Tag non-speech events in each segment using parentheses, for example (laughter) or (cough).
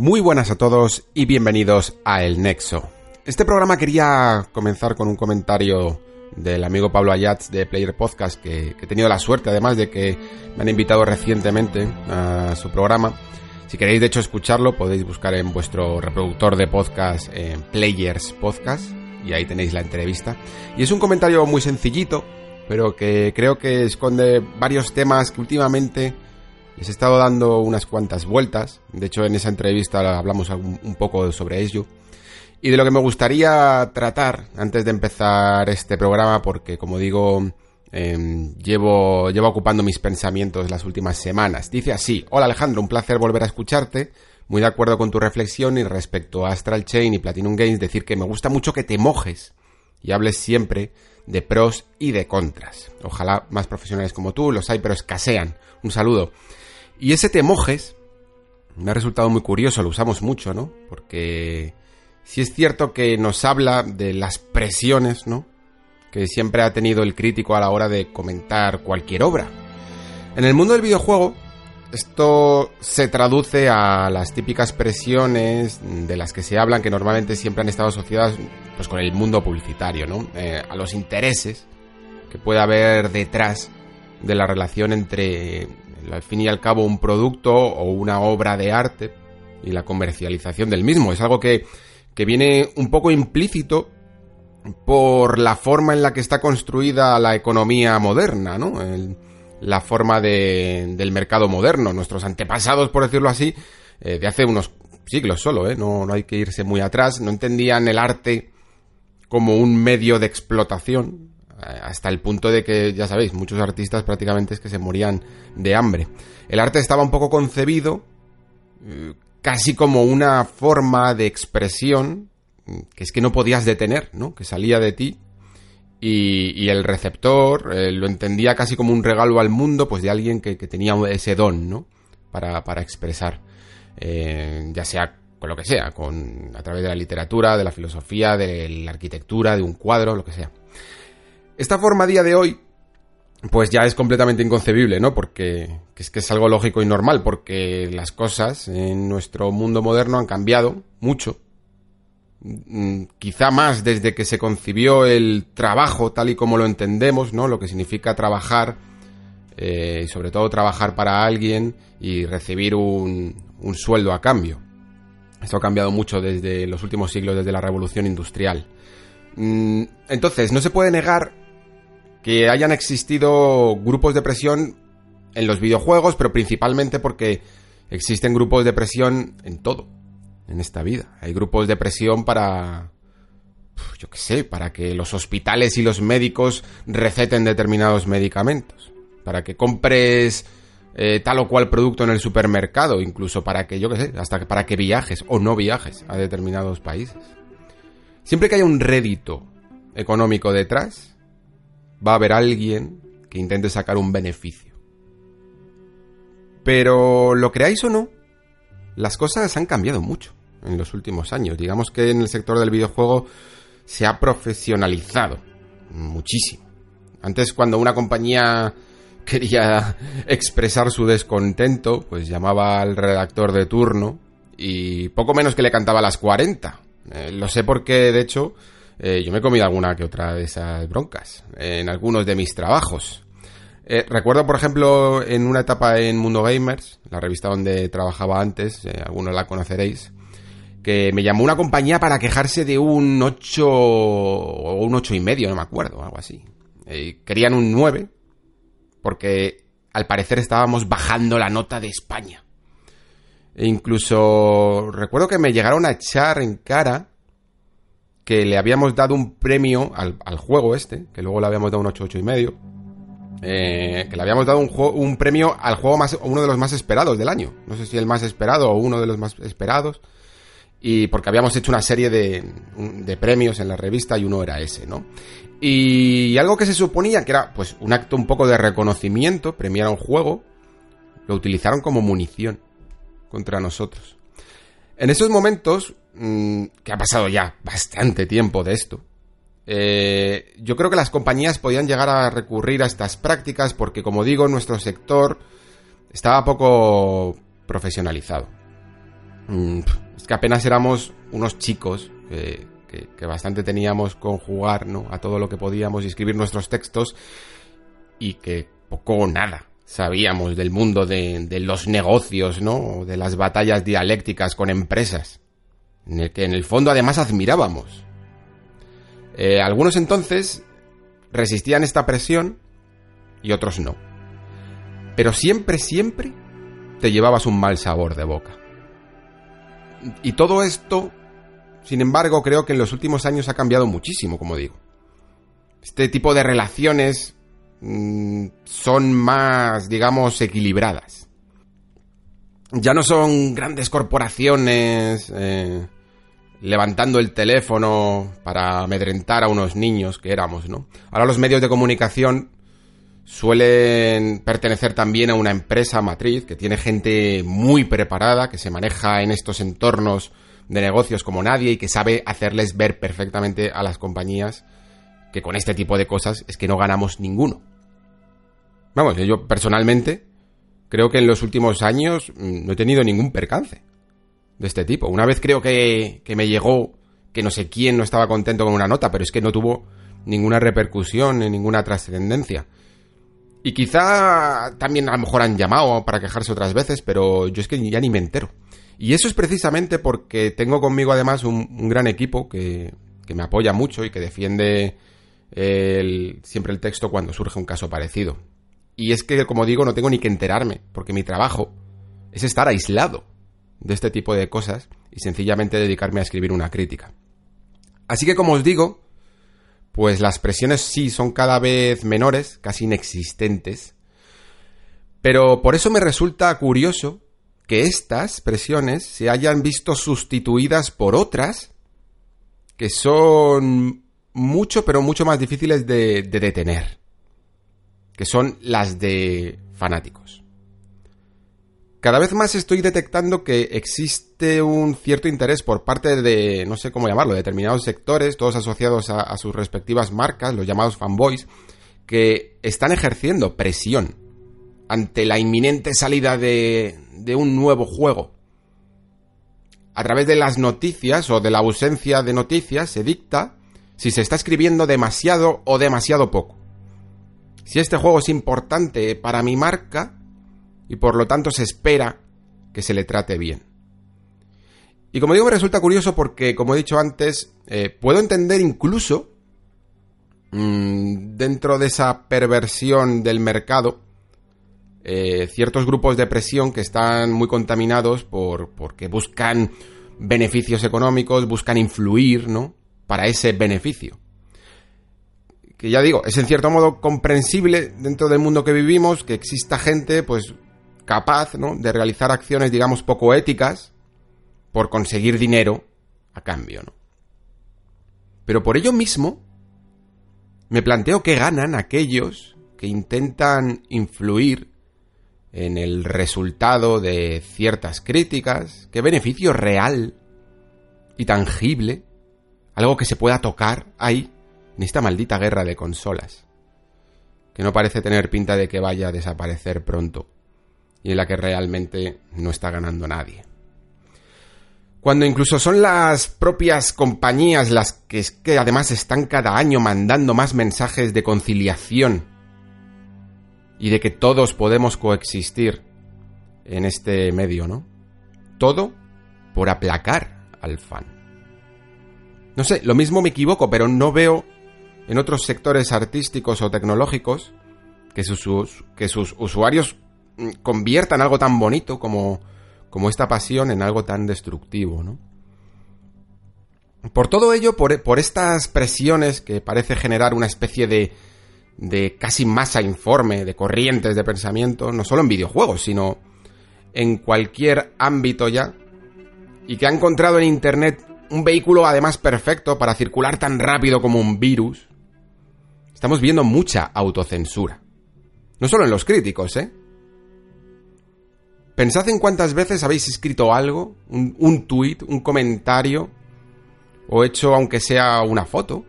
Muy buenas a todos y bienvenidos a El Nexo. Este programa quería comenzar con un comentario del amigo Pablo Ayats de Player Podcast, que, he tenido la suerte además de que me han invitado recientemente a su programa. Si queréis de hecho escucharlo, podéis buscar en vuestro reproductor de podcast en Players Podcast y ahí tenéis la entrevista. Y es un comentario muy sencillito, pero que creo que esconde varios temas que últimamente les he estado dando unas cuantas vueltas. De hecho, en esa entrevista hablamos un poco sobre ello. Y de lo que me gustaría tratar antes de empezar este programa, porque como digo, eh, llevo, llevo ocupando mis pensamientos las últimas semanas. Dice así, hola Alejandro, un placer volver a escucharte. Muy de acuerdo con tu reflexión y respecto a Astral Chain y Platinum Games, decir que me gusta mucho que te mojes y hables siempre de pros y de contras. Ojalá más profesionales como tú, los hay, pero escasean. Un saludo. Y ese te mojes me ha resultado muy curioso, lo usamos mucho, ¿no? Porque si es cierto que nos habla de las presiones, ¿no? Que siempre ha tenido el crítico a la hora de comentar cualquier obra. En el mundo del videojuego, esto se traduce a las típicas presiones de las que se hablan, que normalmente siempre han estado asociadas pues, con el mundo publicitario, ¿no? Eh, a los intereses que puede haber detrás de la relación entre, al fin y al cabo, un producto o una obra de arte y la comercialización del mismo. Es algo que que viene un poco implícito por la forma en la que está construida la economía moderna, ¿no? la forma de, del mercado moderno. Nuestros antepasados, por decirlo así, eh, de hace unos siglos solo, ¿eh? No, no hay que irse muy atrás, no entendían el arte como un medio de explotación, hasta el punto de que, ya sabéis, muchos artistas prácticamente es que se morían de hambre. El arte estaba un poco concebido eh, casi como una forma de expresión que es que no podías detener, ¿no? Que salía de ti y, el receptor eh, lo entendía casi como un regalo al mundo, pues de alguien que, tenía ese don, ¿no? Para, para expresar, eh, ya sea con lo que sea, con a través de la literatura, de la filosofía, de la arquitectura, de un cuadro, lo que sea. Esta forma a día de hoy pues ya es completamente inconcebible, ¿no? Porque es que es algo lógico y normal, porque las cosas en nuestro mundo moderno han cambiado mucho. Mm, quizá más desde que se concibió el trabajo tal y como lo entendemos, ¿no? Lo que significa trabajar, eh, y sobre todo trabajar para alguien y recibir un, un sueldo a cambio. Esto ha cambiado mucho desde los últimos siglos, desde la revolución industrial. Mm, entonces, no se puede negar que hayan existido grupos de presión en los videojuegos, pero principalmente porque existen grupos de presión en todo, en esta vida. Hay grupos de presión para, yo qué sé, para que los hospitales y los médicos receten determinados medicamentos, para que compres eh, tal o cual producto en el supermercado, incluso para que, yo qué sé, hasta para que viajes o no viajes a determinados países. Siempre que haya un rédito económico detrás, va a haber alguien que intente sacar un beneficio. Pero lo creáis o no, las cosas han cambiado mucho en los últimos años. Digamos que en el sector del videojuego se ha profesionalizado muchísimo. Antes cuando una compañía (laughs) quería expresar su descontento, pues llamaba al redactor de turno y poco menos que le cantaba las 40. Eh, lo sé porque, de hecho, eh, yo me he comido alguna que otra de esas broncas en algunos de mis trabajos. Eh, recuerdo, por ejemplo, en una etapa en Mundo Gamers, la revista donde trabajaba antes, eh, algunos la conoceréis, que me llamó una compañía para quejarse de un 8 o un 8 y medio, no me acuerdo, algo así. querían un 9, porque al parecer estábamos bajando la nota de España. E incluso recuerdo que me llegaron a echar en cara que le habíamos dado un premio al, juego este, que luego le habíamos dado un 8, 8 y medio. Eh, que le habíamos dado un, premio al juego más, uno de los más esperados del año. No sé si el más esperado o uno de los más esperados. Y porque habíamos hecho una serie de, de premios en la revista y uno era ese, ¿no? Y algo que se suponía que era pues un acto un poco de reconocimiento, premiar a un juego, lo utilizaron como munición contra nosotros. En esos momentos, mm, que ha pasado ya bastante tiempo de esto, eh, yo creo que las compañías podían llegar a recurrir a estas prácticas porque, como digo, nuestro sector estaba poco profesionalizado. Mm, es que apenas éramos unos chicos que, bastante teníamos con jugar ¿no? a todo lo que podíamos y escribir nuestros textos y que poco o nada sabíamos del mundo de, los negocios, ¿no? De las batallas dialécticas con empresas, que en el fondo además admirábamos. Eh, algunos entonces resistían esta presión y otros no. Pero siempre, siempre te llevabas un mal sabor de boca. Y todo esto, sin embargo, creo que en los últimos años ha cambiado muchísimo, como digo. Este tipo de relaciones mm, son más, digamos, equilibradas. Ya no son grandes corporaciones eh, levantando el teléfono para amedrentar a unos niños que éramos, ¿no? Ahora los medios de comunicación suelen pertenecer también a una empresa matriz que tiene gente muy preparada, que se maneja en estos entornos de negocios como nadie y que sabe hacerles ver perfectamente a las compañías que con este tipo de cosas es que no ganamos ninguno. Vamos, yo personalmente creo que en los últimos años mm, no he tenido ningún percance de este tipo. Una vez creo que, que me llegó que no sé quién no estaba contento con una nota, pero es que no tuvo ninguna repercusión ni ninguna trascendencia. Y quizá también a lo mejor han llamado para quejarse otras veces, pero yo es que ya ni me entero. Y eso es precisamente porque tengo conmigo además un, gran equipo que, que, me apoya mucho y que defiende siempre el texto cuando surge un caso parecido. Y es que, como digo, no tengo ni que enterarme, porque mi trabajo es estar aislado de este tipo de cosas y sencillamente dedicarme a escribir una crítica. Así que, como os digo, pues las presiones sí son cada vez menores, casi inexistentes. Pero por eso me resulta curioso que estas presiones se hayan visto sustituidas por otras que son mucho, pero mucho más difíciles de, detener. Que son las de fanáticos. Cada vez más estoy detectando que existe un cierto interés por parte de, no sé cómo llamarlo, determinados sectores, todos asociados a, sus respectivas marcas, los llamados fanboys, que están ejerciendo presión ante la inminente salida de, de un nuevo juego. A través de las noticias o de la ausencia de noticias se dicta si se está escribiendo demasiado o demasiado poco. Si este juego es importante para mi marca, y por lo tanto se espera que se le trate bien. Y como digo, me resulta curioso porque, como he dicho antes, eh, puedo entender incluso mmm, dentro de esa perversión del mercado eh, ciertos grupos de presión que están muy contaminados por, porque buscan beneficios económicos, buscan influir, ¿no? Para ese beneficio. Que ya digo, es en cierto modo comprensible dentro del mundo que vivimos que exista gente, pues, capaz ¿no? de realizar acciones, digamos, poco éticas por conseguir dinero a cambio. ¿no? Pero por ello mismo, me planteo qué ganan aquellos que intentan influir en el resultado de ciertas críticas, qué beneficio real y tangible, algo que se pueda tocar ahí, en esta maldita guerra de consolas, que no parece tener pinta de que vaya a desaparecer pronto y en la que realmente no está ganando nadie. Cuando incluso son las propias compañías las que, que además están cada año mandando más mensajes de conciliación y de que todos podemos coexistir en este medio, ¿no? Todo por aplacar al fan. No sé, lo mismo me equivoco, pero no veo en otros sectores artísticos o tecnológicos que sus, que sus usuarios conviertan algo tan bonito como, como esta pasión en algo tan destructivo, ¿no? Por todo ello, por, por estas presiones que parece generar una especie de, de casi masa informe, de corrientes de pensamiento, no solo en videojuegos, sino en cualquier ámbito ya, y que ha encontrado en Internet un vehículo además perfecto para circular tan rápido como un virus, estamos viendo mucha autocensura. No solo en los críticos, ¿eh? Pensad en cuántas veces habéis escrito algo, un, un tweet, un comentario, o hecho aunque sea una foto,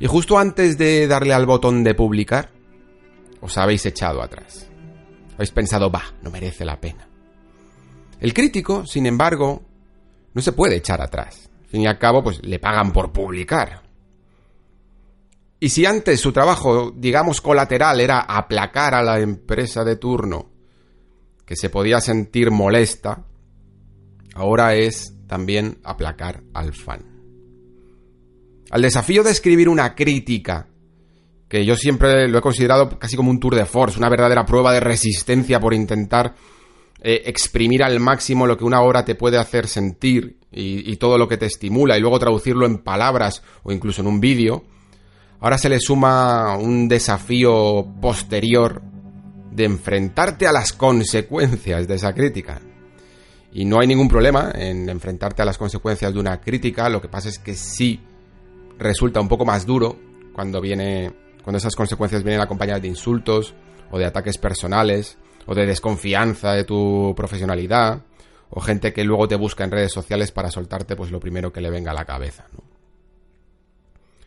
y justo antes de darle al botón de publicar, os habéis echado atrás. Habéis pensado, va, no merece la pena. El crítico, sin embargo, no se puede echar atrás. Al fin y al cabo, pues le pagan por publicar. Y si antes su trabajo, digamos, colateral era aplacar a la empresa de turno, que se podía sentir molesta, ahora es también aplacar al fan. Al desafío de escribir una crítica, que yo siempre lo he considerado casi como un tour de force, una verdadera prueba de resistencia por intentar eh, exprimir al máximo lo que una obra te puede hacer sentir y, y todo lo que te estimula y luego traducirlo en palabras o incluso en un vídeo, ahora se le suma un desafío posterior de enfrentarte a las consecuencias de esa crítica. Y no hay ningún problema en enfrentarte a las consecuencias de una crítica, lo que pasa es que sí resulta un poco más duro cuando viene cuando esas consecuencias vienen acompañadas de insultos o de ataques personales o de desconfianza de tu profesionalidad o gente que luego te busca en redes sociales para soltarte pues lo primero que le venga a la cabeza,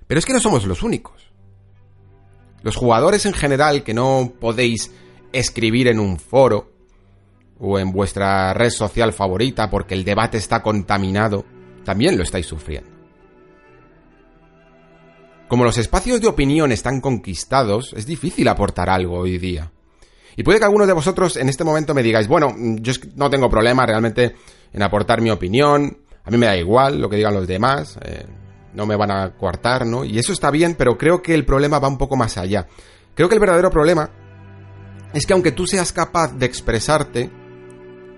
Pero es que no somos los únicos. Los jugadores en general que no podéis escribir en un foro o en vuestra red social favorita porque el debate está contaminado, también lo estáis sufriendo. Como los espacios de opinión están conquistados, es difícil aportar algo hoy día. Y puede que algunos de vosotros en este momento me digáis, bueno, yo no tengo problema realmente en aportar mi opinión, a mí me da igual lo que digan los demás, eh, no me van a coartar, ¿no? Y eso está bien, pero creo que el problema va un poco más allá. Creo que el verdadero problema es que aunque tú seas capaz de expresarte,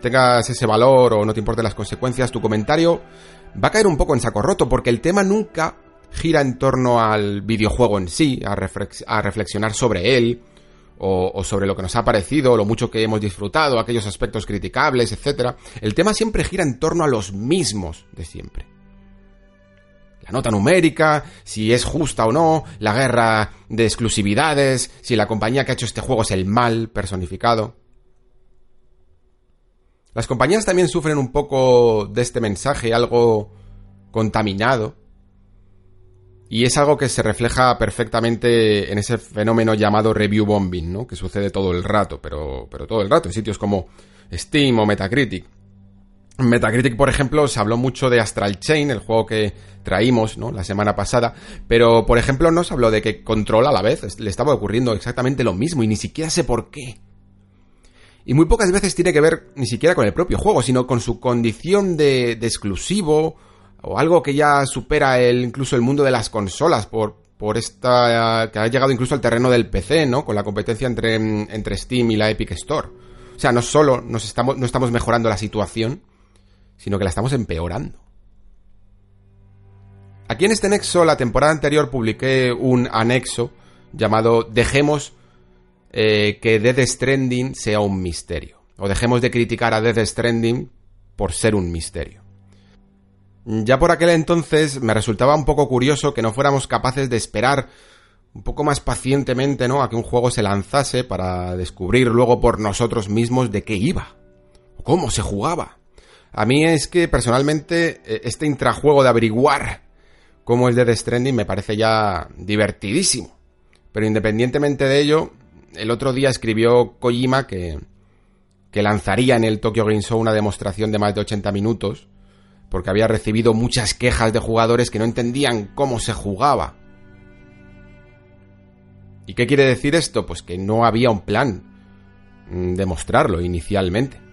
tengas ese valor o no te importen las consecuencias, tu comentario va a caer un poco en saco roto, porque el tema nunca gira en torno al videojuego en sí, a, reflexionar sobre él, o, sobre lo que nos ha parecido, lo mucho que hemos disfrutado, aquellos aspectos criticables, etc. El tema siempre gira en torno a los mismos de siempre. La nota numérica, si es justa o no, la guerra de exclusividades, si la compañía que ha hecho este juego es el mal personificado. Las compañías también sufren un poco de este mensaje, algo contaminado, y es algo que se refleja perfectamente en ese fenómeno llamado review bombing, ¿no? Que sucede todo el rato, pero, pero todo el rato, en sitios como Steam o Metacritic. Metacritic, por ejemplo, se habló mucho de Astral Chain, el juego que traímos, ¿no? La semana pasada, pero, por ejemplo, no se habló de que Control a la vez le estaba ocurriendo exactamente lo mismo y ni siquiera sé por qué. Y muy pocas veces tiene que ver ni siquiera con el propio juego, sino con su condición de, de exclusivo o algo que ya supera el, incluso el mundo de las consolas por, por esta que ha llegado incluso al terreno del PC, ¿no? Con la competencia entre, entre Steam y la Epic Store. O sea, no solo nos estamos, no estamos mejorando la situación, sino que la estamos empeorando. Aquí en este nexo, la temporada anterior publiqué un anexo llamado Dejemos eh, que Death Stranding sea un misterio. O dejemos de criticar a Death Stranding por ser un misterio. Ya por aquel entonces me resultaba un poco curioso que no fuéramos capaces de esperar un poco más pacientemente, ¿no? A que un juego se lanzase para descubrir luego por nosotros mismos de qué iba. O cómo se jugaba. A mí es que personalmente e, este intrajuego de averiguar cómo es Death Stranding me parece ya divertidísimo. Pero independientemente de ello, el otro día escribió Kojima que, que lanzaría en el Tokyo Game Show una demostración de más de 80 minutos porque había recibido muchas quejas de jugadores que no entendían cómo se jugaba. ¿Y qué quiere decir esto? Pues que no había un plan mm, de mostrarlo inicialmente.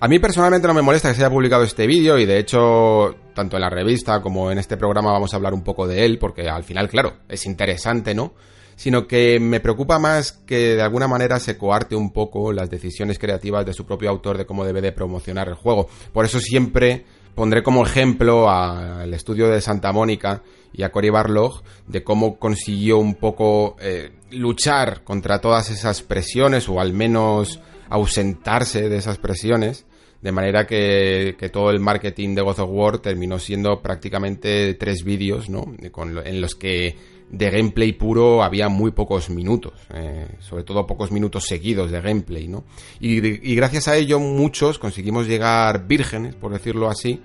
A mí personalmente no me molesta que se haya publicado este vídeo y de hecho, tanto en la revista como en este programa vamos a hablar un poco de él porque al final, claro, es interesante, ¿no? Sino que me preocupa más que de alguna manera se coarte un poco las decisiones creativas de su propio autor de cómo debe de promocionar el juego. Por eso siempre pondré como ejemplo al estudio de Santa Mónica y a Cory Barlog de cómo consiguió un poco eh, luchar contra todas esas presiones o al menos ausentarse de esas presiones de manera que, todo el marketing de God of War terminó siendo prácticamente tres vídeos, ¿no? en los que de gameplay puro había muy pocos minutos, eh, sobre todo pocos minutos seguidos de gameplay, ¿no? Y, gracias a ello muchos conseguimos llegar vírgenes, por decirlo así,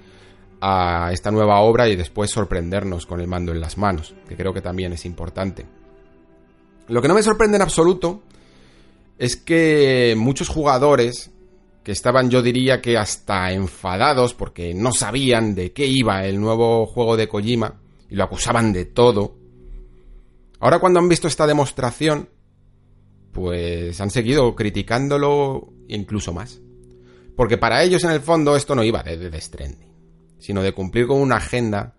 a esta nueva obra y después sorprendernos con el mando en las manos, que creo que también es importante. Lo que no me sorprende en absoluto es que muchos jugadores que estaban yo diría que hasta enfadados porque no sabían de qué iba el nuevo juego de Kojima y lo acusaban de todo, Ahora cuando han visto esta demostración, pues han seguido criticándolo incluso más. Porque para ellos en el fondo esto no iba de Death sino de cumplir con una agenda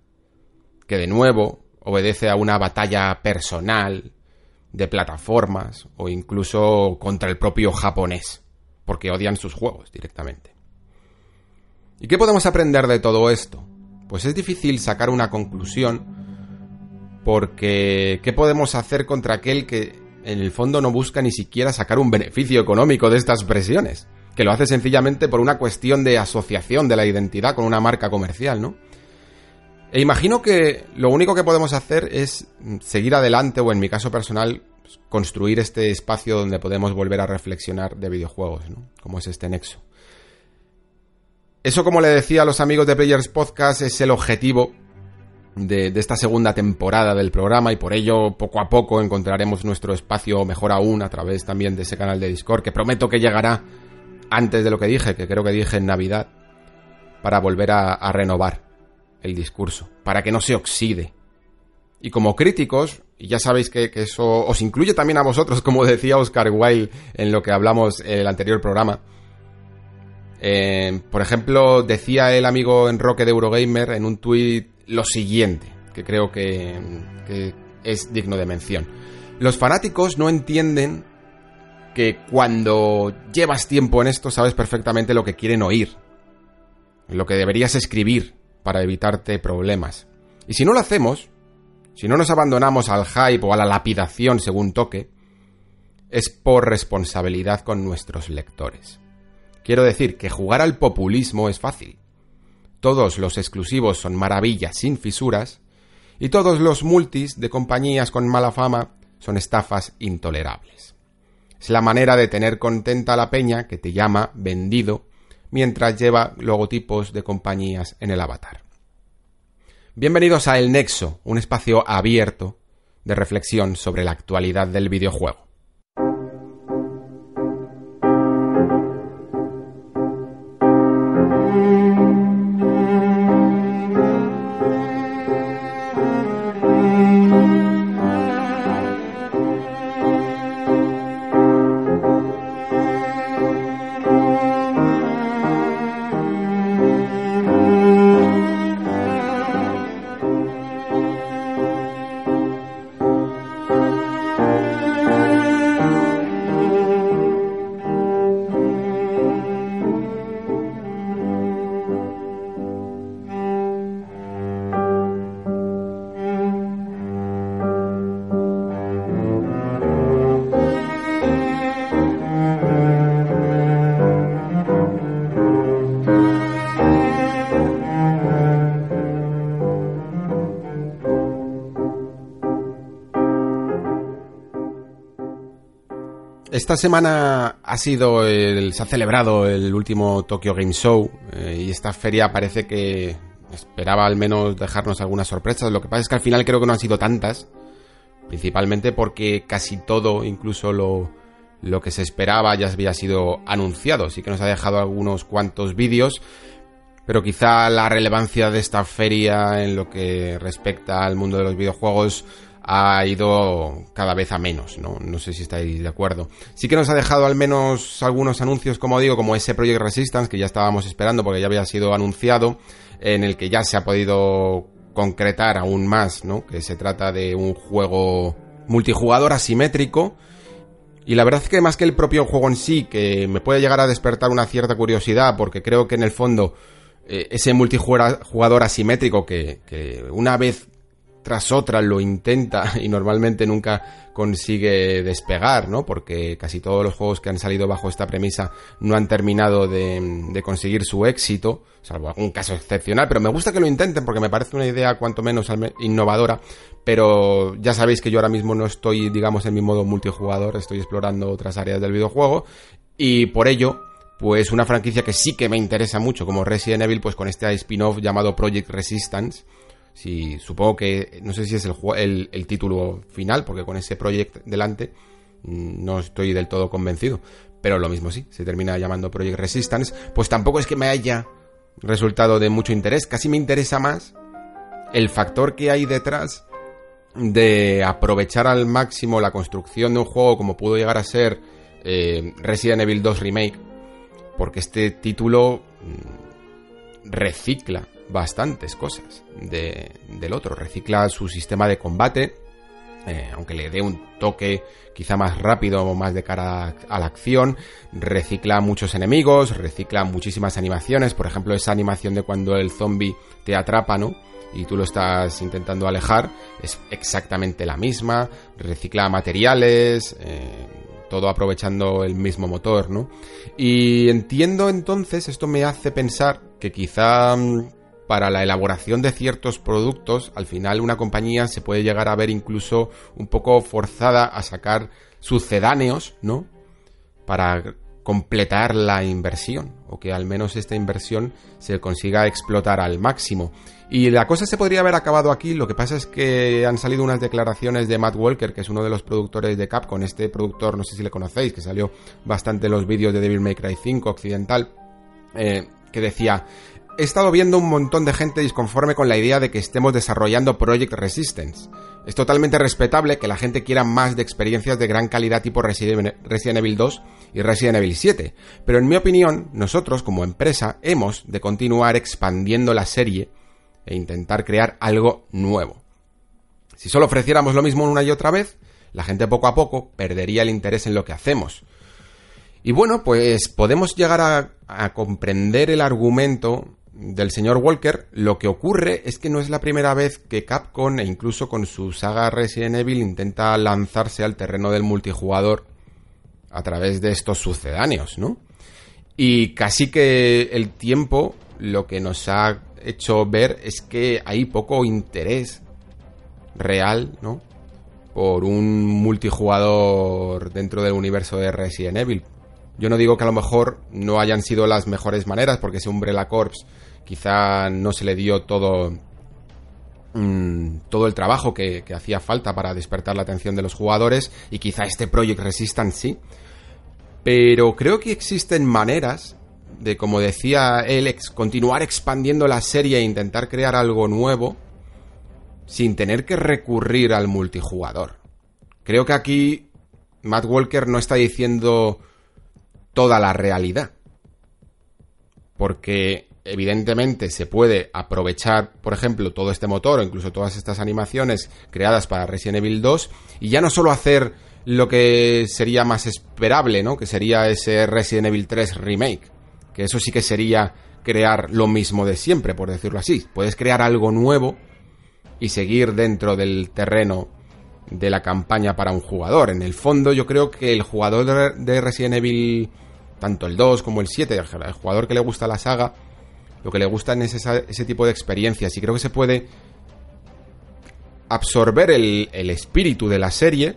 que de nuevo obedece a una batalla personal, de plataformas o incluso contra el propio japonés, porque odian sus juegos directamente. ¿Y qué podemos aprender de todo esto? Pues es difícil sacar una conclusión porque, ¿qué podemos hacer contra aquel que en el fondo no busca ni siquiera sacar un beneficio económico de estas presiones? Que lo hace sencillamente por una cuestión de asociación de la identidad con una marca comercial, ¿no? E imagino que lo único que podemos hacer es seguir adelante, o en mi caso personal, construir este espacio donde podemos volver a reflexionar de videojuegos, ¿no? Como es este nexo. Eso, como le decía a los amigos de Players Podcast, es el objetivo de, esta segunda temporada del programa y por ello poco a poco encontraremos nuestro espacio mejor aún a través también de ese canal de Discord que prometo que llegará antes de lo que dije, que creo que dije en Navidad, para volver a, renovar el discurso, para que no se oxide. Y como críticos, ya sabéis que, eso os incluye también a vosotros, (laughs) como decía Oscar Wilde en lo que hablamos en el anterior programa, eh, por ejemplo, decía el amigo Enroque de Eurogamer en un tuit lo siguiente, que creo que, es digno de mención. Los fanáticos no entienden que cuando llevas tiempo en esto sabes perfectamente lo que quieren oír, lo que deberías escribir para evitarte problemas. Y si no lo hacemos, si no nos abandonamos al hype o a la lapidación según toque, es por responsabilidad con nuestros lectores. Quiero decir que jugar al populismo es fácil. Todos los exclusivos son maravillas sin fisuras, y todos los multis de compañías con mala fama son estafas intolerables. Es la manera de tener contenta a la peña que te llama vendido mientras lleva logotipos de compañías en el avatar. Bienvenidos a El Nexo, un espacio abierto de reflexión sobre la actualidad del videojuego. Esta semana ha sido el, se ha celebrado el último Tokyo Game Show eh, y esta feria parece que esperaba al menos dejarnos algunas sorpresas. Lo que pasa es que al final creo que no han sido tantas, principalmente porque casi todo, incluso lo, lo que se esperaba, ya había sido anunciado. Sí que nos ha dejado algunos cuantos vídeos, pero quizá la relevancia de esta feria en lo que respecta al mundo de los videojuegos ha ido cada vez a menos, ¿no? No sé si estáis de acuerdo. Sí que nos ha dejado al menos algunos anuncios, como digo, como ese Project Resistance que ya estábamos esperando porque ya había sido anunciado, en el que ya se ha podido concretar aún más, ¿no? Que se trata de un juego multijugador asimétrico. Y la verdad es que más que el propio juego en sí, que me puede llegar a despertar una cierta curiosidad, porque creo que en el fondo eh, ese multijugador asimétrico que, que una vez tras otra lo intenta y normalmente nunca consigue despegar, ¿no? Porque casi todos los juegos que han salido bajo esta premisa no han terminado de, conseguir su éxito, salvo algún caso excepcional, pero me gusta que lo intenten porque me parece una idea cuanto menos innovadora, pero ya sabéis que yo ahora mismo no estoy, digamos, en mi modo multijugador, estoy explorando otras áreas del videojuego y por ello pues una franquicia que sí que me interesa mucho, como Resident Evil, pues con este spin-off llamado Project Resistance, si, supongo que, no sé si es el, título final, porque con ese proyecto delante mm, no estoy del todo convencido. Pero lo mismo sí, se termina llamando Project Resistance. Pues tampoco es que me haya resultado de mucho interés. Casi me interesa más el factor que hay detrás de aprovechar al máximo la construcción de un juego como pudo llegar a ser eh, Resident Evil 2 Remake. Porque este título mm, recicla bastantes cosas del otro. Recicla su sistema de combate, eh, aunque le dé un toque quizá más rápido o más de cara a la acción, recicla muchos enemigos, recicla muchísimas animaciones, por ejemplo esa animación de cuando el zombie te atrapa, ¿no? Y tú lo estás intentando alejar, es exactamente la misma, recicla materiales, eh, todo aprovechando el mismo motor, ¿no? Y entiendo entonces, esto me hace pensar que quizá mm, para la elaboración de ciertos productos, al final una compañía se puede llegar a ver incluso un poco forzada a sacar sucedáneos, ¿no? Para completar la inversión, o que al menos esta inversión se consiga explotar al máximo. Y la cosa se podría haber acabado aquí, lo que pasa es que han salido unas declaraciones de Matt Walker, que es uno de los productores de Capcom, este productor, no sé si le conocéis, que salió bastante en los vídeos de Devil May Cry 5 occidental, eh, que decía, he estado viendo un montón de gente disconforme con la idea de que estemos desarrollando Project Resistance. Es totalmente respetable que la gente quiera más de experiencias de gran calidad tipo Resident Evil 2 y Resident Evil 7, pero en mi opinión, nosotros como empresa hemos de continuar expandiendo la serie e intentar crear algo nuevo. Si solo ofreciéramos lo mismo una y otra vez, la gente poco a poco perdería el interés en lo que hacemos. Y bueno, pues podemos llegar a, a comprender el argumento del señor Walker, lo que ocurre es que no es la primera vez que Capcom e incluso con su saga Resident Evil intenta lanzarse al terreno del multijugador a través de estos sucedáneos, ¿no? Y casi que el tiempo lo que nos ha hecho ver es que hay poco interés real, ¿no? Por un multijugador dentro del universo de Resident Evil. Yo no digo que a lo mejor no hayan sido las mejores maneras, porque ese Umbrella Corps quizá no se le dio todo mm, todo el trabajo que, hacía falta para despertar la atención de los jugadores y quizá este Project Resistance sí. Pero creo que existen maneras de, como decía Alex, continuar expandiendo la serie e intentar crear algo nuevo sin tener que recurrir al multijugador. Creo que aquí Matt Walker no está diciendo toda la realidad. Porque evidentemente se puede aprovechar, por ejemplo, todo este motor o incluso todas estas animaciones creadas para Resident Evil 2 y ya no solo hacer lo que sería más esperable, ¿no? Que sería ese Resident Evil 3 remake, que eso sí que sería crear lo mismo de siempre, por decirlo así. Puedes crear algo nuevo y seguir dentro del terreno de la campaña para un jugador. En el fondo, yo creo que el jugador de Resident Evil, tanto el 2 como el 7, el jugador que le gusta la saga, lo que le gustan es ese tipo de experiencias y creo que se puede absorber el, espíritu de la serie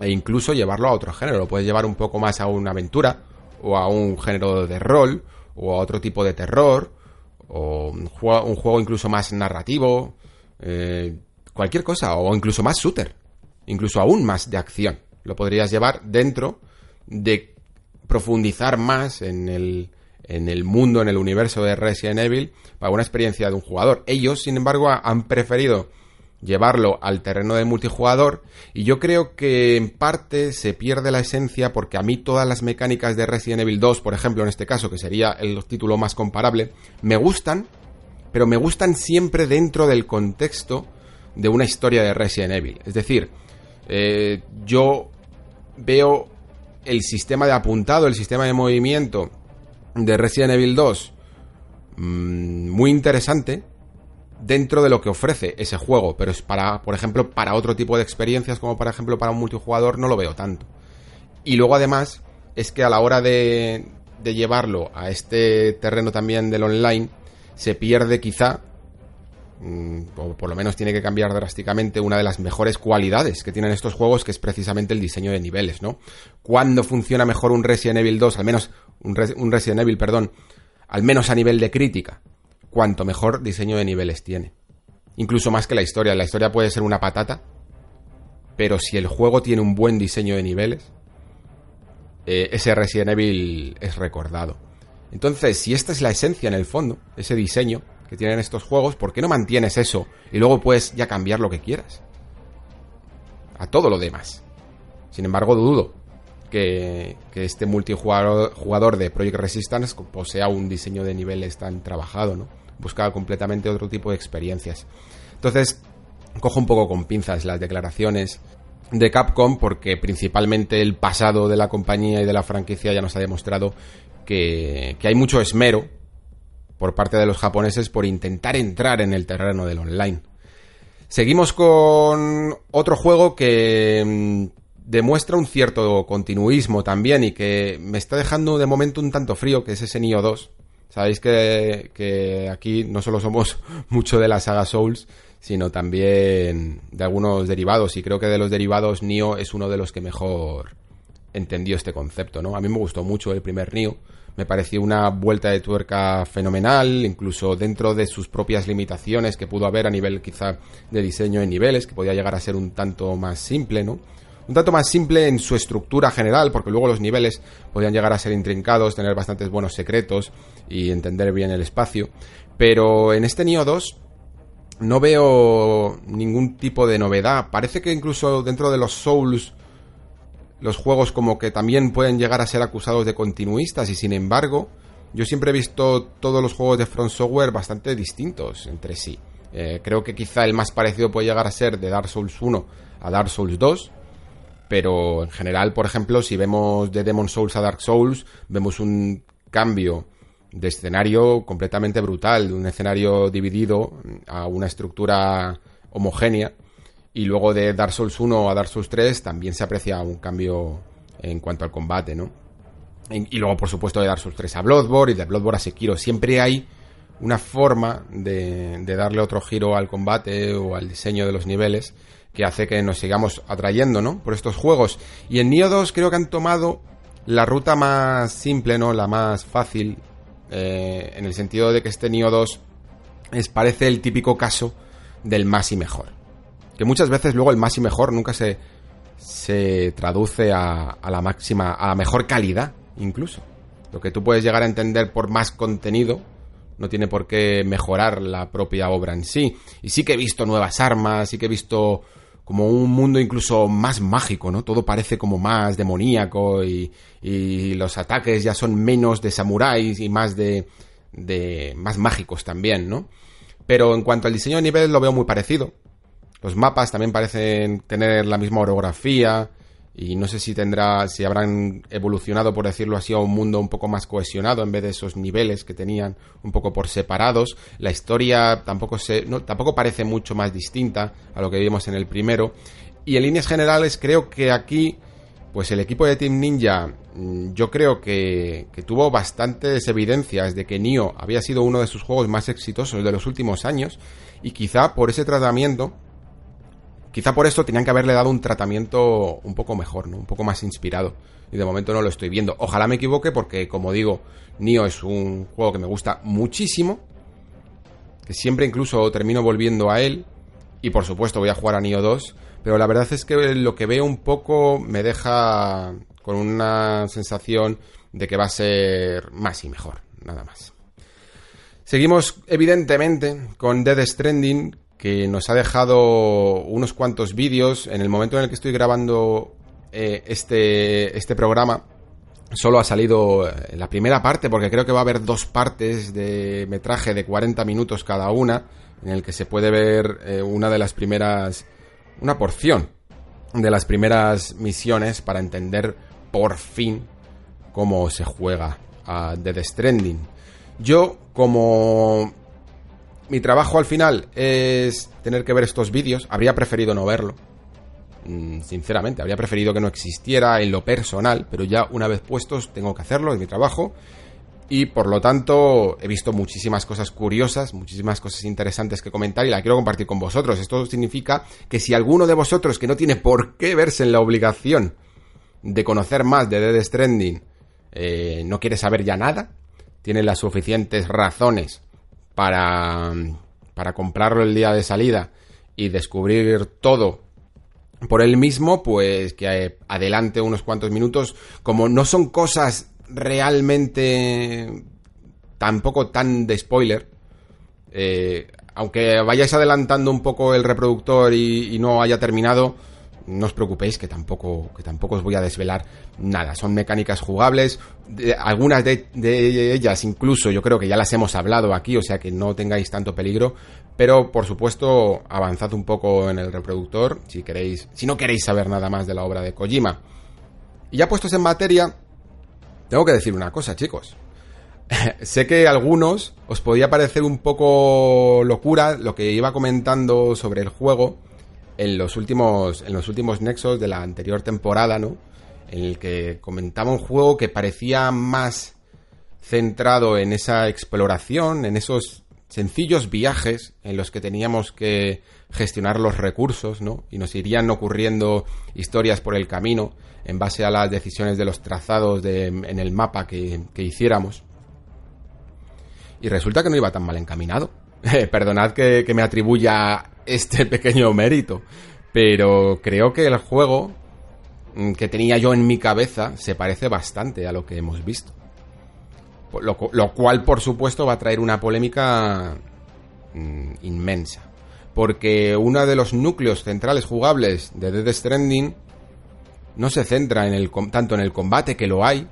e incluso llevarlo a otro género. Lo puedes llevar un poco más a una aventura o a un género de rol o a otro tipo de terror o un juego, incluso más narrativo, eh, cualquier cosa o incluso más shooter, incluso aún más de acción. Lo podrías llevar dentro de profundizar más en el, en el mundo, en el universo de Resident Evil, para una experiencia de un jugador. Ellos, sin embargo, han preferido llevarlo al terreno de multijugador y yo creo que en parte se pierde la esencia porque a mí todas las mecánicas de Resident Evil 2, por ejemplo, en este caso, que sería el título más comparable, me gustan, pero me gustan siempre dentro del contexto de una historia de Resident Evil. Es decir, eh, yo veo el sistema de apuntado, el sistema de movimiento de Resident Evil 2 mm, muy interesante dentro de lo que ofrece ese juego, pero es para, por ejemplo, para otro tipo de experiencias, como por ejemplo para un multijugador, no lo veo tanto. Y luego además es que a la hora de, llevarlo a este terreno también del online, se pierde quizá, o por lo menos tiene que cambiar drásticamente, una de las mejores cualidades que tienen estos juegos, que es precisamente el diseño de niveles, ¿no? Cuando funciona mejor un Resident Evil 2, al menos un, un Resident Evil, perdón, al menos a nivel de crítica, cuanto mejor diseño de niveles tiene. Incluso más que la historia. La historia puede ser una patata, pero si el juego tiene un buen diseño de niveles, eh, ese Resident Evil es recordado. Entonces, si esta es la esencia en el fondo, ese diseño que tienen estos juegos, ¿por qué no mantienes eso y luego puedes ya cambiar lo que quieras? A todo lo demás. Sin embargo, dudo que, este multijugador de Project Resistance posea un diseño de niveles tan trabajado, ¿no? Busca completamente otro tipo de experiencias. Entonces, cojo un poco con pinzas las declaraciones de Capcom porque principalmente el pasado de la compañía y de la franquicia ya nos ha demostrado que, que hay mucho esmero por parte de los japoneses por intentar entrar en el terreno del online. Seguimos con otro juego que mm, demuestra un cierto continuismo también y que me está dejando de momento un tanto frío, que es ese Nioh 2. Sabéis que, que aquí no solo somos (laughs) mucho de la saga Souls, sino también de algunos derivados. Y creo que de los derivados Nioh es uno de los que mejor entendió este concepto, ¿no? A mí me gustó mucho el primer Nioh. Me pareció una vuelta de tuerca fenomenal, incluso dentro de sus propias limitaciones que pudo haber a nivel quizá de diseño en niveles, que podía llegar a ser un tanto más simple, ¿no? un tanto más simple en su estructura general, porque luego los niveles podían llegar a ser intrincados, tener bastantes buenos secretos y entender bien el espacio. Pero en este Nioh 2 no veo ningún tipo de novedad. Parece que incluso dentro de los Souls los juegos como que también pueden llegar a ser acusados de continuistas y sin embargo yo siempre he visto todos los juegos de Front Software bastante distintos entre sí. Eh, creo que quizá el más parecido puede llegar a ser de Dark Souls 1 a Dark Souls 2, pero en general, por ejemplo, si vemos de Demon Souls a Dark Souls, vemos un cambio de escenario completamente brutal, de un escenario dividido a una estructura homogénea. Y luego de Dark Souls 1 a Dark Souls 3 también se aprecia un cambio en cuanto al combate, ¿no? Y luego, por supuesto, de Dark Souls 3 a Bloodborne y de Bloodborne a Sekiro. Siempre hay una forma de, de darle otro giro al combate o al diseño de los niveles que hace que nos sigamos atrayendo, ¿no? Por estos juegos. Y en Nioh 2 creo que han tomado la ruta más simple, ¿no? La más fácil, eh, en el sentido de que este Nioh 2 es, parece el típico caso del más y mejor. Que muchas veces luego el más y mejor nunca se, se traduce a, la máxima, a la mejor calidad, incluso. Lo que tú puedes llegar a entender por más contenido, no tiene por qué mejorar la propia obra en sí. Y sí que he visto nuevas armas, sí que he visto como un mundo incluso más mágico, ¿no? Todo parece como más demoníaco y, y los ataques ya son menos de samuráis y más de, de más mágicos también, ¿no? Pero en cuanto al diseño de nivel lo veo muy parecido. Los mapas también parecen tener la misma orografía, y no sé si tendrá, si habrán evolucionado, por decirlo así, a un mundo un poco más cohesionado en vez de esos niveles que tenían un poco por separados. La historia tampoco se, tampoco parece mucho más distinta a lo que vimos en el primero. Y en líneas generales creo que aquí, pues el equipo de Team Ninja, mm, yo creo que, que tuvo bastantes evidencias de que Nioh había sido uno de sus juegos más exitosos de los últimos años y quizá por ese tratamiento Quizá por esto tenían que haberle dado un tratamiento un poco mejor, ¿no? Un poco más inspirado. Y de momento no lo estoy viendo. Ojalá me equivoque porque, como digo, Nio es un juego que me gusta muchísimo. Que siempre incluso termino volviendo a él. Y por supuesto voy a jugar a Nio 2. Pero la verdad es que lo que veo un poco me deja con una sensación de que va a ser más y mejor. Nada más. Seguimos evidentemente con Dead Stranding, que nos ha dejado unos cuantos vídeos. En el momento en el que estoy grabando eh, este, este programa, solo ha salido eh, la primera parte, porque creo que va a haber dos partes de metraje de 40 minutos cada una, en el que se puede ver eh, una de las primeras, una porción de las primeras misiones para entender por fin cómo se juega a Dead Stranding. Yo, como mi trabajo al final es tener que ver estos vídeos, habría preferido no verlo. Mm, sinceramente, habría preferido que no existiera en lo personal, pero ya una vez puestos tengo que hacerlo, en mi trabajo. Y por lo tanto he visto muchísimas cosas curiosas, muchísimas cosas interesantes que comentar y la quiero compartir con vosotros. Esto significa que si alguno de vosotros que no tiene por qué verse en la obligación de conocer más de Dead Stranding eh, no quiere saber ya nada, tiene las suficientes razones para, para comprarlo el día de salida y descubrir todo por él mismo, pues que adelante unos cuantos minutos, como no son cosas realmente tampoco tan de spoiler, eh, aunque vayáis adelantando un poco el reproductor y no haya terminado, no os preocupéis que tampoco, que tampoco os voy a desvelar nada. Son mecánicas jugables, algunas de, ellas incluso yo creo que ya las hemos hablado aquí, o sea que no tengáis tanto peligro. Pero por supuesto, avanzad un poco en el reproductor si queréis, si no queréis saber nada más de la obra de Kojima. Y ya puestos en materia, tengo que decir una cosa, chicos. (laughs) sé que a algunos os podía parecer un poco locura lo que iba comentando sobre el juego en los últimos, en los últimos nexos de la anterior temporada, ¿no? En el que comentaba un juego que parecía más centrado en esa exploración, en esos sencillos viajes en los que teníamos que gestionar los recursos, ¿no? Y nos irían ocurriendo historias por el camino en base a las decisiones de los trazados de, en el mapa que, que hiciéramos. Y resulta que no iba tan mal encaminado. Perdonad que, me atribuya este pequeño mérito, pero creo que el juego mm, que tenía yo en mi cabeza se parece bastante a lo que hemos visto. Lo, cual, por supuesto, va a traer una polémica mm, inmensa. Porque uno de los núcleos centrales jugables de Dead Stranding no se centra en el, tanto en el combate, que lo hay,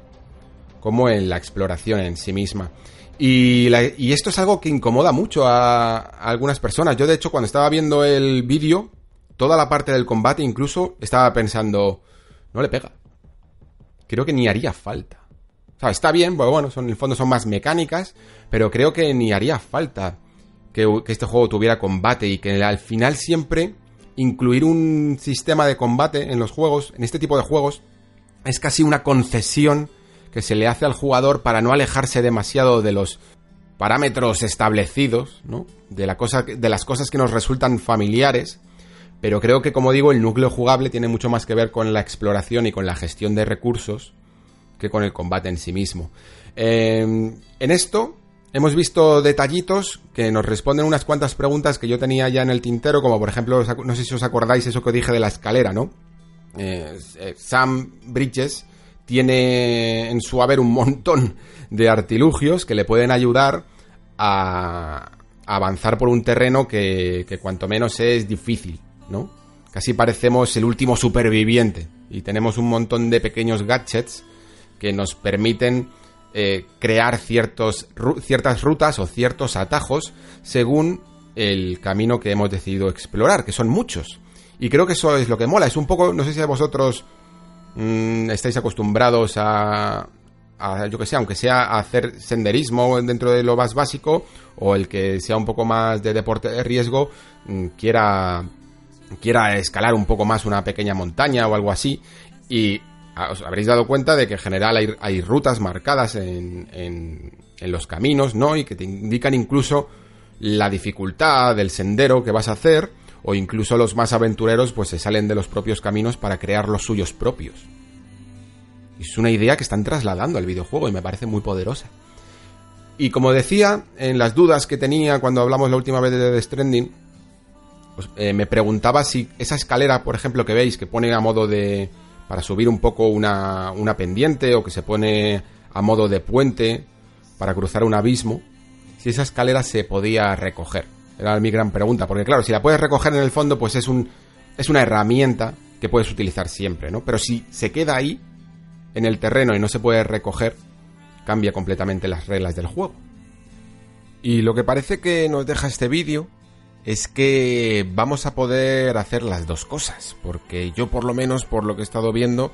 como en la exploración en sí misma. Y, esto es algo que incomoda mucho a, algunas personas. Yo, de hecho, cuando estaba viendo el vídeo, toda la parte del combate, incluso, estaba pensando, no le pega. Creo que ni haría falta. O sea, está bien, bueno, bueno son, en el fondo son más mecánicas, pero creo que ni haría falta que este juego tuviera combate y que al final siempre incluir un sistema de combate en los juegos, en este tipo de juegos, es casi una concesión que se le hace al jugador para no alejarse demasiado de los parámetros establecidos, ¿no? De, la cosa, de las cosas que nos resultan familiares, pero creo que, como digo, el núcleo jugable tiene mucho más que ver con la exploración y con la gestión de recursos que con el combate en sí mismo. Em, en esto hemos visto detallitos que nos responden unas cuantas preguntas que yo tenía ya en el tintero, como por ejemplo, no sé si os acordáis eso que dije de la escalera, ¿no? Eh, eh, Sam Bridges tiene en su haber un montón de artilugios que le pueden ayudar a, avanzar por un terreno que, que cuanto menos es difícil, ¿no? Casi parecemos el último superviviente y tenemos un montón de pequeños gadgets que nos permiten eh, crear ciertos, ciertas rutas o ciertos atajos según el camino que hemos decidido explorar, que son muchos. Y creo que eso es lo que mola. Es un poco, no sé si a vosotros Mm, estáis acostumbrados a, yo que sé, aunque sea a hacer senderismo dentro de lo más básico, o el que sea un poco más de deporte de riesgo, mm, quiera, quiera escalar un poco más una pequeña montaña o algo así, y os habréis dado cuenta de que en general hay, hay rutas marcadas en, en, en, los caminos, ¿no? Y que te indican incluso la dificultad del sendero que vas a hacer, o incluso los más aventureros pues se salen de los propios caminos para crear los suyos propios. Es una idea que están trasladando al videojuego y me parece muy poderosa. Y como decía, en las dudas que tenía cuando hablamos la última vez de The Stranding, pues, eh, me preguntaba si esa escalera, por ejemplo, que veis, que pone a modo de... para subir un poco una, una pendiente o que se pone a modo de puente para cruzar un abismo, si esa escalera se podía recoger. Era mi gran pregunta, porque claro, si la puedes recoger en el fondo, pues es un es una herramienta que puedes utilizar siempre, ¿no? Pero si se queda ahí en el terreno y no se puede recoger, cambia completamente las reglas del juego. Y lo que parece que nos deja este vídeo es que vamos a poder hacer las dos cosas, porque yo por lo menos por lo que he estado viendo,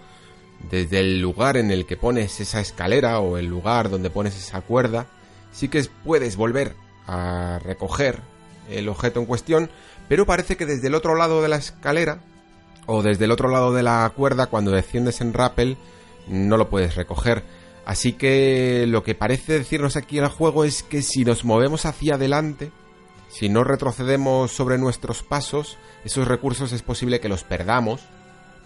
desde el lugar en el que pones esa escalera o el lugar donde pones esa cuerda, sí que puedes volver a recoger el objeto en cuestión, pero parece que desde el otro lado de la escalera o desde el otro lado de la cuerda cuando desciendes en rappel no lo puedes recoger. Así que lo que parece decirnos aquí el juego es que si nos movemos hacia adelante, si no retrocedemos sobre nuestros pasos, esos recursos es posible que los perdamos,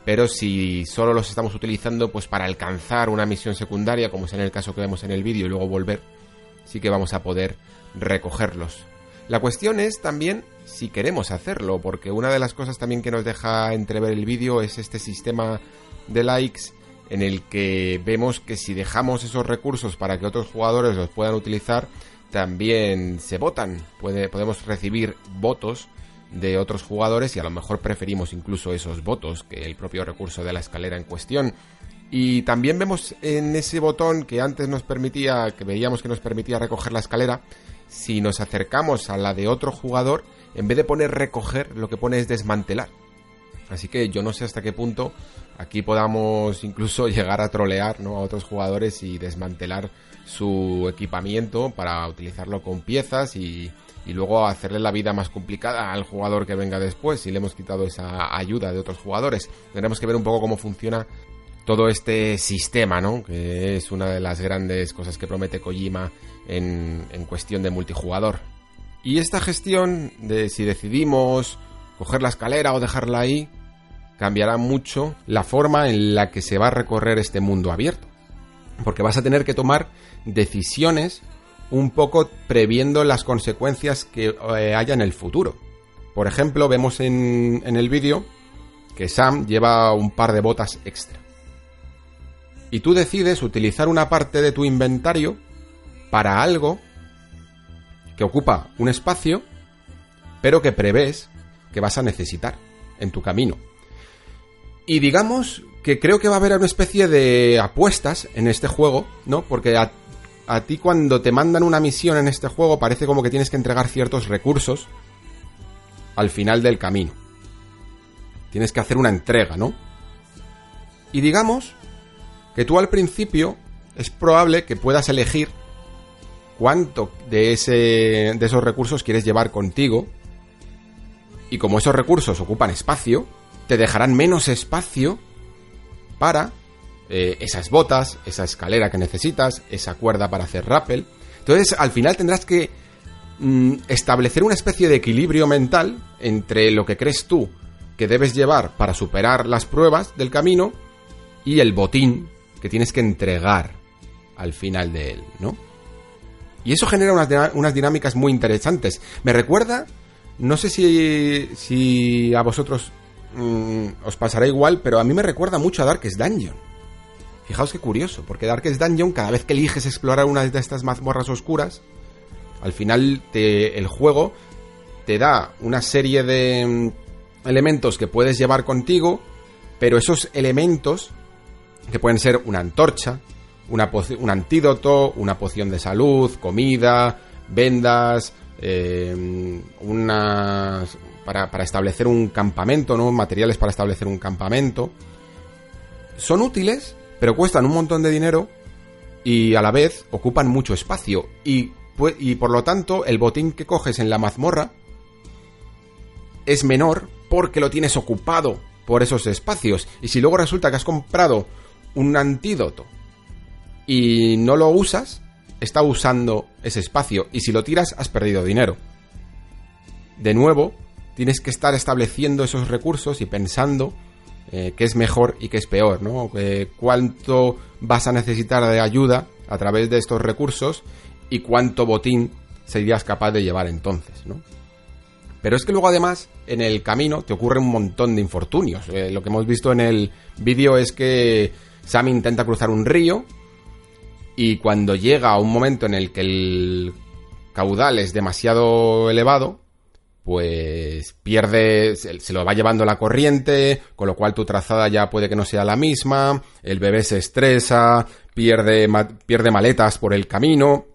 pero si solo los estamos utilizando pues para alcanzar una misión secundaria, como es en el caso que vemos en el vídeo y luego volver, sí que vamos a poder recogerlos. La cuestión es también si queremos hacerlo, porque una de las cosas también que nos deja entrever el vídeo es este sistema de likes en el que vemos que si dejamos esos recursos para que otros jugadores los puedan utilizar, también se votan. podemos recibir votos de otros jugadores y a lo mejor preferimos incluso esos votos que el propio recurso de la escalera en cuestión. Y también vemos en ese botón que antes nos permitía, que veíamos que nos permitía recoger la escalera, si nos acercamos a la de otro jugador, en vez de poner recoger, lo que pone es desmantelar. Así que yo no sé hasta qué punto aquí podamos incluso (laughs) llegar a trolear ¿no? a otros jugadores y desmantelar su equipamiento para utilizarlo con piezas y, y luego hacerle la vida más complicada al jugador que venga después si le hemos quitado esa ayuda de otros jugadores. Tendremos que ver un poco cómo funciona todo este sistema, ¿no? Que es una de las grandes cosas que promete Kojima en, cuestión de multijugador. Y esta gestión de si decidimos coger la escalera o dejarla ahí, cambiará mucho la forma en la que se va a recorrer este mundo abierto. Porque vas a tener que tomar decisiones un poco previendo las consecuencias que eh, haya en el futuro. Por ejemplo, vemos en, en el vídeo que Sam lleva un par de botas extra. Y tú decides utilizar una parte de tu inventario para algo que ocupa un espacio, pero que prevés que vas a necesitar en tu camino. Y digamos que creo que va a haber una especie de apuestas en este juego, ¿no? Porque a, a, ti cuando te mandan una misión en este juego parece como que tienes que entregar ciertos recursos al final del camino. Tienes que hacer una entrega, ¿no? Y digamos que tú al principio es probable que puedas elegir cuánto de, ese, de esos recursos quieres llevar contigo. Y como esos recursos ocupan espacio, te dejarán menos espacio para eh, esas botas, esa escalera que necesitas, esa cuerda para hacer rappel. Entonces, al final tendrás que mm, establecer una especie de equilibrio mental entre lo que crees tú que debes llevar para superar las pruebas del camino y el botín que tienes que entregar al final de él, ¿no? Y eso genera unas, dinámicas muy interesantes. Me recuerda, no sé si, si a vosotros mm, os pasará igual, pero a mí me recuerda mucho a Darkest Dungeon. Fijaos qué curioso, porque Darkest Dungeon, cada vez que eliges explorar una de estas mazmorras oscuras, al final el juego te da una serie de mm, elementos que puedes llevar contigo, pero esos elementos, que pueden ser una antorcha, un antídoto, una poción de salud, comida, vendas, eh, unas para, para, establecer un campamento, ¿no? Materiales para establecer un campamento. Son útiles, pero cuestan un montón de dinero y a la vez ocupan mucho espacio. Y, y por lo tanto, el botín que coges en la mazmorra es menor porque lo tienes ocupado por esos espacios. Y si luego resulta que has comprado un antídoto y no lo usas, está usando ese espacio y si lo tiras has perdido dinero. De nuevo, tienes que estar estableciendo esos recursos y pensando eh, qué es mejor y qué es peor, ¿no? Eh, cuánto vas a necesitar de ayuda a través de estos recursos y cuánto botín serías capaz de llevar entonces, ¿no? Pero es que luego además en el camino te ocurre un montón de infortunios. Eh, lo que hemos visto en el vídeo es que Sam intenta cruzar un río y cuando llega a un momento en el que el caudal es demasiado elevado, pues pierde, se lo va llevando la corriente, con lo cual tu trazada ya puede que no sea la misma, el bebé se estresa, pierde, pierde maletas por el camino.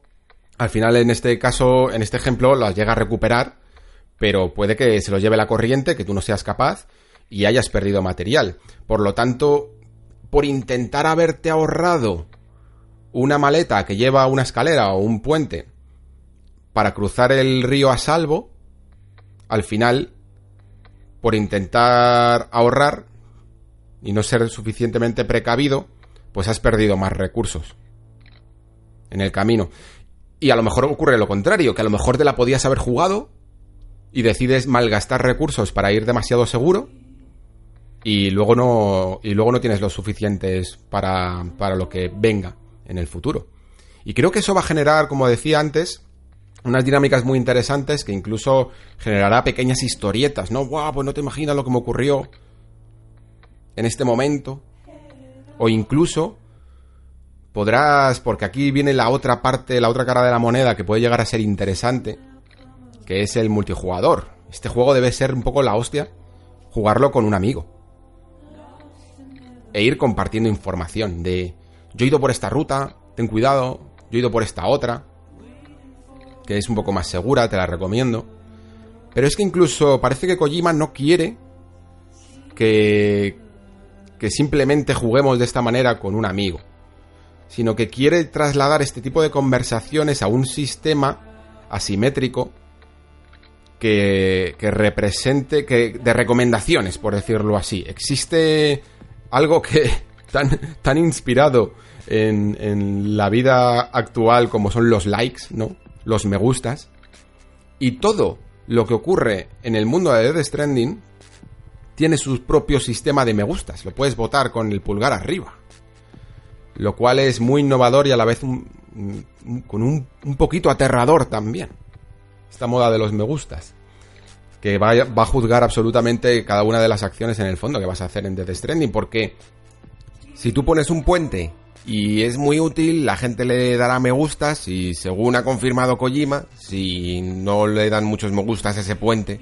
Al final, en este caso, en este ejemplo, las llega a recuperar, pero puede que se lo lleve la corriente, que tú no seas capaz y hayas perdido material. Por lo tanto, por intentar haberte ahorrado una maleta que lleva una escalera o un puente para cruzar el río a salvo, al final, por intentar ahorrar y no ser suficientemente precavido, pues has perdido más recursos en el camino. Y a lo mejor ocurre lo contrario, que a lo mejor te la podías haber jugado y decides malgastar recursos para ir demasiado seguro y luego no y luego no tienes los suficientes para, para lo que venga en el futuro. Y creo que eso va a generar, como decía antes, unas dinámicas muy interesantes que incluso generará pequeñas historietas, ¿no? ¡Guau! Pues no te imaginas lo que me ocurrió en este momento. O incluso podrás, porque aquí viene la otra parte, la otra cara de la moneda que puede llegar a ser interesante, que es el multijugador. Este juego debe ser un poco la hostia, jugarlo con un amigo. E ir compartiendo información de, yo he ido por esta ruta, ten cuidado, yo he ido por esta otra, que es un poco más segura, te la recomiendo. Pero es que incluso parece que Kojima no quiere que, que simplemente juguemos de esta manera con un amigo, sino que quiere trasladar este tipo de conversaciones a un sistema asimétrico que, que represente, que de recomendaciones, por decirlo así. Existe algo que tan, inspirado en, en la vida actual como son los likes, ¿no? Los me gustas. Y todo lo que ocurre en el mundo de Dead Stranding tiene su propio sistema de me gustas. Lo puedes votar con el pulgar arriba. Lo cual es muy innovador y a la vez con un, un, poquito aterrador también. Esta moda de los me gustas. Que va, va, a juzgar absolutamente cada una de las acciones en el fondo que vas a hacer en Death Stranding. Porque si tú pones un puente y es muy útil, la gente le dará me gustas y según ha confirmado Kojima, si no le dan muchos me gustas ese puente,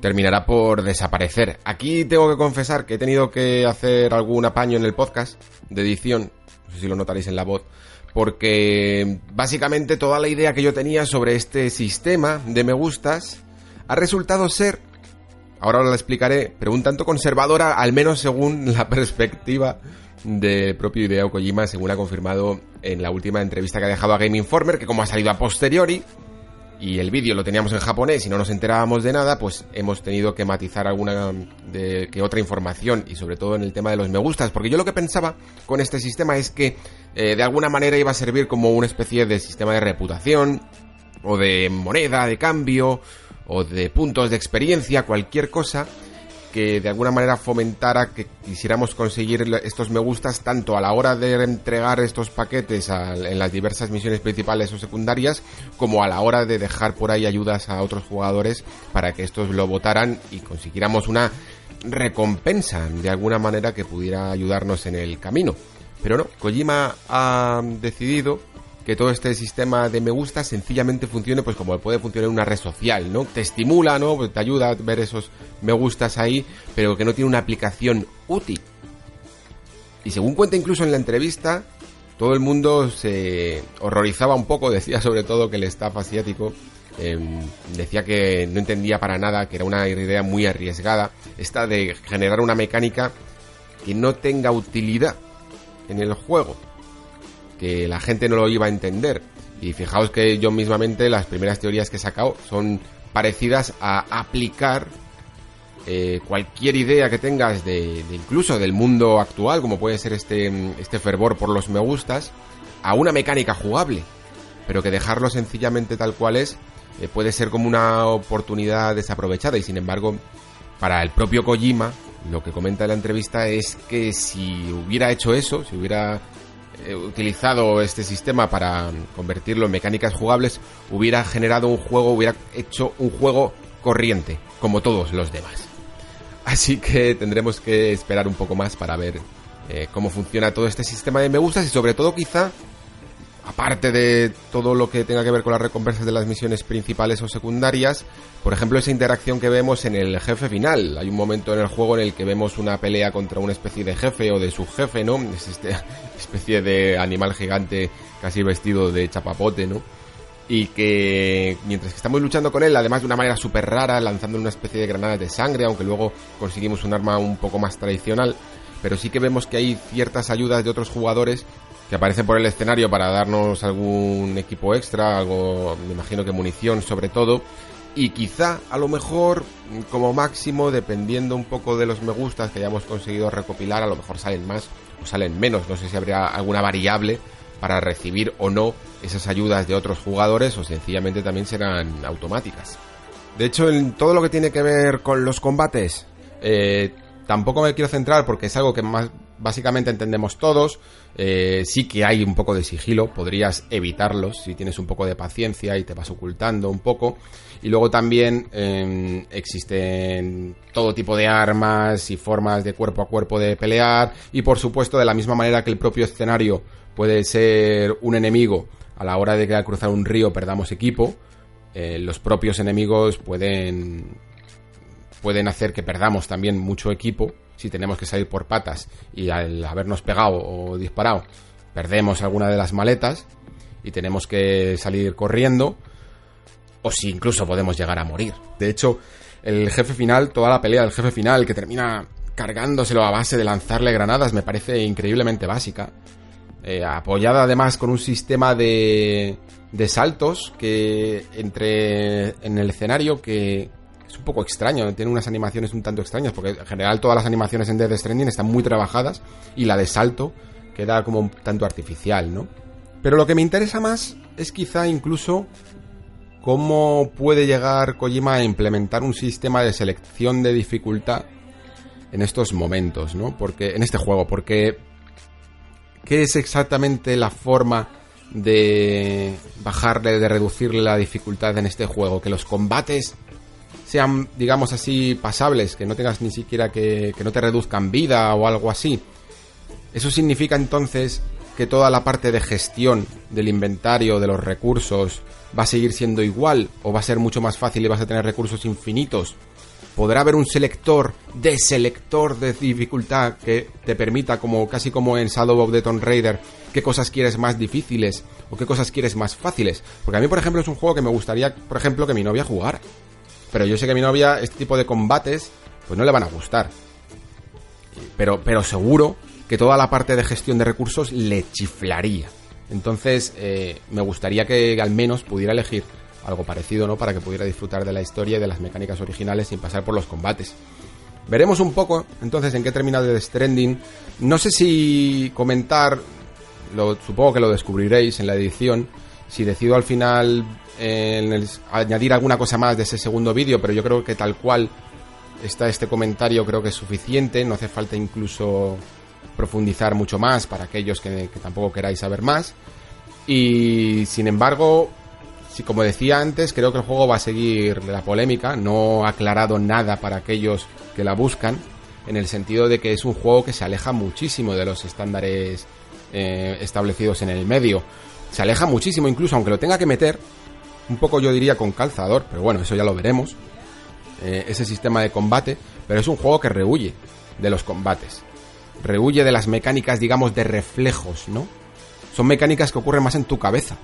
terminará por desaparecer. Aquí tengo que confesar que he tenido que hacer algún apaño en el podcast de edición, no sé si lo notaréis en la voz, porque básicamente toda la idea que yo tenía sobre este sistema de me gustas ha resultado ser, ahora os la explicaré, pero un tanto conservadora, al menos según la (laughs) perspectiva del propio Hideo Kojima, según ha confirmado en la última entrevista que ha dejado a Game Informer, que como ha salido a posteriori, y el vídeo lo teníamos en japonés y no nos enterábamos de nada, pues hemos tenido que matizar alguna de que otra información y sobre todo en el tema de los me gustas, porque yo lo que pensaba con este sistema es que eh, de alguna manera iba a servir como una especie de sistema de reputación o de moneda de cambio o de puntos de experiencia, cualquier cosa que de alguna manera fomentara que quisiéramos conseguir estos me gustas tanto a la hora de entregar estos paquetes en las diversas misiones principales o secundarias como a la hora de dejar por ahí ayudas a otros jugadores para que estos lo votaran y consiguiéramos una recompensa de alguna manera que pudiera ayudarnos en el camino. Pero no, Kojima ha decidido que todo este sistema de me gusta sencillamente funcione pues como puede funcionar una red social, ¿no? Te estimula, ¿no? Pues te ayuda a ver esos me gustas ahí, pero que no tiene una aplicación útil. Y según cuenta incluso en la entrevista, todo el mundo se horrorizaba un poco, (laughs) decía sobre todo que el staff asiático eh, decía que no entendía para nada, que era una idea muy arriesgada, esta de generar una mecánica que no tenga utilidad en el juego que la gente no lo iba a entender. Y fijaos que yo mismamente las primeras teorías que he sacado son parecidas a aplicar eh, cualquier idea que tengas de, de, incluso del mundo actual, como puede ser este, este fervor por los me gustas, a una mecánica jugable. Pero que dejarlo sencillamente tal cual es eh, puede ser como una oportunidad desaprovechada. Y sin embargo, para el propio Kojima, lo que comenta en la entrevista es que si hubiera hecho eso, si hubiera utilizado este sistema para convertirlo en mecánicas jugables, hubiera generado un juego, hubiera hecho un juego corriente, como todos los demás. (laughs) Así que tendremos que esperar un poco más para ver eh, cómo funciona todo este sistema de me gustas y sobre todo quizá aparte de todo lo que tenga que ver con las recompensas de las misiones principales o secundarias, por ejemplo, esa interacción que vemos en el jefe final. Hay un momento en el juego en el que vemos una pelea contra una especie de jefe o de subjefe, ¿no? (laughs) Es esta especie de animal gigante casi vestido de chapapote, ¿no? Y que mientras que estamos luchando con él, además de una manera súper rara, lanzando una especie de granadas de sangre, aunque luego conseguimos un arma un poco más tradicional, pero sí que vemos que hay ciertas ayudas de otros jugadores que aparece por el escenario para darnos algún equipo extra, algo, me imagino que munición sobre todo, y quizá a lo mejor como máximo dependiendo un poco de los me gustas que hayamos conseguido recopilar a lo mejor salen más o salen menos. No sé si habría alguna variable para recibir o no esas ayudas de otros jugadores o sencillamente también serán automáticas. De hecho en todo lo que tiene que ver con los combates eh, tampoco me quiero centrar porque es algo que más básicamente entendemos todos. Eh, sí que hay un poco de sigilo, podrías evitarlos si tienes un poco de paciencia y te vas ocultando un poco. Y luego también em, existen todo tipo de armas y formas de cuerpo a cuerpo de pelear. Y por supuesto, de la misma manera que el propio escenario puede ser un enemigo a la hora de cruzar un río perdamos equipo, eh, los propios enemigos pueden pueden hacer que perdamos también mucho equipo si tenemos que salir por patas y al habernos pegado o disparado perdemos alguna de las maletas y tenemos que salir corriendo o si incluso podemos llegar a morir. De hecho, el jefe final, toda la pelea del jefe final que termina cargándoselo a base de lanzarle granadas me parece increíblemente básica. Eh, apoyada además con un sistema de, de saltos que entre en el escenario que es un poco extraño, tiene unas animaciones un tanto extrañas, porque en general todas las animaciones en Death Stranding están muy trabajadas y la de salto queda como un tanto artificial, ¿no? Pero lo que me interesa más es quizá incluso cómo puede llegar Kojima a implementar un sistema de selección de dificultad en estos momentos, ¿no? Porque en este juego, porque ¿qué es exactamente la forma de bajarle, de reducirle la dificultad en este juego? Que los combates sean, digamos así, pasables, que no tengas ni siquiera que, que no te reduzcan vida o algo así. Eso significa entonces que toda la parte de gestión del inventario, de los recursos, va a seguir siendo igual o va a ser mucho más fácil y vas a tener recursos infinitos. Podrá haber un selector de selector de dificultad que te permita, como casi como en Shadow of the Tomb Raider, qué cosas quieres más difíciles o qué cosas quieres más fáciles. Porque a mí, por ejemplo, es un juego que me gustaría, por ejemplo, que mi novia jugara. Pero yo sé que a mi novia este tipo de combates pues no le van a gustar. Pero, pero seguro que toda la parte de gestión de recursos le chiflaría. Entonces eh, me gustaría que al menos pudiera elegir algo parecido, ¿no? Para que pudiera disfrutar de la historia y de las mecánicas originales sin pasar por los combates. Veremos un poco entonces en qué termina The Stranding. No sé si comentar, lo, supongo que lo descubriréis en la edición, si decido al final en añadir alguna cosa más de ese segundo vídeo, pero yo creo que tal cual está este comentario creo que es suficiente, no hace falta incluso profundizar mucho más para aquellos que, tampoco queráis saber más. Y sin embargo, si como decía antes, creo que el juego va a seguir la polémica, no ha aclarado nada para aquellos que la buscan, en el sentido de que es un juego que se aleja muchísimo de los estándares eh, establecidos en el medio. Se aleja muchísimo, incluso aunque lo tenga que meter, un poco yo diría con calzador, pero bueno, eso ya lo veremos. Eh, ese sistema de combate, pero es un juego que rehuye de los combates. Rehuye de las mecánicas, digamos, de reflejos, ¿no? Son mecánicas que ocurren más en tu cabeza.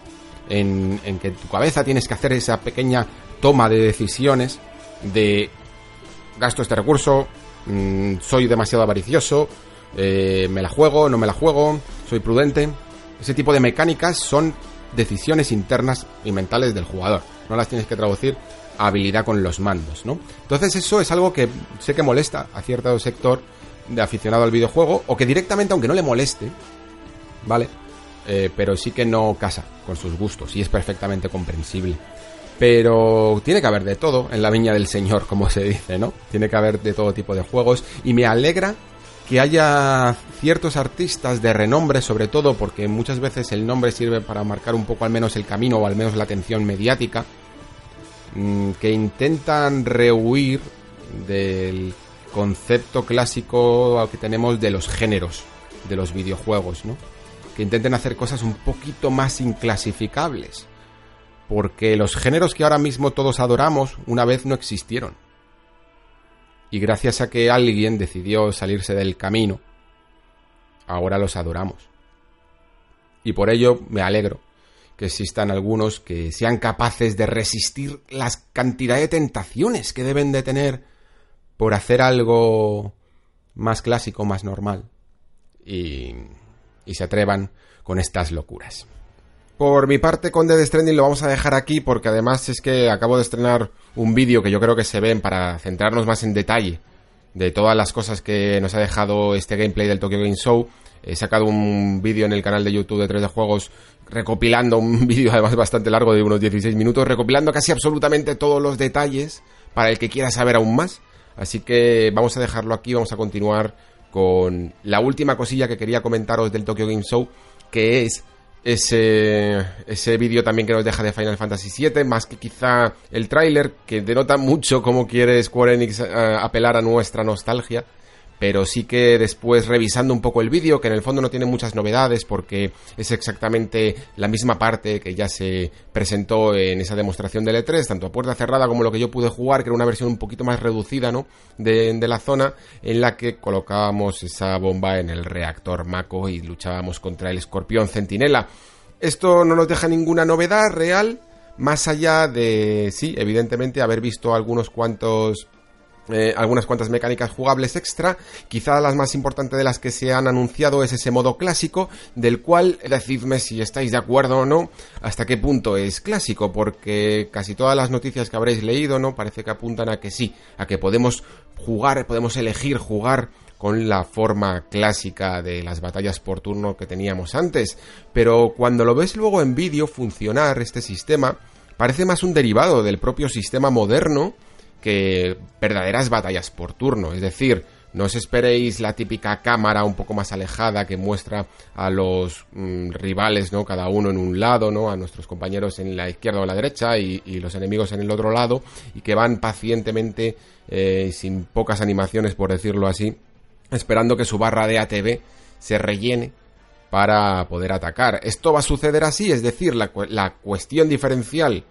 En, que en tu cabeza tienes que hacer esa pequeña toma de decisiones de gasto este recurso, mm, soy demasiado avaricioso, eh, me la juego, no me la juego, soy prudente. Ese tipo de mecánicas son decisiones internas y mentales del jugador. No las tienes que traducir a habilidad con los mandos, ¿no? Entonces eso es algo que sé que molesta a cierto sector de aficionado al videojuego o que directamente, aunque no le moleste, ¿vale? Eh, pero sí que no casa con sus gustos y es perfectamente comprensible. Pero tiene que haber de todo en la viña del señor, (laughs) como se dice, ¿no? Tiene que haber de todo tipo de juegos y me alegra que haya ciertos artistas de renombre, sobre todo porque muchas veces el nombre sirve para marcar un poco al menos el camino o al menos la atención mediática, mm, que intentan rehuir del concepto clásico que tenemos de los géneros de los videojuegos, ¿no? Que intenten hacer cosas un poquito más inclasificables. Porque los géneros que ahora mismo todos adoramos una vez no existieron y gracias a que alguien decidió salirse del camino, ahora los adoramos. Y por ello me alegro que existan algunos que sean capaces de resistir las cantidad de tentaciones que deben de tener por hacer algo más clásico, más normal. Y y se atrevan con estas locuras. Por mi parte, con Dead Stranding lo vamos a dejar aquí porque además es que acabo de estrenar un vídeo que yo creo que se ven para centrarnos más en detalle de todas las cosas que nos ha dejado este gameplay del Tokyo Game Show. He sacado un vídeo en el canal de YouTube de 3 de juegos recopilando un (laughs) vídeo además bastante largo de unos 16 minutos, recopilando casi absolutamente todos los detalles para el que quiera saber aún más. Así que vamos a dejarlo aquí, vamos a continuar con la última cosilla que quería comentaros del Tokyo Game Show, que es ese, ese vídeo también que nos deja de Final Fantasy VII, más que quizá el tráiler, que denota mucho cómo quiere Square Enix eh, apelar a nuestra nostalgia pero sí que después revisando un poco el vídeo, que en el fondo no tiene muchas novedades porque es exactamente la misma parte que ya se presentó en esa demostración del E3, tanto a puerta cerrada como lo que yo pude jugar, que era una versión un poquito más reducida, ¿no? De, de la zona en la que colocábamos esa bomba en el reactor Mako y luchábamos contra el escorpión centinela. Esto no nos deja ninguna novedad real, más allá de, sí, evidentemente haber visto algunos cuantos eh, algunas cuantas mecánicas jugables extra. Quizá las más importantes de las que se han anunciado es ese modo clásico, del cual decidme si estáis de acuerdo o no, hasta qué punto es clásico, porque casi todas las noticias que habréis leído, ¿no? Parece que apuntan a que sí, a que podemos jugar, podemos elegir jugar con la forma clásica de las batallas por turno que teníamos antes, pero cuando lo ves luego en vídeo funcionar este sistema, parece más un derivado del propio sistema moderno, que verdaderas batallas por turno. Es decir, no os esperéis la típica cámara un poco más alejada que muestra a los mm, rivales, ¿no? Cada uno en un lado, ¿no? A nuestros compañeros en la izquierda o la derecha y, los enemigos en el otro lado y que van pacientemente, eh, sin pocas animaciones por decirlo así, esperando que su barra de ATV se rellene para poder atacar. Esto va a suceder así, es decir, la, la cuestión diferencial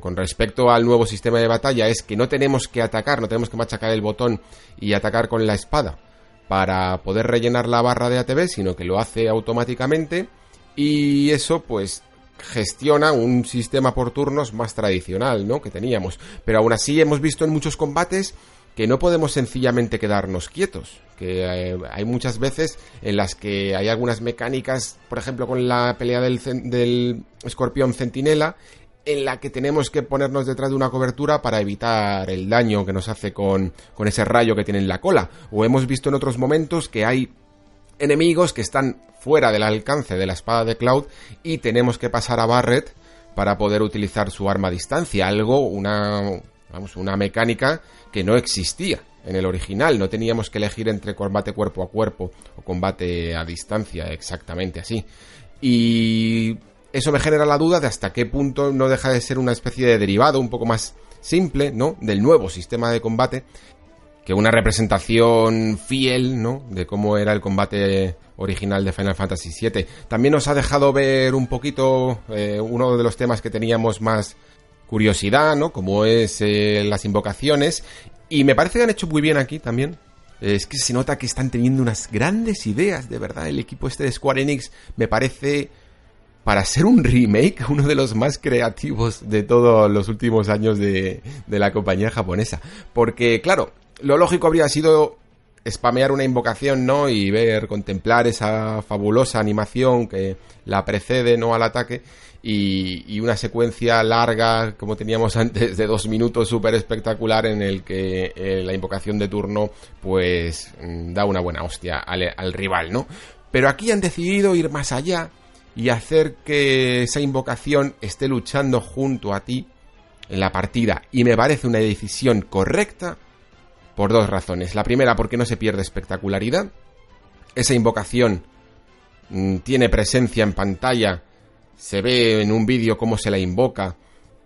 con respecto al nuevo sistema de batalla es que no tenemos que atacar, no tenemos que machacar el botón y atacar con la espada para poder rellenar la barra de ATB, sino que lo hace automáticamente y eso pues gestiona un sistema por turnos más tradicional, ¿no? que teníamos. Pero aún así hemos visto en muchos combates que no podemos sencillamente quedarnos quietos, que eh, hay muchas veces en las que hay algunas mecánicas, por ejemplo con la pelea del escorpión centinela, en la que tenemos que ponernos detrás de una cobertura para evitar el daño que nos hace con, con ese rayo que tiene en la cola. O hemos visto en otros momentos que hay enemigos que están fuera del alcance de la espada de Cloud y tenemos que pasar a Barret para poder utilizar su arma a distancia, algo, una, vamos, una mecánica que no existía en el original, no teníamos que elegir entre combate cuerpo a cuerpo o combate a distancia, exactamente así. Y eso me genera la duda de hasta qué punto no deja de ser una especie de derivado un poco más simple, ¿no? Del nuevo sistema de combate que una representación fiel, ¿no? De cómo era el combate original de Final Fantasy VII. También nos ha dejado ver un poquito eh, uno de los temas que teníamos más curiosidad, ¿no? Como es eh, las invocaciones. Y me parece que han hecho muy bien aquí también. Es que se nota que están teniendo unas grandes ideas, de verdad. El equipo este de Square Enix me parece para ser un remake, (laughs) uno de los más creativos de todos los últimos años de, la compañía japonesa. Porque, claro, lo lógico habría sido spamear una invocación, ¿no? Y ver, contemplar esa fabulosa animación que la precede, ¿no? Al ataque. Y, una secuencia larga, como teníamos (laughs) antes, de dos minutos, súper espectacular, en el que eh, la invocación de turno, pues, mm, da una buena hostia al rival, ¿no? Pero aquí han decidido ir más allá y hacer que esa invocación esté luchando junto a ti en la partida. Y me parece una decisión correcta por dos razones. La primera, porque no se pierde espectacularidad. Esa invocación mm, tiene presencia en pantalla, se ve en un vídeo cómo se la invoca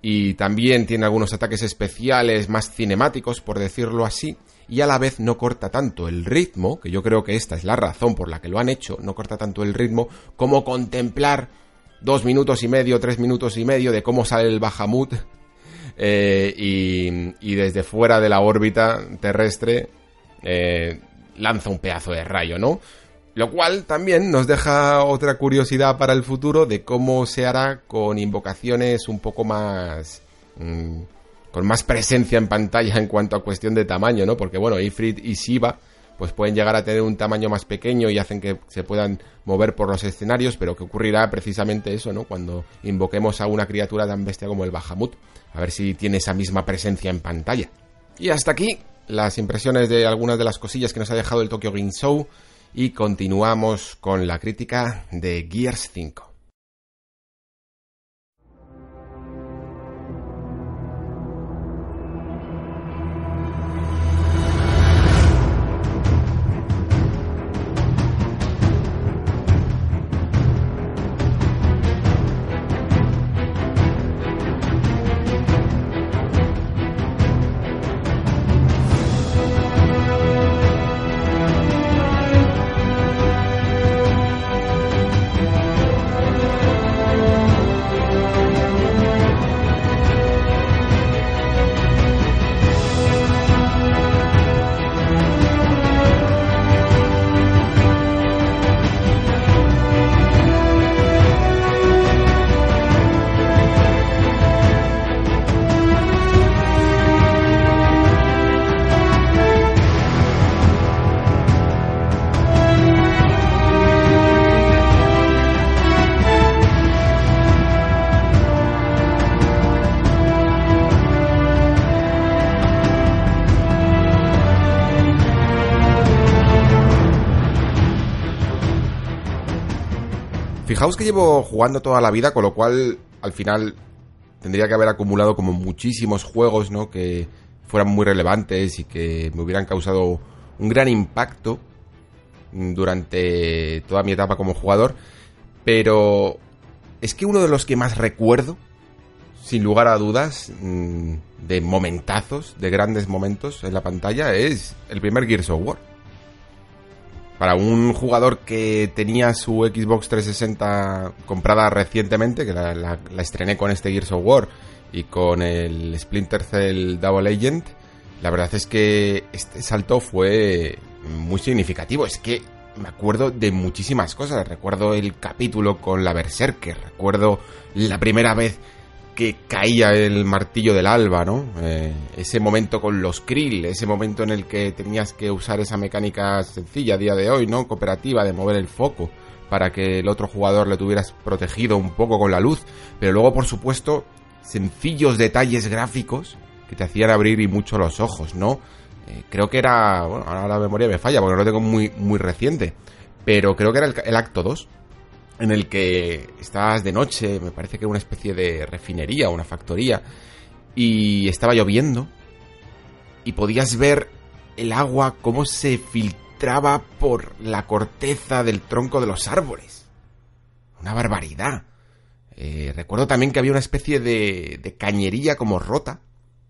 y también tiene algunos ataques especiales más cinemáticos, por decirlo así y a la vez no corta tanto el ritmo, que yo creo que esta es la razón por la que lo han hecho, no corta tanto el ritmo como contemplar dos minutos y medio, tres minutos y medio de cómo sale el Bahamut (laughs) eh, y, desde fuera de la órbita terrestre eh, lanza un pedazo de rayo, ¿no? Lo cual también nos deja otra curiosidad para el futuro de cómo se hará con invocaciones un poco más... Mm, con más presencia en pantalla en cuanto a cuestión de tamaño, ¿no? Porque bueno, Ifrit y Shiva pues pueden llegar a tener un tamaño más pequeño y hacen que se puedan mover por los escenarios, pero que ocurrirá precisamente eso, ¿no? Cuando invoquemos a una criatura tan bestia como el Bahamut. A ver si tiene esa misma presencia en pantalla. Y hasta aquí las impresiones de algunas de las cosillas que nos ha dejado el Tokyo Game Show y continuamos con la crítica de Gears 5. Fijaos que llevo jugando toda la vida, con lo cual al final tendría que haber acumulado como muchísimos juegos, ¿no? Que fueran muy relevantes y que me hubieran causado un gran impacto durante toda mi etapa como jugador. Pero es que uno de los que más recuerdo, sin lugar a dudas, mm, de momentazos, de grandes momentos en la pantalla, es el primer Gears of War para un jugador que tenía su Xbox 360 comprada recientemente, que la, estrené con este Gears of War y con el Splinter Cell Double Agent, la verdad es que este salto fue muy significativo. Es que me acuerdo de muchísimas cosas. Recuerdo el capítulo con la Berserker, recuerdo la primera vez que caía el martillo del alba, ¿no? Eh, ese momento con los krill, ese momento en el que tenías que usar esa mecánica sencilla a día de hoy, ¿no? Cooperativa, de mover el foco para que el otro jugador le tuvieras protegido un poco con la luz, pero luego, por supuesto, sencillos detalles gráficos que te hacían abrir y mucho los ojos, ¿no? Eh, creo que era, bueno, ahora la memoria me falla porque no lo tengo muy, muy reciente, pero creo que era el, el acto 2, en el que estabas de noche, me parece que era una especie de refinería, una factoría, y estaba lloviendo, y podías ver el agua cómo se filtraba por la corteza del tronco de los árboles. Una barbaridad. Eh, recuerdo también que había una especie de, de, cañería como rota,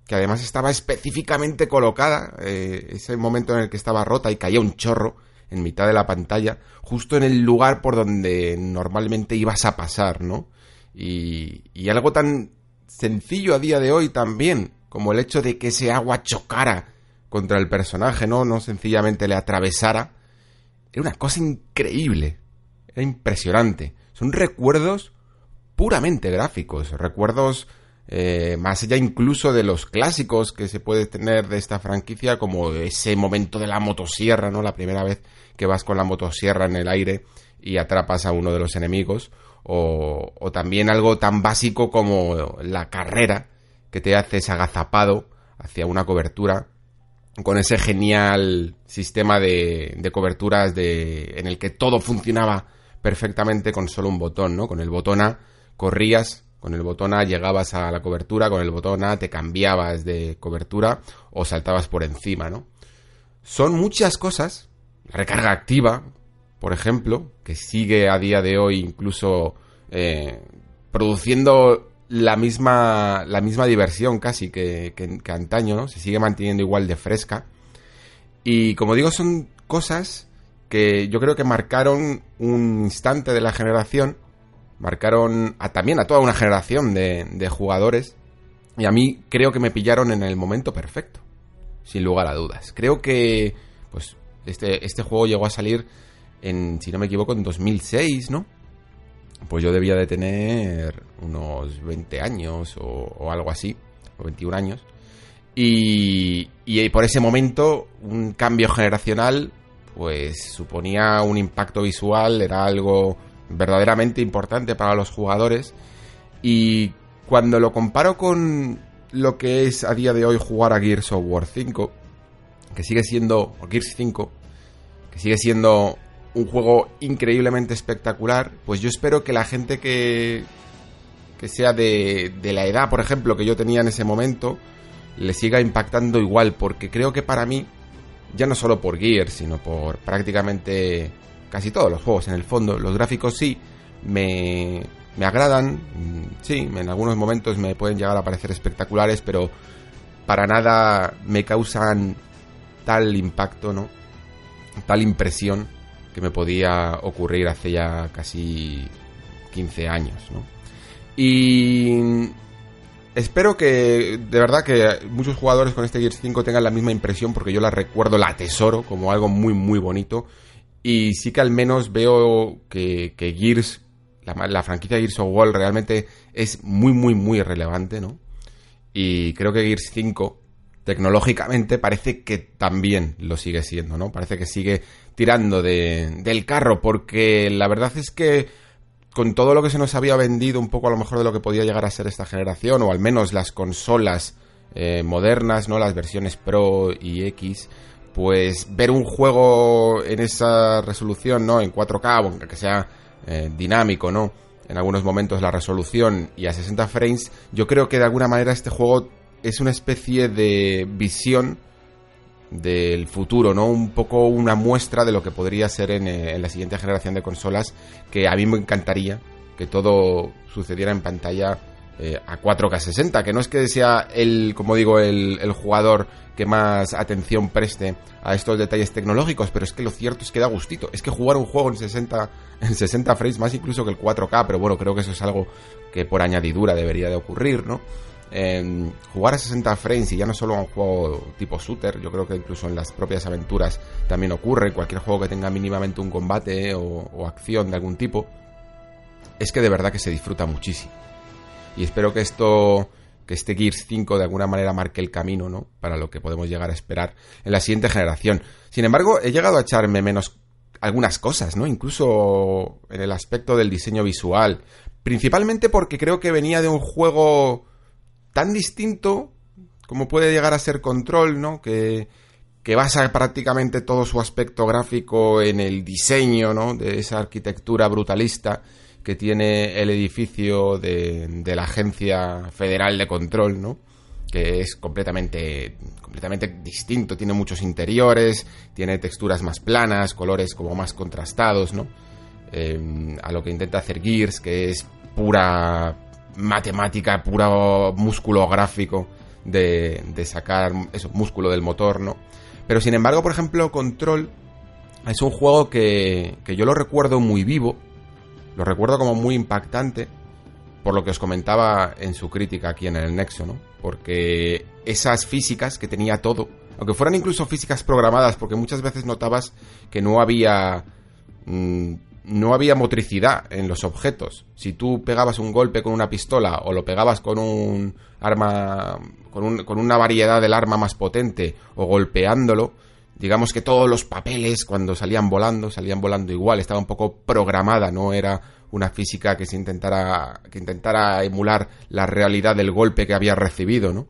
que además estaba específicamente colocada, eh, ese momento en el que estaba rota y caía un chorro, en mitad de la pantalla, justo en el lugar por donde normalmente ibas a pasar, ¿no? Y, y algo tan sencillo a día de hoy también, como el hecho de que ese agua chocara contra el personaje, ¿no? No sencillamente le atravesara. Era una cosa increíble. Era impresionante. Son recuerdos puramente gráficos. Recuerdos eh, más allá incluso de los clásicos que se puede tener de esta franquicia, como ese momento de la motosierra, ¿no? La primera vez que vas con la motosierra en el aire y atrapas a uno de los enemigos, o, o también algo tan básico como la carrera que te haces agazapado hacia una cobertura con ese genial sistema de, de coberturas de, en el que todo funcionaba perfectamente con solo un botón, ¿no? Con el botón A corrías con el botón A llegabas a la cobertura, con el botón A te cambiabas de cobertura o saltabas por encima, ¿no? Son muchas cosas. La recarga activa, por ejemplo, que sigue a día de hoy incluso eh, produciendo la misma, la misma diversión casi que, que, antaño, ¿no? Se sigue manteniendo igual de fresca. Y como digo, son cosas que yo creo que marcaron un instante de la generación marcaron a, también a toda una generación de, de jugadores y a mí creo que me pillaron en el momento perfecto, sin lugar a dudas. Creo que pues este, este juego llegó a salir en, si no me equivoco, en 2006, ¿no? Pues yo debía de tener unos 20 años o, algo así, o 21 años. Y, y por ese momento, un cambio generacional pues suponía un impacto visual, era algo verdaderamente importante para los jugadores. Y cuando lo comparo con lo que es a día de hoy jugar a Gears of War 5, que sigue siendo, o Gears 5, que sigue siendo un juego increíblemente espectacular, pues yo espero que la gente que, que sea de, de la edad, por ejemplo, que yo tenía en ese momento, le siga impactando igual, porque creo que para mí, ya no solo por Gears, sino por prácticamente casi todos los juegos en el fondo, los gráficos sí me, me agradan, mm, sí, en algunos momentos me pueden llegar a parecer espectaculares, pero para nada me causan tal impacto, ¿no? Tal impresión que me podía ocurrir hace ya casi 15 años, ¿no? Y espero que, de verdad, que muchos jugadores con este Gears 5 tengan la misma impresión, porque yo la recuerdo, la atesoro como algo muy, muy bonito. Y sí que al menos veo que, que Gears, la, la, franquicia Gears of War realmente es muy, muy, muy relevante, ¿no? Y creo que Gears 5, tecnológicamente, parece que también lo sigue siendo, ¿no? Parece que sigue tirando de, del carro, porque la verdad es que con todo lo que se nos había vendido un poco a lo mejor de lo que podía llegar a ser esta generación, o al menos las consolas eh, modernas, ¿no? Las versiones Pro y X, pues ver un juego en esa resolución, ¿no? En 4K, aunque sea eh, dinámico, ¿no? En algunos momentos la resolución y a 60 frames, yo creo que de alguna manera este juego es una especie de visión del futuro, ¿no? Un poco una muestra de lo que podría ser en, eh, en, la siguiente generación de consolas, que a mí me encantaría que todo sucediera en pantalla eh, a 4K 60, que no es que sea el, como digo, el, jugador que más atención preste a estos detalles tecnológicos, pero es que lo cierto es que da gustito, es que jugar un juego en 60, en 60 frames más incluso que el 4K, pero bueno, creo que eso es algo que por añadidura debería de ocurrir, ¿no? Eh, jugar a 60 frames y ya no solo a un juego tipo shooter, yo creo que incluso en las propias aventuras también ocurre, cualquier juego que tenga mínimamente un combate o, o acción de algún tipo, es que de verdad que se disfruta muchísimo. Y espero que esto, que este Gears 5 de alguna manera marque el camino, ¿no? Para lo que podemos llegar a esperar en la siguiente generación. Sin embargo, he llegado a echarme menos algunas cosas, ¿no? Incluso en el aspecto del diseño visual. Principalmente porque creo que venía de un juego tan distinto como puede llegar a ser Control, ¿no? Que, que basa prácticamente todo su aspecto gráfico en el diseño, ¿no? De esa arquitectura brutalista que tiene el edificio de, la Agencia Federal de Control, ¿no? Que es completamente, completamente distinto, tiene muchos interiores, tiene texturas más planas, colores como más contrastados, ¿no? Eh, a lo que intenta hacer Gears, que es pura matemática, puro músculo gráfico de, de sacar eso, músculo del motor, ¿no? Pero sin embargo, por ejemplo, Control es un juego que, que yo lo recuerdo muy vivo, lo recuerdo como muy impactante, por lo que os comentaba en su crítica aquí en el Nexo, ¿no? Porque esas físicas que tenía todo, aunque fueran incluso físicas programadas, porque muchas veces notabas que no había mmm, no había motricidad en los objetos. Si tú pegabas un golpe con una pistola o lo pegabas con un arma, con, un, con, una variedad del arma más potente o golpeándolo, digamos que todos los papeles cuando salían volando, salían volando igual, estaba un poco programada, no era una física que se intentara, que intentara emular la realidad del golpe que había recibido, ¿no?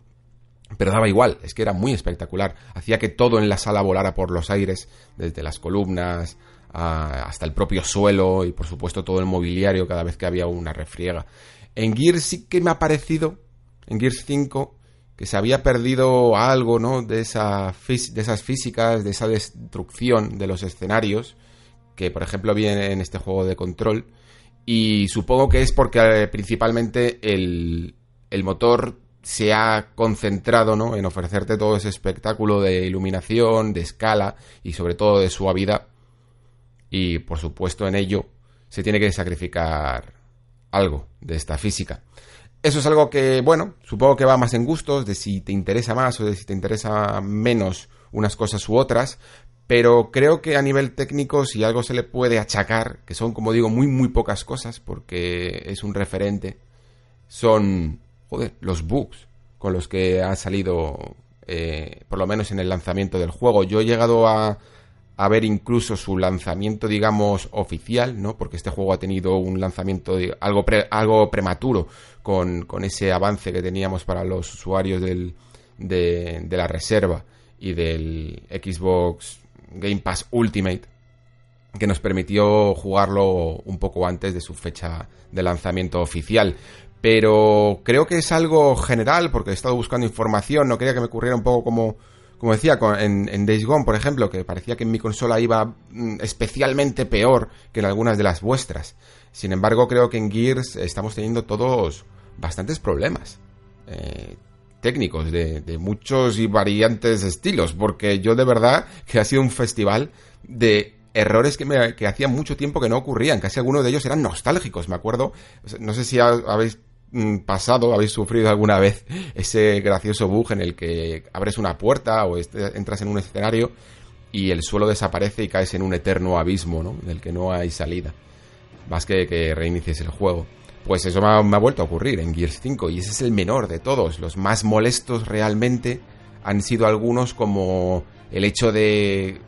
Pero daba igual, es que era muy espectacular. Hacía que todo en la sala volara por los aires, desde las columnas hasta el propio suelo y por supuesto todo el mobiliario cada vez que había una refriega. En Gears sí que me ha parecido, en Gears 5, que se había perdido algo, ¿no? De, esa de esas físicas, de esa destrucción de los escenarios, que por ejemplo viene en este juego de control. Y supongo que es porque eh, principalmente el, el motor se ha concentrado ¿no? en ofrecerte todo ese espectáculo de iluminación, de escala y sobre todo de suavidad y por supuesto en ello se tiene que sacrificar algo de esta física. Eso es algo que, bueno, supongo que va más en gustos, de si te interesa más o de si te interesa menos unas cosas u otras, pero creo que a nivel técnico si algo se le puede achacar, que son como digo muy muy pocas cosas porque es un referente, son, joder, los bugs con los que ha salido, eh, por lo menos en el lanzamiento del juego. Yo he llegado a, a ver incluso su lanzamiento, digamos, oficial, ¿no? Porque este juego ha tenido un lanzamiento algo, algo prematuro con, con, ese avance que teníamos para los usuarios del, de, de la reserva y del Xbox Game Pass Ultimate, que nos permitió jugarlo un poco antes de su fecha de lanzamiento oficial. Pero creo que es algo general, porque he estado buscando información, no quería que me ocurriera un poco como como decía, en, en, Days Gone, por ejemplo, que parecía que en mi consola iba mm, especialmente peor que en algunas de las vuestras. Sin embargo, creo que en Gears estamos teniendo todos bastantes problemas eh, técnicos de, muchos y variantes estilos, porque yo de verdad (laughs) que ha sido un festival de errores que, me, que hacía mucho tiempo que no ocurrían. Casi algunos de ellos eran nostálgicos, me acuerdo. No sé si habéis pasado habéis sufrido alguna vez ese gracioso bug en el que abres una puerta o entras en un escenario y el suelo desaparece y caes en un eterno abismo, ¿no? Del que no hay salida. Más que que reinicies el juego. Pues eso me ha, me ha, vuelto a ocurrir en Gears 5 y ese es el menor de todos. Los más molestos realmente han sido algunos como el hecho de,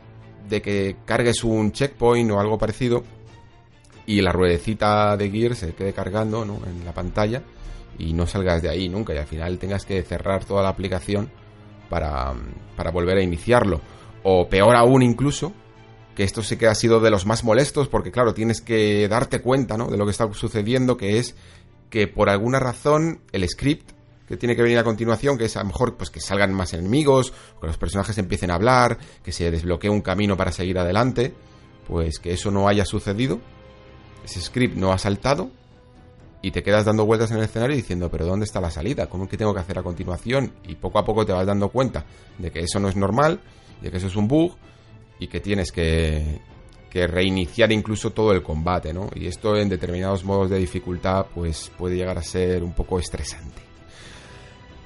de que cargues un checkpoint o algo parecido y la ruedecita de Gear se quede cargando ¿no? en la pantalla y no salgas de ahí nunca y al final tengas que cerrar toda la aplicación para, para volver a iniciarlo. O peor aún incluso, que esto sí que ha sido de los más molestos porque claro, tienes que darte cuenta ¿no? de lo que está sucediendo, que es que por alguna razón el script que tiene que venir a continuación, que es a lo mejor pues que salgan más enemigos, que los personajes empiecen a hablar, que se desbloquee un camino para seguir adelante, pues que eso no haya sucedido ese script no ha saltado y te quedas dando vueltas en el escenario diciendo, pero ¿dónde está la salida? ¿Cómo es que tengo que hacer a continuación? Y poco a poco te vas dando cuenta de que eso no es normal, de que eso es un bug y que tienes que, que reiniciar incluso todo el combate, ¿no? Y esto en determinados modos de dificultad pues puede llegar a ser un poco estresante.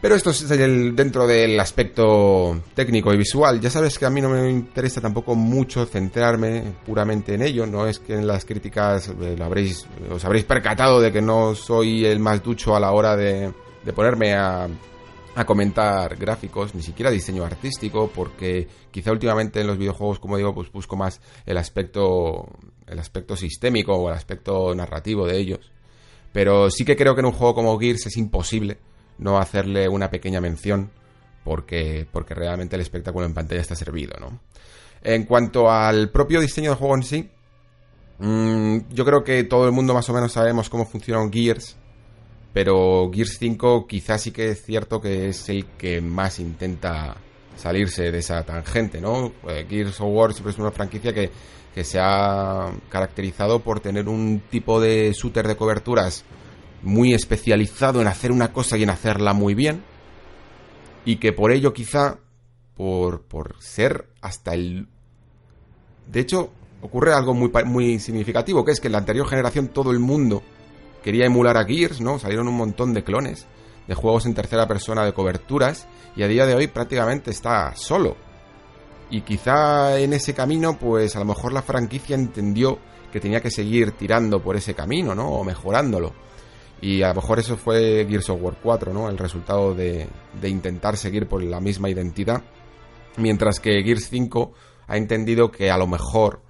Pero esto es el, dentro del aspecto técnico y visual. Ya sabes que a mí no me interesa tampoco mucho centrarme puramente en ello. No es que en las críticas eh, habréis, os habréis percatado de que no soy el más ducho a la hora de, ponerme a, a comentar gráficos, ni siquiera diseño artístico, porque quizá últimamente en los videojuegos, como digo, pues busco más el aspecto, el aspecto sistémico o el aspecto narrativo de ellos. Pero sí que creo que en un juego como Gears es imposible no hacerle una pequeña mención porque, porque realmente el espectáculo en pantalla está servido, ¿no? En cuanto al propio diseño del juego en sí, mm, yo creo que todo el mundo más o menos sabemos cómo funciona Gears, pero Gears 5 quizás sí que es cierto que es el que más intenta salirse de esa tangente, ¿no? Eh, Gears of War siempre es una franquicia que, que se ha caracterizado por tener un tipo de shooter de coberturas muy especializado en hacer una cosa y en hacerla muy bien, y que por ello quizá, por, por ser hasta el... De hecho, ocurre algo muy, muy significativo, que es que en la anterior generación todo el mundo quería emular a Gears, ¿no? Salieron un montón de clones de juegos en tercera persona de coberturas, y a día de hoy prácticamente está solo. Y quizá en ese camino, pues a lo mejor la franquicia entendió que tenía que seguir tirando por ese camino, ¿no? O mejorándolo. Y a lo mejor eso fue Gears of War 4, ¿no? El resultado de, intentar seguir por la misma identidad. Mientras que Gears 5 ha entendido que a lo mejor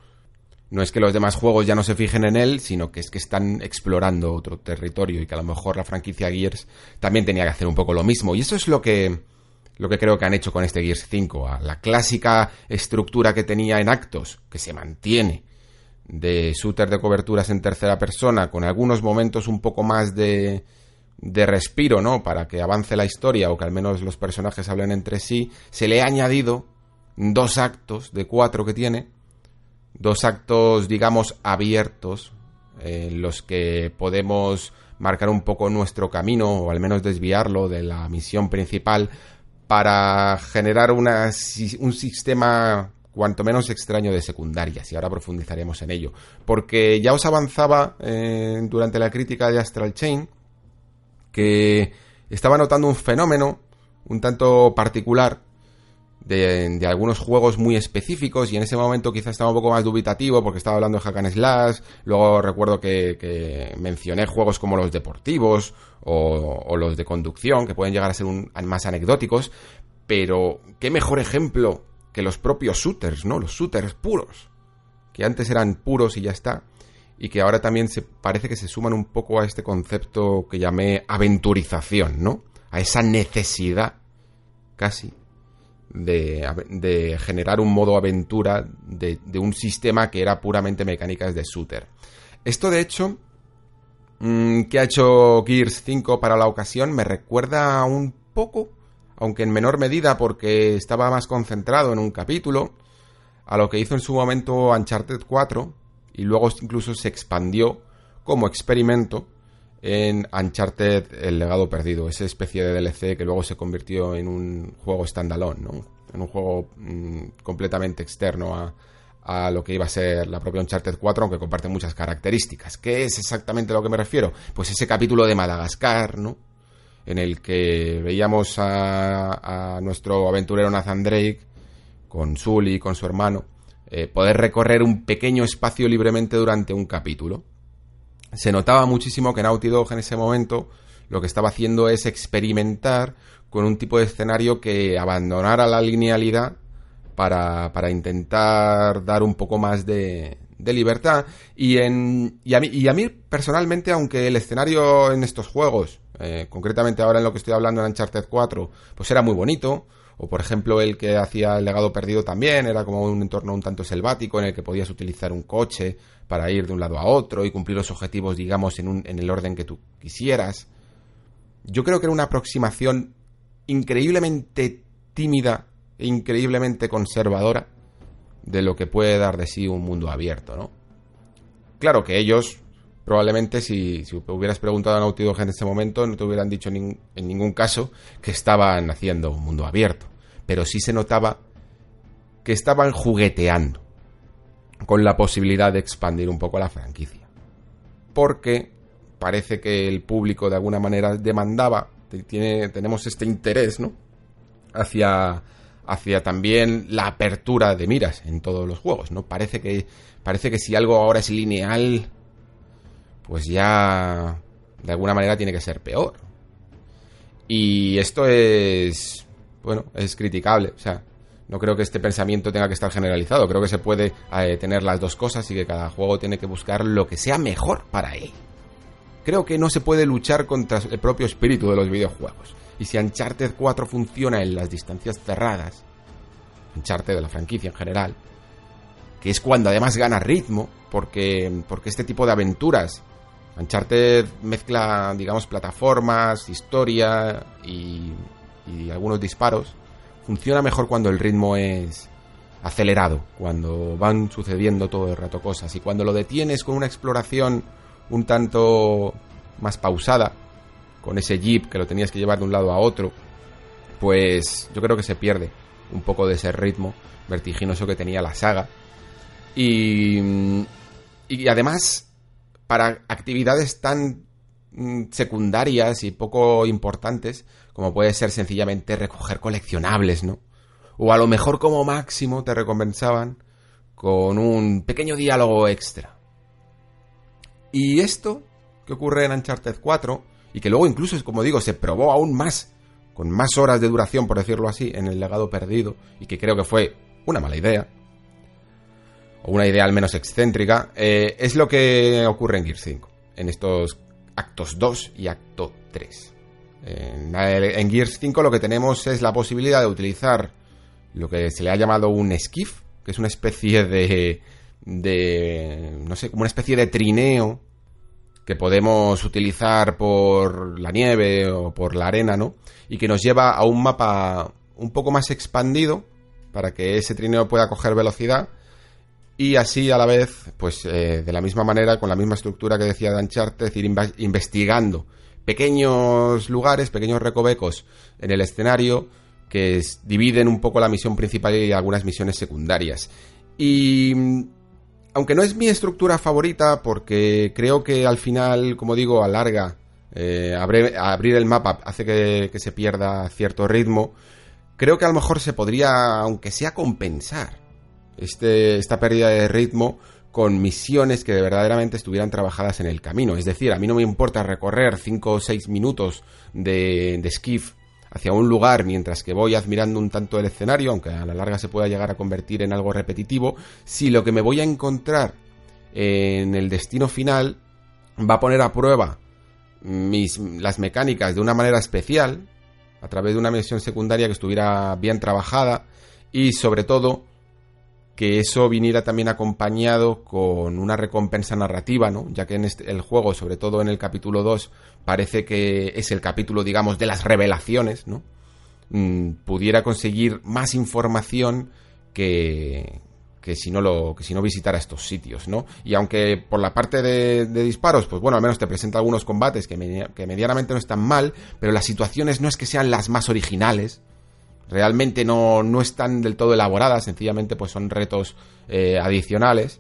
no es que los demás juegos ya no se fijen en él, sino que es que están explorando otro territorio y que a lo mejor la franquicia Gears también tenía que hacer un poco lo mismo. Y eso es lo que, lo que creo que han hecho con este Gears 5. A la clásica estructura que tenía en actos, que se mantiene de shooter de coberturas en tercera persona, con algunos momentos un poco más de, de respiro, ¿no? Para que avance la historia o que al menos los personajes hablen entre sí, se le ha añadido dos actos de cuatro que tiene, dos actos, digamos, abiertos, en los que podemos marcar un poco nuestro camino o al menos desviarlo de la misión principal para generar una, un sistema cuanto menos extraño de secundarias, y ahora profundizaremos en ello. Porque ya os avanzaba eh, durante la crítica de Astral Chain que estaba notando un fenómeno un tanto particular de, algunos juegos muy específicos y en ese momento quizás estaba un poco más dubitativo porque estaba hablando de Hack and Slash, luego recuerdo que, mencioné juegos como los deportivos o, o, los de conducción que pueden llegar a ser más anecdóticos, pero qué mejor ejemplo que los propios shooters, ¿no? Los shooters puros, que antes eran puros y ya está, y que ahora también se parece que se suman un poco a este concepto que llamé aventurización, ¿no? A esa necesidad casi de, generar un modo aventura de, un sistema que era puramente mecánicas de shooter. Esto, de hecho, mm, que ha hecho Gears 5 para la ocasión, me recuerda un poco, aunque en menor medida porque estaba más concentrado en un capítulo, a lo que hizo en su momento Uncharted 4 y luego incluso se expandió como experimento en Uncharted El legado perdido, esa especie de DLC que luego se convirtió en un juego standalone, ¿no? en un juego mm, completamente externo a, a, lo que iba a ser la propia Uncharted 4, aunque comparte muchas características. ¿Qué es exactamente a lo que me refiero? Pues ese capítulo de Madagascar, ¿no? En el que veíamos a, a nuestro aventurero Nathan Drake con Sully y con su hermano eh, poder recorrer un pequeño espacio libremente durante un capítulo. Se notaba muchísimo que Naughty Dog en ese momento lo que estaba haciendo es experimentar con un tipo de escenario que abandonara la linealidad para, para intentar dar un poco más de, de libertad. Y, en, y, a mí, y a mí personalmente, aunque el escenario en estos juegos, eh, concretamente ahora en lo que estoy hablando en Uncharted 4, pues era muy bonito, o por ejemplo el que hacía el legado perdido también, era como un entorno un tanto selvático en el que podías utilizar un coche para ir de un lado a otro y cumplir los objetivos, digamos, en, un, en el orden que tú quisieras. Yo creo que era una aproximación increíblemente tímida e increíblemente conservadora de lo que puede dar de sí un mundo abierto, ¿no? Claro que ellos, probablemente si, hubieras preguntado a Naughty Dog en ese momento, no te hubieran dicho en ningún caso que estaban haciendo un mundo abierto. Pero sí se notaba que estaban jugueteando con la posibilidad de expandir un poco la franquicia. Porque parece que el público de alguna manera demandaba, tiene, tenemos este interés, ¿no? Hacia, hacia también la apertura de miras en todos los juegos, ¿no? Parece que, parece que si algo ahora es lineal, pues ya de alguna manera tiene que ser peor. Y esto es, bueno, es criticable, o sea, no creo que este pensamiento tenga que estar generalizado. Creo que se puede eh, tener las dos cosas y que cada juego tiene que buscar lo que sea mejor para él. Creo que no se puede luchar contra el propio espíritu de los videojuegos. Y si Uncharted 4 funciona en las distancias cerradas, Uncharted de la franquicia en general, que es cuando además gana ritmo, porque, porque este tipo de aventuras, Uncharted mezcla, digamos, plataformas, historia y, y algunos disparos, funciona mejor cuando el ritmo es acelerado, cuando van sucediendo todo el rato cosas. Y cuando lo detienes con una exploración un tanto más pausada, con ese jeep que lo tenías que llevar de un lado a otro, pues yo creo que se pierde un poco de ese ritmo vertiginoso que tenía la saga. Y, y además, para actividades tan mm, secundarias y poco importantes, como puede ser sencillamente recoger coleccionables, ¿no? O a lo mejor como máximo te recompensaban con un pequeño diálogo extra. Y esto que ocurre en Uncharted 4, y que luego incluso, como digo, se probó aún más, con más horas de duración, por decirlo así, en el legado perdido, y que creo que fue una mala idea, o una idea al menos excéntrica, eh, es lo que ocurre en Gear 5, en estos actos 2 y acto 3. En, Gears 5 lo que tenemos es la posibilidad de utilizar lo que se le ha llamado un skiff, que es una especie de, de no sé, como una especie de trineo que podemos utilizar por la nieve o por la arena, ¿no? Y que nos lleva a un mapa un poco más expandido para que ese trineo pueda coger velocidad y así a la vez, pues eh, de la misma manera, con la misma estructura que decía de Uncharted, ir investigando pequeños lugares, pequeños recovecos en el escenario que dividen un poco la misión principal y algunas misiones secundarias. Y aunque no es mi estructura favorita porque creo que al final, como digo, alarga, eh, abrir el mapa hace que, se pierda cierto ritmo, creo que a lo mejor se podría, aunque sea compensar este, esta pérdida de ritmo con misiones que verdaderamente estuvieran trabajadas en el camino. Es decir, a mí no me importa recorrer 5 o 6 minutos de, de skiff hacia un lugar mientras que voy admirando un tanto el escenario, aunque a la larga se pueda llegar a convertir en algo repetitivo, si lo que me voy a encontrar en el destino final va a poner a prueba mis, las mecánicas de una manera especial, a través de una misión secundaria que estuviera bien trabajada y sobre todo que eso viniera también acompañado con una recompensa narrativa, ¿no? Ya que en este, el juego, sobre todo en el capítulo 2, parece que es el capítulo, digamos, de las revelaciones, ¿no? Mm, pudiera conseguir más información que, que si no lo que si no visitara estos sitios, ¿no? Y aunque por la parte de, disparos, pues bueno, al menos te presenta algunos combates que, que medianamente no están mal, pero las situaciones no es que sean las más originales, realmente no, no están del todo elaboradas, sencillamente pues son retos eh, adicionales.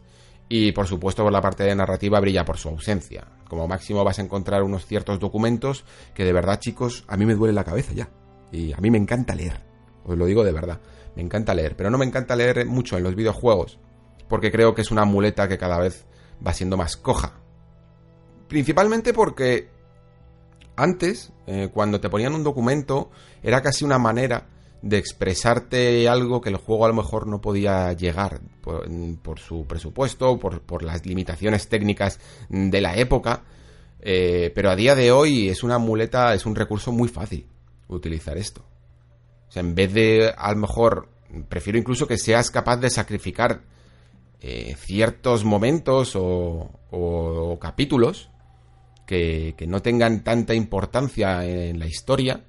Y por supuesto por la parte de narrativa brilla por su ausencia. Como máximo vas a encontrar unos ciertos documentos que de verdad chicos a mí me duele la cabeza ya. Y a mí me encanta leer, os lo digo de verdad, me encanta leer, pero no me encanta leer mucho en los videojuegos porque creo que es una muleta que cada vez va siendo más coja. Principalmente porque antes, eh, cuando te ponían un documento, era casi una manera de expresarte algo que el juego a lo mejor no podía llegar por, su presupuesto, por, las limitaciones técnicas de la época. Eh, pero a día de hoy es una muleta, es un recurso muy fácil utilizar esto. O sea, en vez de, a lo mejor, prefiero incluso que seas capaz de sacrificar eh, ciertos momentos o, o capítulos que, que no tengan tanta importancia en la historia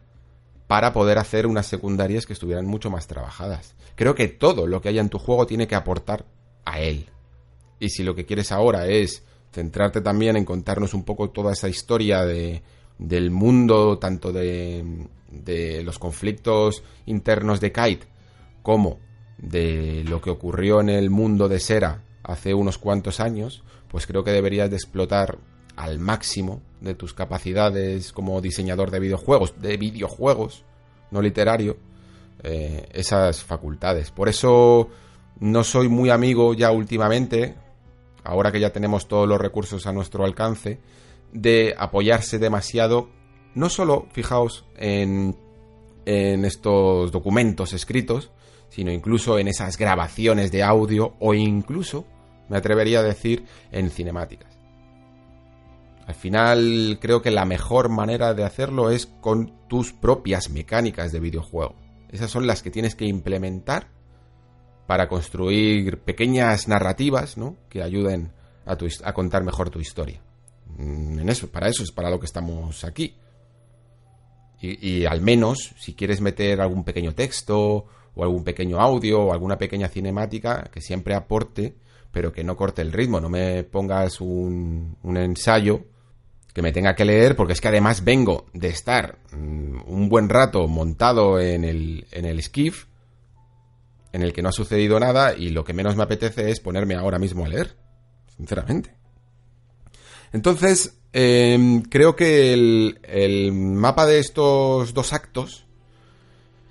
para poder hacer unas secundarias que estuvieran mucho más trabajadas. Creo que todo lo que haya en tu juego tiene que aportar a él. Y si lo que quieres ahora es centrarte también en contarnos un poco toda esa historia de, del mundo, tanto de, de los conflictos internos de Kite, como de lo que ocurrió en el mundo de Sera hace unos cuantos años, pues creo que deberías de explotar al máximo de tus capacidades como diseñador de videojuegos, de videojuegos, no literario, eh, esas facultades. Por eso no soy muy amigo ya últimamente, ahora que ya tenemos todos los recursos a nuestro alcance, de apoyarse demasiado, no solo, fijaos, en, en estos documentos escritos, sino incluso en esas grabaciones de audio o incluso, me atrevería a decir, en cinemáticas. Al final creo que la mejor manera de hacerlo es con tus propias mecánicas de videojuego. Esas son las que tienes que implementar para construir pequeñas narrativas ¿no? que ayuden a, a contar mejor tu historia. Mm, en eso, para eso es para lo que estamos aquí. Y, y, al menos, si quieres meter algún pequeño texto, o algún pequeño audio, o alguna pequeña cinemática, que siempre aporte, pero que no corte el ritmo. No me pongas un, un ensayo que me tenga que leer, porque es que además vengo de estar mm, un buen rato montado en el, en el skiff, en el que no ha sucedido nada, y lo que menos me apetece es ponerme ahora mismo a leer, sinceramente. Entonces, em, creo que el, el mapa de estos dos actos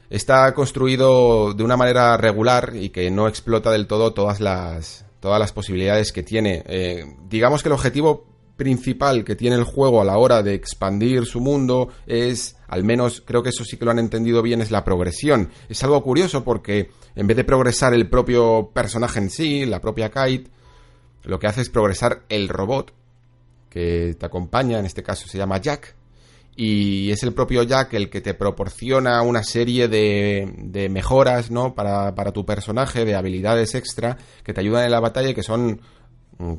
está construido de una manera regular y que no explota del todo todas las, todas las posibilidades que tiene. Eh, digamos que el objetivo principal que tiene el juego a la hora de expandir su mundo es, al menos creo que eso sí que lo han entendido bien, es la progresión. Es algo curioso porque en vez de progresar el propio personaje en sí, la propia Kite, lo que hace es progresar el robot que te acompaña, en este caso se llama Jack, y es el propio Jack el que te proporciona una serie de, de mejoras, ¿no? Para, para tu personaje, de habilidades extra que te ayudan en la batalla y que son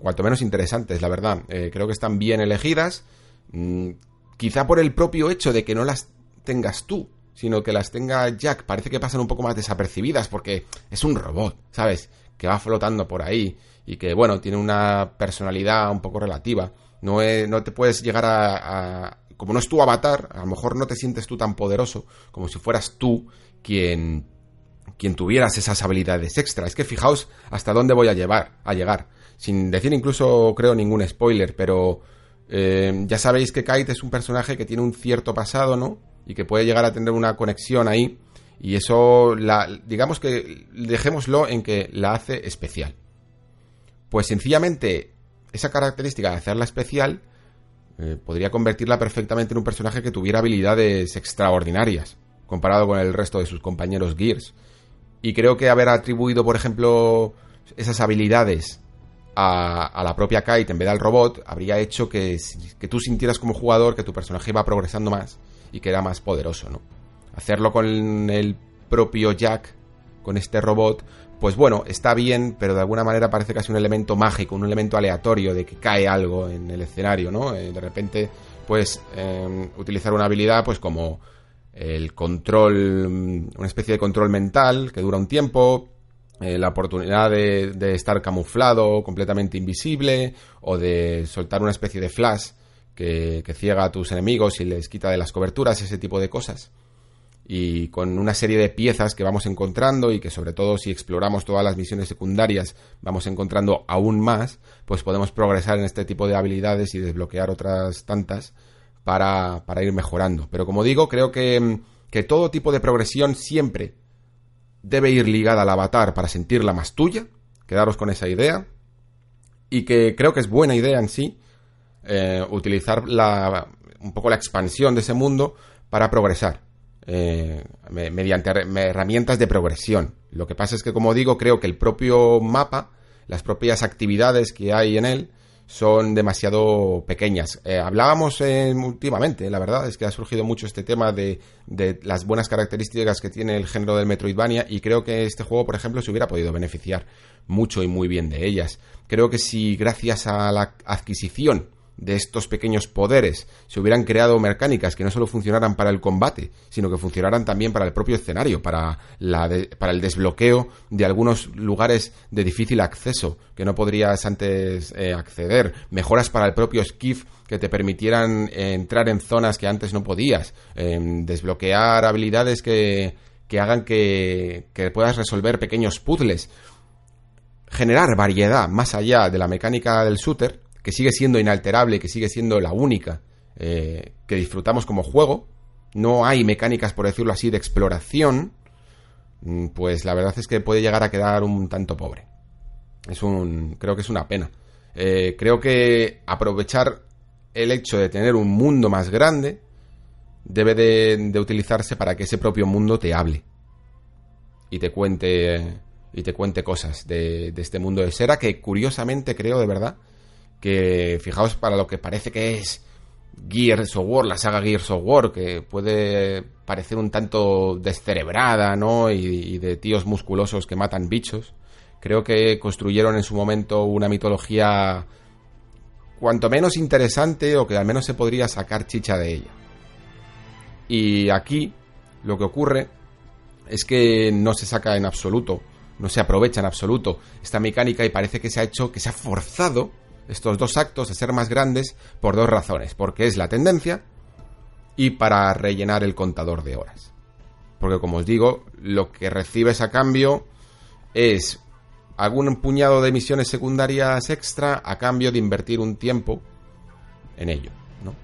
cuanto menos interesantes, la verdad. Eh, creo que están bien elegidas, mm, quizá por el propio hecho de que no las tengas tú, sino que las tenga Jack. Parece que pasan un poco más desapercibidas porque es un robot, ¿sabes? Que va flotando por ahí y que, bueno, tiene una personalidad un poco relativa. No, no te puedes llegar a, a... Como no es tu avatar, a lo mejor no te sientes tú tan poderoso como si fueras tú quien quien tuvieras esas habilidades extra. Es que fijaos hasta dónde voy a llevar, a llegar sin decir incluso creo ningún spoiler, pero eh, ya sabéis que Kite es un personaje que tiene un cierto pasado, ¿no? Y que puede llegar a tener una conexión ahí. Y eso, la, digamos que dejémoslo en que la hace especial. Pues sencillamente, esa característica de hacerla especial eh, podría convertirla perfectamente en un personaje que tuviera habilidades extraordinarias. comparado con el resto de sus compañeros Gears. Y creo que haber atribuido, por ejemplo, esas habilidades a, la propia Kite en vez del robot habría hecho que, que, tú sintieras como jugador que tu personaje iba progresando más y que era más poderoso, ¿no? Hacerlo con el propio Jack, con este robot, pues bueno, está bien, pero de alguna manera parece casi un elemento mágico, un elemento aleatorio de que cae algo en el escenario, ¿no? Eh, de repente, pues, em, utilizar una habilidad, pues como el control, una especie de control mental que dura un tiempo, eh, la oportunidad de, estar camuflado, completamente invisible, o de soltar una especie de flash que, que ciega a tus enemigos y les quita de las coberturas, ese tipo de cosas y con una serie de piezas que vamos encontrando y que sobre todo si exploramos todas las misiones secundarias vamos encontrando aún más, pues podemos progresar en este tipo de habilidades y desbloquear otras tantas para, para ir mejorando. Pero como digo, creo que, que todo tipo de progresión siempre debe ir ligada al avatar para sentirla más tuya, quedaros con esa idea, y que creo que es buena idea en sí eh, utilizar la, un poco la expansión de ese mundo para progresar eh, mediante herramientas de progresión. Lo que pasa es que, como digo, creo que el propio mapa, las propias actividades que hay en él, son demasiado pequeñas. Eh, hablábamos últimamente, la verdad, es que ha surgido mucho este tema de, de, las buenas características que tiene el género del Metroidvania y creo que este juego, por ejemplo, se hubiera podido beneficiar mucho y muy bien de ellas. Creo que si gracias a la adquisición de estos pequeños poderes se hubieran creado mecánicas que no solo funcionaran para el combate, sino que funcionaran también para el propio escenario, para, la para el desbloqueo de algunos lugares de difícil acceso que no podrías antes eh, acceder, mejoras para el propio skiff que te permitieran eh, entrar en zonas que antes no podías, em, desbloquear habilidades que, que hagan que, que puedas resolver pequeños puzzles, generar variedad más allá de la mecánica del shooter que sigue siendo inalterable, que sigue siendo la única eh, que disfrutamos como juego, no hay mecánicas, por decirlo así, de exploración, mm, pues la verdad es que puede llegar a quedar un tanto pobre. Es un, creo que es una pena. Eh, creo que aprovechar el hecho de tener un mundo más grande debe de, utilizarse para que ese propio mundo te hable y te cuente y te cuente cosas de, de este mundo de Sera que curiosamente creo de verdad que fijaos para lo que parece que es Gears of War, la saga Gears of War, que puede parecer un tanto descerebrada, ¿no? Y, de tíos musculosos que matan bichos. Creo que construyeron en su momento una mitología cuanto menos interesante o que al menos se podría sacar chicha de ella. Y aquí lo que ocurre es que no se saca en absoluto, no se aprovecha en absoluto esta mecánica y parece que se ha hecho, que se ha forzado estos dos actos a ser más grandes por dos razones, porque es la tendencia y para rellenar el contador de horas. Porque como os digo, lo que recibes a cambio es algún puñado de misiones secundarias extra a cambio de invertir un tiempo en ello, ¿no?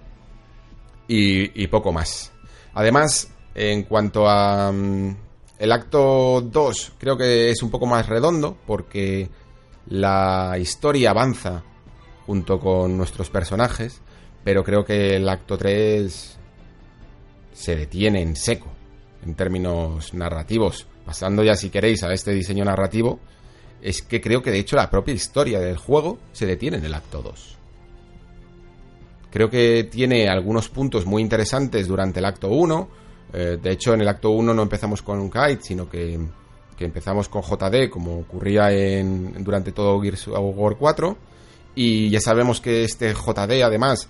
Y, poco más. Además, en cuanto a mm, el acto 2, creo que es un poco más redondo porque la historia avanza junto con nuestros personajes, pero creo que el acto 3 se detiene en seco en términos narrativos. Pasando ya si queréis a este diseño narrativo, es que creo que de hecho la propia historia del juego se detiene en el acto 2. Creo que tiene algunos puntos muy interesantes durante el acto 1. Eh, de hecho, en el acto 1 no empezamos con un kite, sino que, empezamos con JD, como ocurría en, durante todo Gears of War 4. Y ya sabemos que este JD, además,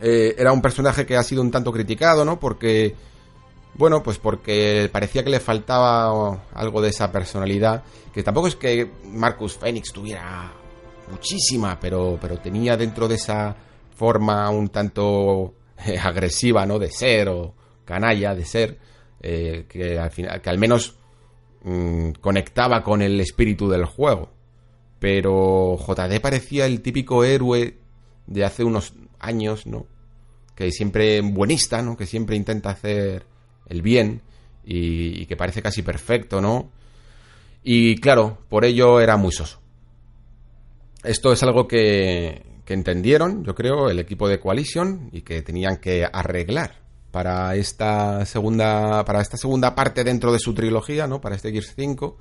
eh, era un personaje que ha sido un tanto criticado, ¿no? Porque, bueno, pues porque parecía que le faltaba algo de esa personalidad. Que tampoco es que Marcus Phoenix tuviera muchísima, pero, pero tenía dentro de esa forma un tanto eh, agresiva, ¿no? De ser o canalla de ser, eh, que, al final, que al menos mm, conectaba con el espíritu del juego. Pero JD parecía el típico héroe de hace unos años, ¿no? Que siempre buenista, ¿no? Que siempre intenta hacer el bien y, que parece casi perfecto, ¿no? Y claro, por ello era muy soso. Esto es algo que, que entendieron, yo creo, el equipo de Coalition y que tenían que arreglar para esta segunda para esta segunda parte dentro de su trilogía, ¿no? Para este Gears 5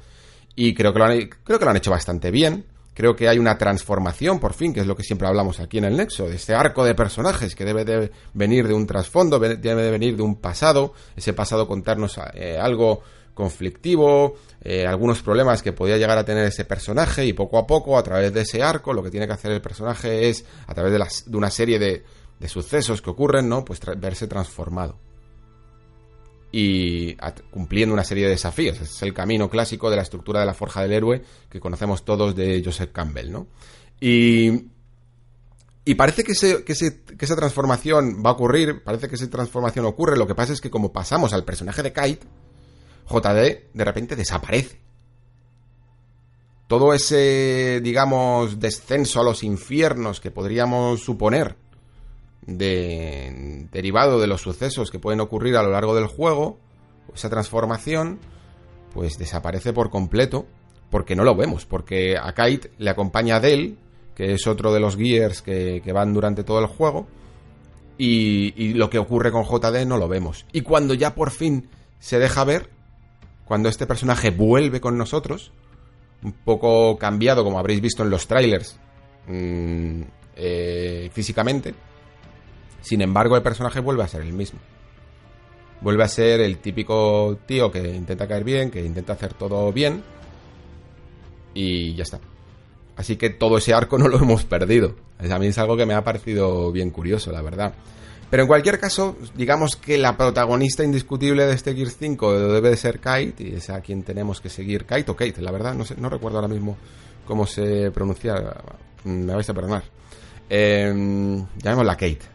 y creo que lo han, creo que lo han hecho bastante bien. Creo que hay una transformación, por fin, que es lo que siempre hablamos aquí en el Nexo, de este arco de personajes que debe de venir de un trasfondo, debe de venir de un pasado, ese pasado contarnos eh, algo conflictivo, eh, algunos problemas que podía llegar a tener ese personaje y poco a poco, a través de ese arco, lo que tiene que hacer el personaje es, a través de, de una serie de, de sucesos que ocurren, ¿no? Pues verse transformado y cumpliendo una serie de desafíos. Es el camino clásico de la estructura de la forja del héroe que conocemos todos de Joseph Campbell, ¿no? Y, y parece que, que, esa transformación va a ocurrir, parece que esa transformación ocurre, lo que pasa es que como pasamos al personaje de Kite, JD de repente desaparece. Todo ese, digamos, descenso a los infiernos que podríamos suponer de, derivado de los sucesos que pueden ocurrir a lo largo del juego, esa transformación, pues desaparece por completo, porque no lo vemos, porque a Kite le acompaña Dell, que es otro de los Gears que, van durante todo el juego, y, y, lo que ocurre con JD no lo vemos. Y cuando ya por fin se deja ver, cuando este personaje vuelve con nosotros, un poco cambiado, como habréis visto en los trailers, mm, eh, físicamente, sin embargo, el personaje vuelve a ser el mismo. Vuelve a ser el típico tío que intenta caer bien, que intenta hacer todo bien. Y ya está. Así que todo ese arco (laughs) no lo hemos perdido. A mí es algo que me ha parecido bien curioso, la verdad. Pero en cualquier caso, digamos que la protagonista indiscutible de este Gear 5 debe de ser Kite, y es a quien tenemos que seguir. Kite o Kate, la verdad, no, recuerdo ahora mismo cómo se pronuncia. Me vais a perdonar. Eh, llamémosla Kate.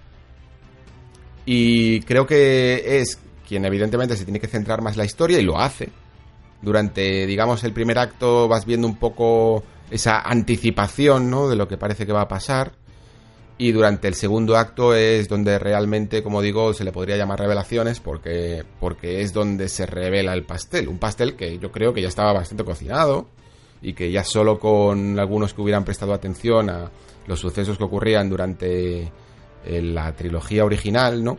Y creo que es quien evidentemente se tiene que centrar más la historia y lo hace. Durante, digamos, el primer acto vas viendo un poco esa anticipación, ¿no? De lo que parece que va a pasar. Y durante el segundo acto es donde realmente, como digo, se le podría llamar revelaciones porque, porque es donde se revela el pastel. Un pastel que yo creo que ya estaba bastante cocinado y que ya solo con algunos que hubieran prestado atención a los sucesos que ocurrían durante en la trilogía original, ¿no?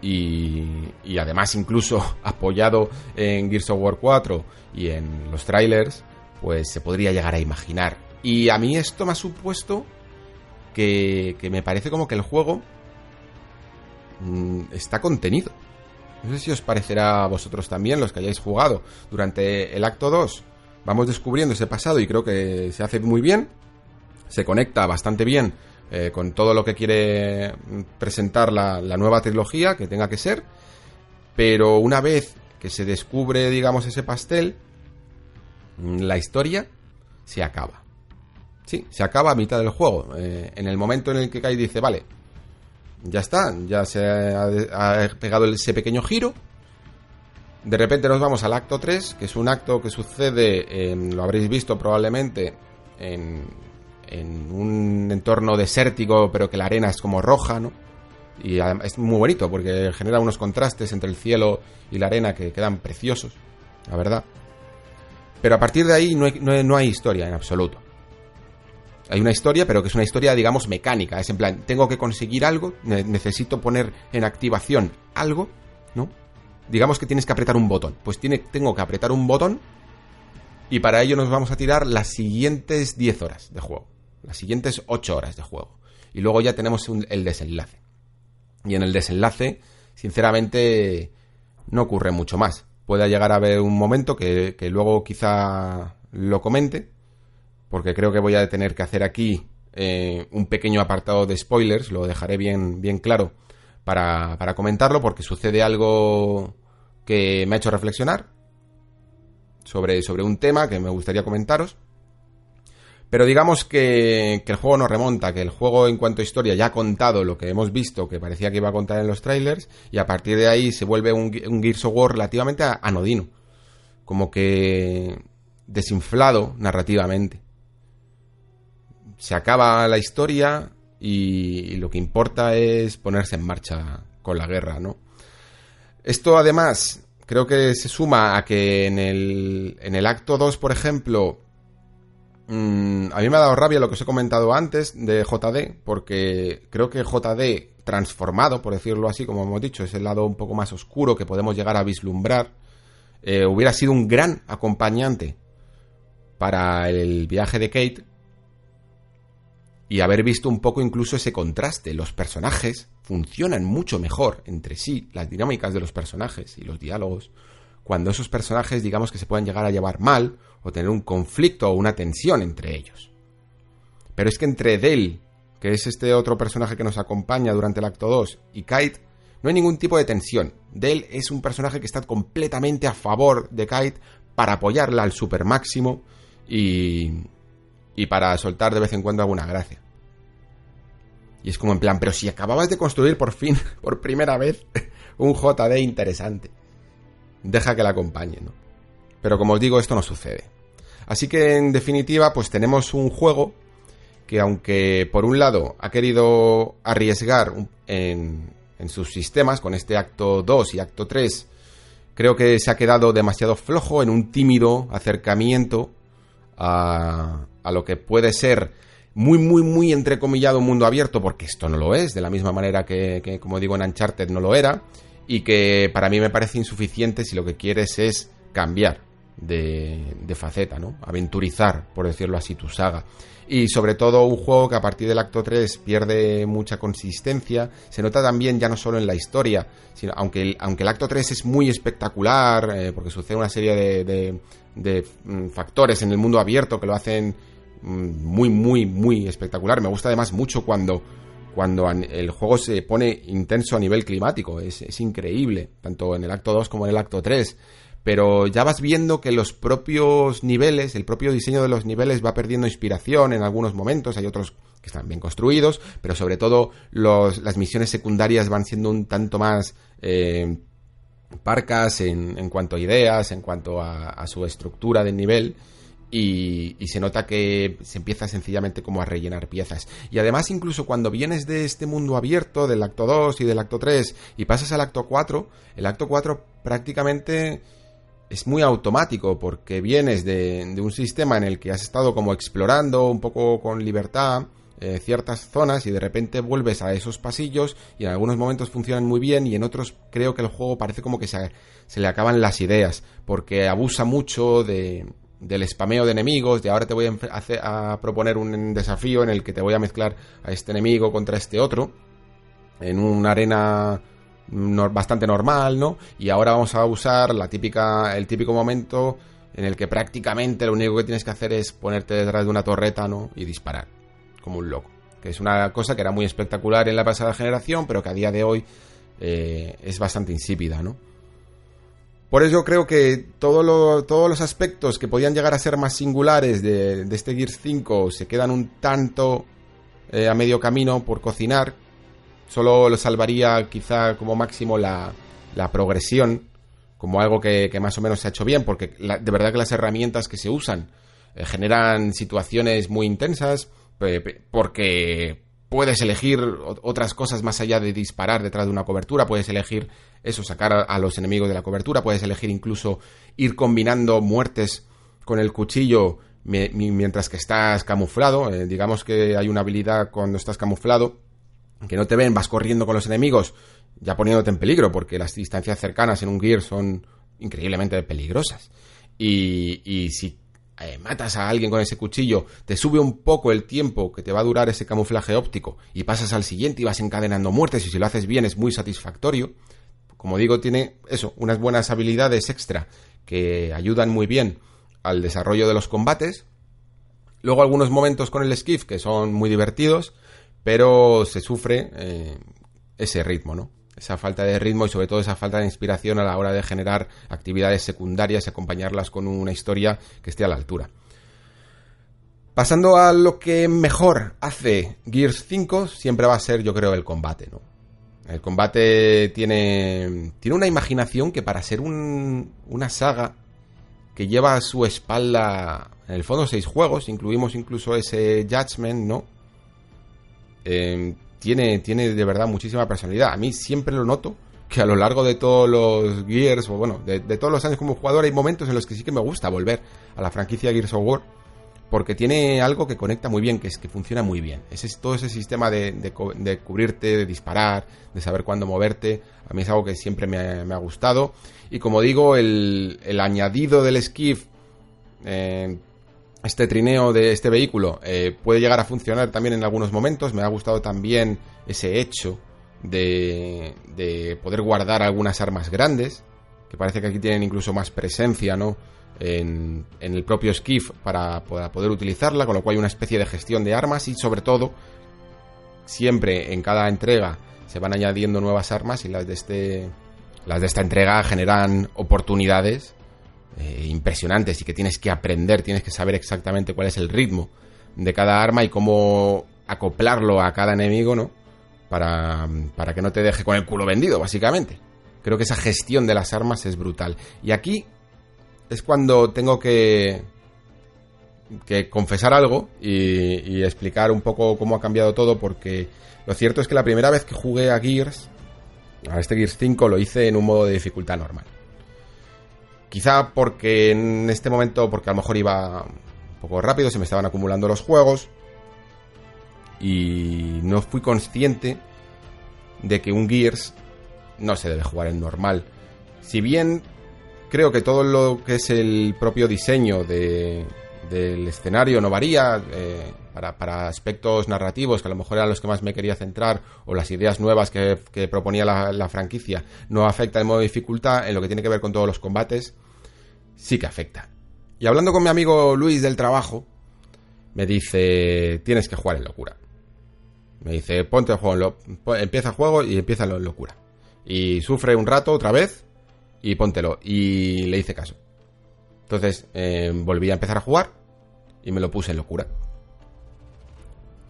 Y, y, además incluso (laughs) apoyado en Gears of War 4 y en los trailers, pues se podría llegar a imaginar. Y a mí esto me ha supuesto que, que me parece como que el juego mm, está contenido. No sé si os parecerá a vosotros también, los que hayáis jugado. Durante el acto 2 vamos descubriendo ese pasado y creo que se hace muy bien. Se conecta bastante bien eh, con todo lo que quiere presentar la, nueva trilogía, que tenga que ser, pero una vez que se descubre, digamos, ese pastel, la historia se acaba. Sí, se acaba a mitad del juego. Eh, en el momento en el que Kai dice, vale, ya está, ya se ha, pegado ese pequeño giro. De repente nos vamos al acto 3, que es un acto que sucede, en, lo habréis visto probablemente, en, en un entorno desértico, pero que la arena es como roja, ¿no? Y es muy bonito porque genera unos contrastes entre el cielo y la arena que quedan preciosos, la verdad. Pero a partir de ahí no hay, no hay, historia en absoluto. Hay una historia, pero que es una historia, digamos, mecánica. Es en plan, tengo que conseguir algo, necesito poner en activación algo, ¿no? Digamos que tienes que apretar un botón. Pues tiene, tengo que apretar un botón y para ello nos vamos a tirar las siguientes 10 horas de juego las siguientes 8 horas de juego. Y luego ya tenemos el desenlace. Y en el desenlace, sinceramente, no ocurre mucho más. Puede llegar a haber un momento que, luego quizá lo comente, porque creo que voy a tener que hacer aquí eh, un pequeño apartado de spoilers, lo dejaré bien, bien claro para, para comentarlo, porque sucede algo que me ha hecho reflexionar sobre, sobre un tema que me gustaría comentaros. Pero digamos que, el juego no remonta, que el juego en cuanto a historia ya ha contado lo que hemos visto, que parecía que iba a contar en los trailers, y a partir de ahí se vuelve un, un Gears of War relativamente anodino. Como que desinflado narrativamente. Se acaba la historia y, lo que importa es ponerse en marcha con la guerra, ¿no? Esto además creo que se suma a que en el, en el acto 2, por ejemplo, Mm, a mí me ha dado rabia lo que os he comentado antes de JD, porque creo que JD transformado, por decirlo así, como hemos dicho, ese lado un poco más oscuro que podemos llegar a vislumbrar, eh, hubiera sido un gran acompañante para el viaje de Kate y haber visto un poco incluso ese contraste. Los personajes funcionan mucho mejor entre sí, las dinámicas de los personajes y los diálogos, cuando esos personajes digamos que se pueden llegar a llevar mal o tener un conflicto o una tensión entre ellos. Pero es que entre Dale, que es este otro personaje que nos acompaña durante el acto 2, y Kite, no hay ningún tipo de tensión. Dale es un personaje que está completamente a favor de Kite para apoyarla al super máximo y, y para soltar de vez en cuando alguna gracia. Y es como en plan, pero si acababas de construir por fin, (laughs) por primera vez, un JD interesante. Deja que la acompañe, ¿no? Pero como os digo, esto no sucede. Así que en definitiva, pues tenemos un juego que aunque por un lado ha querido arriesgar en, en sus sistemas con este acto 2 y acto 3, creo que se ha quedado demasiado flojo en un tímido acercamiento a, a lo que puede ser muy, muy, muy entrecomillado mundo abierto, porque esto no lo es, de la misma manera que, como digo, en Uncharted no lo era, y que para mí me parece insuficiente si lo que quieres es cambiar de, de faceta, ¿no? Aventurizar, por decirlo así, tu saga. Y sobre todo un juego que a partir del acto 3 pierde mucha consistencia. Se nota también ya no solo en la historia, sino aunque el, aunque el acto 3 es muy espectacular, eh, porque sucede una serie de, de mm, factores en el mundo abierto que lo hacen mm, muy, muy, muy espectacular. Me gusta además mucho cuando, cuando el juego se pone intenso a nivel climático. Es, es increíble, tanto en el acto 2 como en el acto 3 pero ya vas viendo que los propios niveles, el propio diseño de los niveles va perdiendo inspiración en algunos momentos, hay otros que están bien construidos, pero sobre todo las misiones secundarias van siendo un tanto más eh, parcas en, cuanto a ideas, en cuanto a, su estructura del nivel. Y, se nota que se empieza sencillamente como a rellenar piezas. Y además incluso cuando vienes de este mundo abierto, del acto 2 y del acto 3, y pasas al acto 4, el acto 4 prácticamente es muy automático porque vienes de, un sistema en el que has estado como explorando un poco con libertad eh, ciertas zonas y de repente vuelves a esos pasillos y en algunos momentos funcionan muy bien y en otros creo que el juego parece como que se, le acaban las ideas porque abusa mucho de, del spameo de enemigos, de ahora te voy a, proponer un desafío en el que te voy a mezclar a este enemigo contra este otro en una arena bastante normal, ¿no? Y ahora vamos a usar la típica, el típico momento en el que prácticamente lo único que tienes que hacer es ponerte detrás de una torreta, ¿no? Y disparar, como un loco. Que es una cosa que era muy espectacular en la pasada generación, pero que a día de hoy eh, es bastante insípida, ¿no? Por eso creo que todos los aspectos que podían llegar a ser más singulares de, este Gears 5 se quedan un tanto eh, a medio camino por cocinar. Solo lo salvaría quizá como máximo la, la progresión, como algo que, más o menos se ha hecho bien, porque de verdad que las herramientas que se usan eh, generan situaciones muy intensas, porque puedes elegir otras cosas más allá de disparar detrás de una cobertura, puedes elegir eso, sacar a, los enemigos de la cobertura, puedes elegir incluso ir combinando muertes con el cuchillo mientras que estás camuflado. Eh, digamos que hay una habilidad cuando estás camuflado que no te ven, vas corriendo con los enemigos, ya poniéndote en peligro, porque las distancias cercanas en un Gear son increíblemente peligrosas. Y, y si eh, matas a alguien con ese cuchillo, te sube un poco el tiempo que te va a durar ese camuflaje óptico y pasas al siguiente y vas encadenando muertes y si lo haces bien es muy satisfactorio. Como digo, tiene eso, unas buenas habilidades extra que ayudan muy bien al desarrollo de los combates. Luego algunos momentos con el skiff que son muy divertidos pero se sufre eh, ese ritmo, ¿no? Esa falta de ritmo y sobre todo esa falta de inspiración a la hora de generar actividades secundarias y acompañarlas con una historia que esté a la altura. Pasando a lo que mejor hace Gears 5, siempre va a ser, yo creo, el combate, ¿no? El combate tiene, tiene una imaginación que para ser una saga que lleva a su espalda, en el fondo, seis juegos, incluimos incluso ese Judgment, ¿no? Em, tiene, tiene de verdad muchísima personalidad. A mí siempre lo noto que a lo largo de todos los Gears, o bueno, de, todos los años como jugador, hay momentos en los que sí que me gusta volver a la franquicia Gears of War. porque tiene algo que conecta muy bien, que es que funciona muy bien. Es, todo ese sistema de, cubrirte, de disparar, de saber cuándo moverte, a mí es algo que siempre me ha, gustado. Y como digo, el, añadido del skiff, eh, este trineo de este vehículo, eh, puede llegar a funcionar también en algunos momentos. Me ha gustado también ese hecho de, de poder guardar algunas armas grandes, que parece que aquí tienen incluso más presencia, ¿no? en, el propio skiff para, poder utilizarla, con lo cual hay una especie de gestión de armas y sobre todo siempre en cada entrega se van añadiendo nuevas armas y las de este las de esta entrega generan oportunidades eh, impresionantes y que tienes que aprender, tienes que saber exactamente cuál es el ritmo de cada arma y cómo acoplarlo a cada enemigo, ¿no? Para, para que no te deje con el culo vendido, básicamente. Creo que esa gestión de las armas es brutal. Y aquí es cuando tengo que, que confesar algo y, explicar un poco cómo ha cambiado todo, porque lo cierto es que la primera vez que jugué a Gears, a este Gears 5, lo hice en un modo de dificultad normal. Quizá porque en este momento, porque a lo mejor iba un poco rápido, se me estaban acumulando los juegos y no fui consciente de que un Gears no se debe jugar en normal. Si bien creo que todo lo que es el propio diseño del escenario no varía. Eh, para, aspectos narrativos, que a lo mejor eran los que más me quería centrar, o las ideas nuevas que, proponía la, franquicia, no afecta el modo de dificultad. En lo que tiene que ver con todos los combates, sí que afecta. Y hablando con mi amigo Luis del trabajo, me dice: Tienes que jugar en locura. Me dice: Ponte el juego, empieza el juego y empieza en locura. Y sufre un rato otra vez y póntelo. Y le hice caso. Entonces eh, volví a empezar a jugar y me lo puse en locura.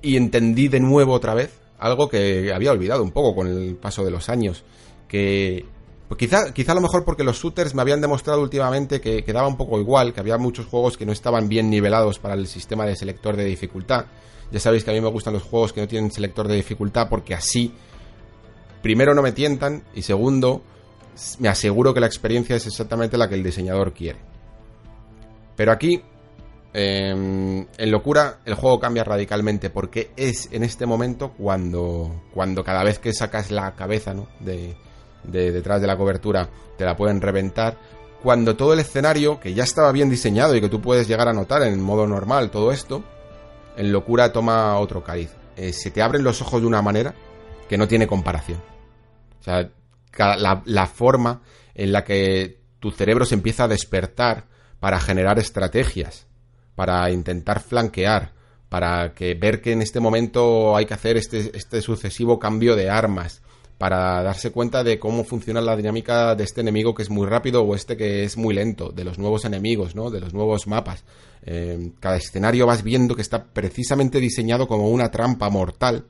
Y entendí de nuevo otra vez algo que había olvidado un poco con el paso de los años. Que pues quizá, quizá a lo mejor porque los shooters me habían demostrado últimamente que quedaba un poco igual, que había muchos juegos que no estaban bien nivelados para el sistema de selector de dificultad. Ya sabéis que a mí me gustan los juegos que no tienen selector de dificultad porque así, primero no me tientan y segundo, me aseguro que la experiencia es exactamente la que el diseñador quiere. Pero aquí, em, en locura, el juego cambia radicalmente porque es en este momento cuando, cuando cada vez que sacas la cabeza de, detrás de la cobertura te la pueden reventar. Cuando todo el escenario, que ya estaba bien diseñado y que tú puedes llegar a notar en modo normal todo esto, en locura toma otro cariz. Eh, se te abren los ojos de una manera que no tiene comparación. O sea, la, forma en la que tu cerebro se empieza a despertar para generar estrategias, para intentar flanquear, para que ver que en este momento hay que hacer este, este sucesivo cambio de armas, para darse cuenta de cómo funciona la dinámica de este enemigo que es muy rápido o este que es muy lento, de los nuevos enemigos, ¿no? de los nuevos mapas. Eh, cada escenario vas viendo que está precisamente diseñado como una trampa mortal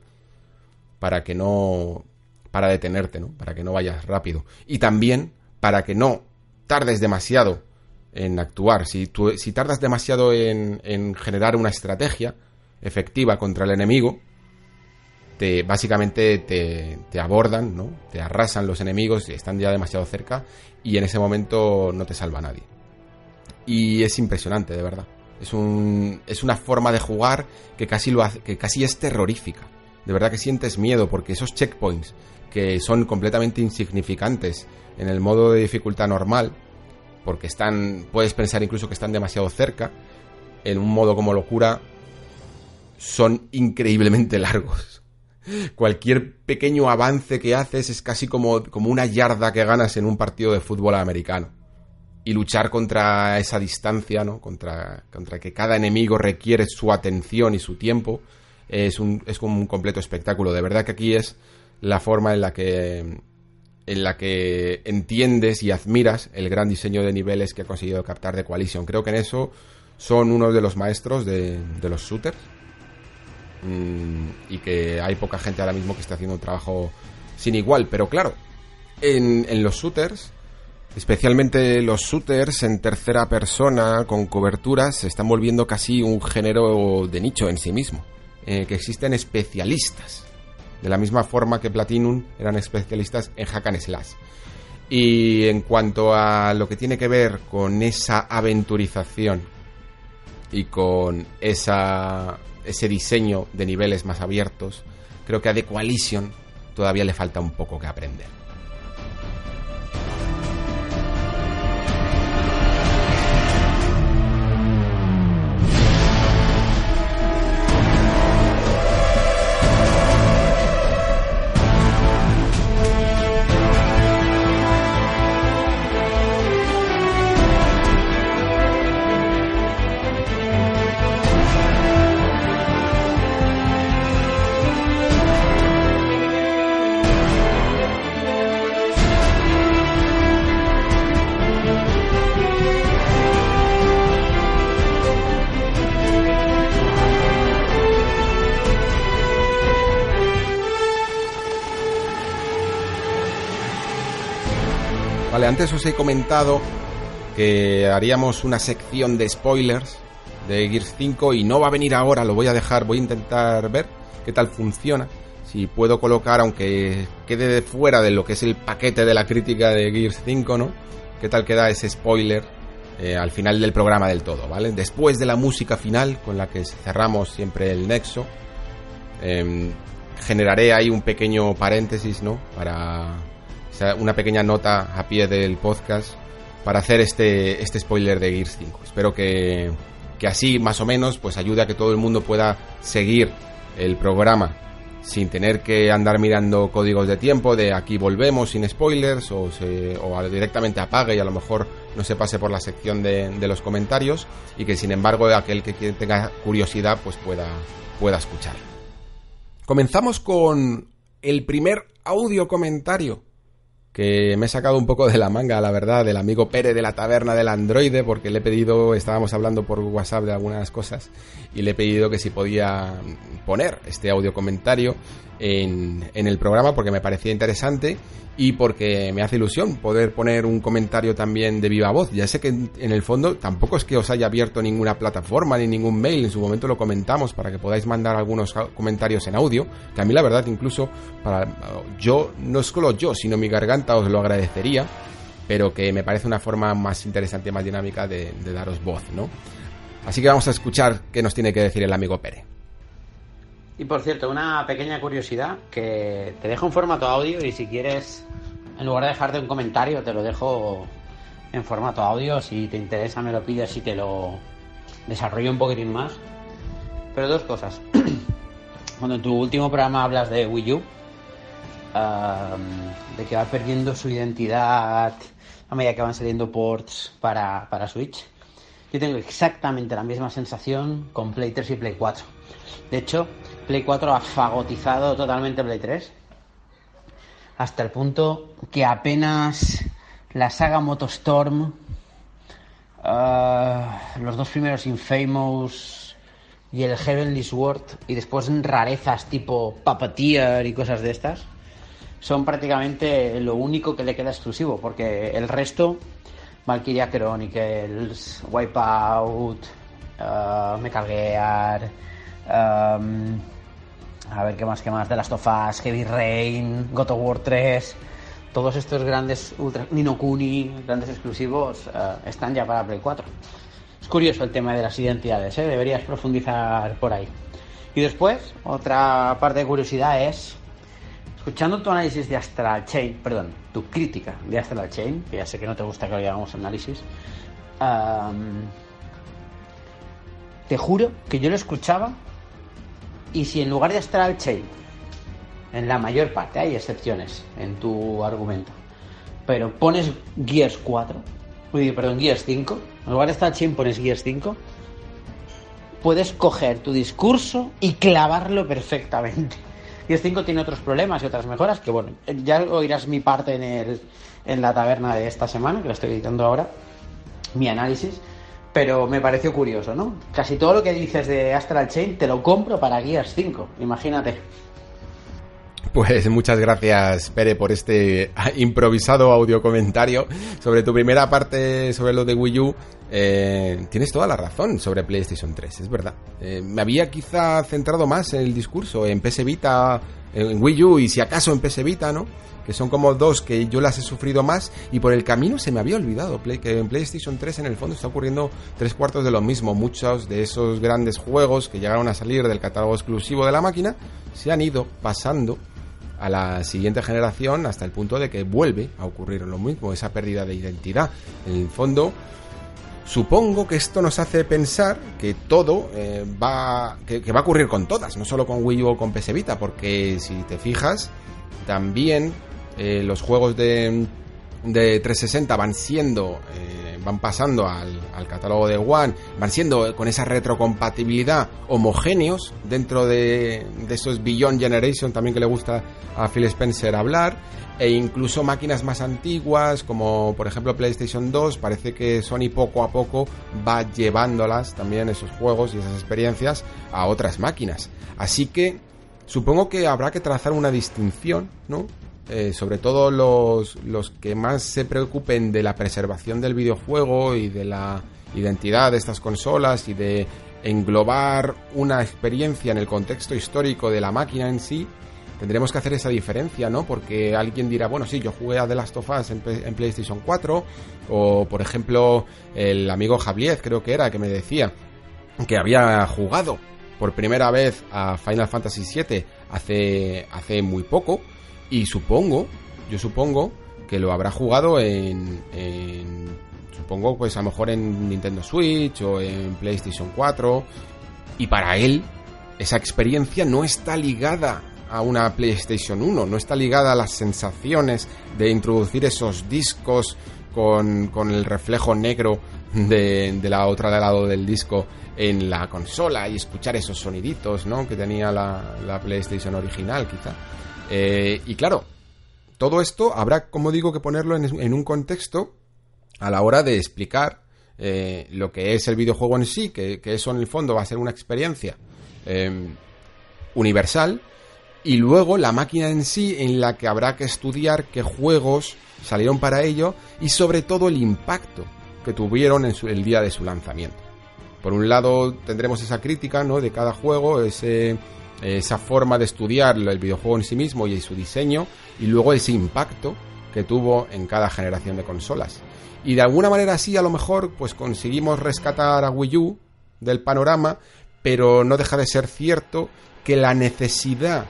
para que no para detenerte, ¿no? Para que no vayas rápido. Y también para que no tardes demasiado en actuar. Si, tú, si tardas demasiado en, en, generar una estrategia efectiva contra el enemigo, te, básicamente te, te abordan, ¿no? Te arrasan los enemigos, están ya demasiado cerca y en ese momento no te salva nadie. Y es impresionante, de verdad. Es, un, es una forma de jugar que casi, lo hace, que casi es terrorífica. De verdad que sientes miedo porque esos checkpoints que son completamente insignificantes en el modo de dificultad normal, porque están, puedes pensar incluso que están demasiado cerca, en un modo como locura, son increíblemente (laughs) largos. Cualquier pequeño avance que haces es casi como, como una yarda que ganas en un partido de fútbol americano. Y luchar contra esa distancia, ¿no? Contra, contra que cada enemigo requiere su atención y su tiempo, es, un, es como un completo espectáculo. De verdad que aquí es la forma en la que en la que entiendes y admiras el gran diseño de niveles que ha conseguido captar de Coalition. Creo que en eso son uno de los maestros de, los shooters mm, y que hay poca gente ahora mismo que está haciendo un trabajo sin igual. Pero claro, en, en los shooters, especialmente los shooters en tercera persona con coberturas, se están volviendo casi un género de nicho en sí mismo. Eh, que existen especialistas de la misma forma que Platinum eran especialistas en hack and slash. Y en cuanto a lo que tiene que ver con esa aventurización y con esa, ese diseño de niveles más abiertos, creo que a The Coalition todavía le falta un poco que aprender. Antes os he comentado que haríamos una sección de spoilers de Gears 5 y no va a venir ahora, lo voy a dejar, voy a intentar ver qué tal funciona. Si puedo colocar, aunque quede de fuera de lo que es el paquete de la crítica de Gears 5, ¿no? ¿Qué tal queda ese spoiler eh, al final del programa del todo, ¿vale? Después de la música final con la que cerramos siempre el nexo, em, generaré ahí un pequeño paréntesis, ¿no? Para una pequeña nota a pie del podcast para hacer este, este spoiler de Gears 5. Espero que, que así más o menos pues ayude a que todo el mundo pueda seguir el programa sin tener que andar mirando códigos de tiempo de aquí volvemos sin spoilers o, o directamente apague y a lo mejor no se pase por la sección de, de, los comentarios y que sin embargo aquel que tenga curiosidad pues pueda, pueda escuchar. Comenzamos con el primer audio comentario que me he sacado un poco de la manga, la verdad, del amigo Pere de la taberna del androide, porque le he pedido, estábamos hablando por WhatsApp de algunas cosas, y le he pedido que si podía poner este audio comentario en, el programa, porque me parecía interesante, y porque me hace ilusión poder poner un comentario también de viva voz. Ya sé que en, el fondo tampoco es que os haya abierto ninguna plataforma ni ningún mail, en su momento lo comentamos para que podáis mandar algunos comentarios en audio, que a mí la verdad incluso para yo, no solo yo, sino mi garganta os lo agradecería, pero que me parece una forma más interesante y más dinámica de, de daros voz, ¿no? Así que vamos a escuchar qué nos tiene que decir el amigo Pere. Y por cierto, una pequeña curiosidad que te dejo en formato audio y si quieres, en lugar de dejarte un comentario, te lo dejo en formato audio. Si te interesa, me lo pides y te lo desarrollo un poquitín más. Pero dos cosas. (clears throat) Cuando en tu último programa hablas de Wii U, de que va perdiendo su identidad a medida que van saliendo ports para, para Switch, yo tengo exactamente la misma sensación con Play 3 y Play 4. De hecho, Play 4 ha fagotizado totalmente Play 3. Hasta el punto que apenas la saga Motostorm, uh, los dos primeros Infamous y el Heavenly Sword, y después rarezas tipo Puppeteer y cosas de estas, son prácticamente lo único que le queda exclusivo, porque el resto, Valkyria Chronicles, Wipeout, uh, Metal Gear, um, a ver qué más, qué más. De Last of Us, Heavy Rain, God of War 3. Todos estos grandes ultra, Nino Kuni, grandes exclusivos, eh, están ya para Play 4. Es curioso el tema de las identidades, ¿eh? deberías profundizar por ahí. Y después, otra parte de curiosidad es, escuchando tu análisis de Astral Chain, perdón, tu crítica de Astral Chain, que ya sé que no te gusta que lo llamamos análisis, te juro que yo lo escuchaba y si en lugar de Astral Chain, en la mayor parte, hay excepciones en tu argumento, pero pones Gears 4, perdón, Gears 5, en lugar de Astral Chain pones Gears 5, puedes coger tu discurso y clavarlo perfectamente. (laughs) Gears 5 tiene otros problemas y otras mejoras que, bueno, ya oirás mi parte en, el, en la taberna de esta semana, que la estoy editando ahora, mi análisis pero me pareció curioso, ¿no? Casi todo lo que dices de Astral Chain te lo compro para Gears 5, imagínate. Pues muchas gracias, Pere, por este (laughs) improvisado audio comentario sobre tu primera parte sobre lo de Wii U. Eh, tienes toda la razón sobre PlayStation 3, es verdad. Eh, me había quizá centrado más en el discurso. En PS Vita en Wii U y si acaso en PS Vita, ¿no? Que son como dos que yo las he sufrido más y por el camino se me había olvidado que en PlayStation 3 en el fondo está ocurriendo tres cuartos de lo mismo. Muchos de esos grandes juegos que llegaron a salir del catálogo exclusivo de la máquina se han ido pasando a la siguiente generación hasta el punto de que vuelve a ocurrir lo mismo, esa pérdida de identidad. En el fondo, Supongo que esto nos hace pensar que todo eh, va que, va a ocurrir con todas, no solo con Wii U o con PS Vita, porque si te fijas, también eh, los juegos de, de 360 van siendo, eh, van pasando al, al, catálogo de One, van siendo con esa retrocompatibilidad homogéneos dentro de, de esos Beyond Generation también que le gusta a Phil Spencer hablar e incluso máquinas más antiguas como por ejemplo PlayStation 2 parece que Sony poco a poco va llevándolas también esos juegos y esas experiencias a otras máquinas. Así que supongo que habrá que trazar una distinción no eh, sobre todo los, los que más se preocupen de la preservación del videojuego y de la identidad de estas consolas y de englobar una experiencia en el contexto histórico de la máquina en sí tendremos que hacer esa diferencia, ¿no? Porque alguien dirá, bueno, sí, yo jugué a The Last of Us en, PlayStation 4, o por ejemplo, el amigo Javier, creo que era, que me decía que había jugado por primera vez a Final Fantasy VII hace, hace muy poco, y supongo, yo supongo que lo habrá jugado en, en supongo, pues a lo mejor en Nintendo Switch o en PlayStation 4, y para él esa experiencia no está ligada a una PlayStation 1, no está ligada a las sensaciones de introducir esos discos con, el reflejo negro de, la otra de lado del disco en la consola y escuchar esos soniditos ¿no? que tenía la, PlayStation original quizá. Eh, y claro, todo esto habrá, como digo, que ponerlo en, un contexto a la hora de explicar eh, lo que es el videojuego en sí, que, eso en el fondo va a ser una experiencia eh, universal y luego la máquina en sí en la que habrá que estudiar qué juegos salieron para ello y sobre todo el impacto que tuvieron en el día de su lanzamiento. Por un lado tendremos esa crítica ¿no? de cada juego, ese, esa forma de estudiar el videojuego en sí mismo y su diseño y luego ese impacto que tuvo en cada generación de consolas. Y de alguna manera así a lo mejor pues conseguimos rescatar a Wii U del panorama, pero no deja de ser cierto que la necesidad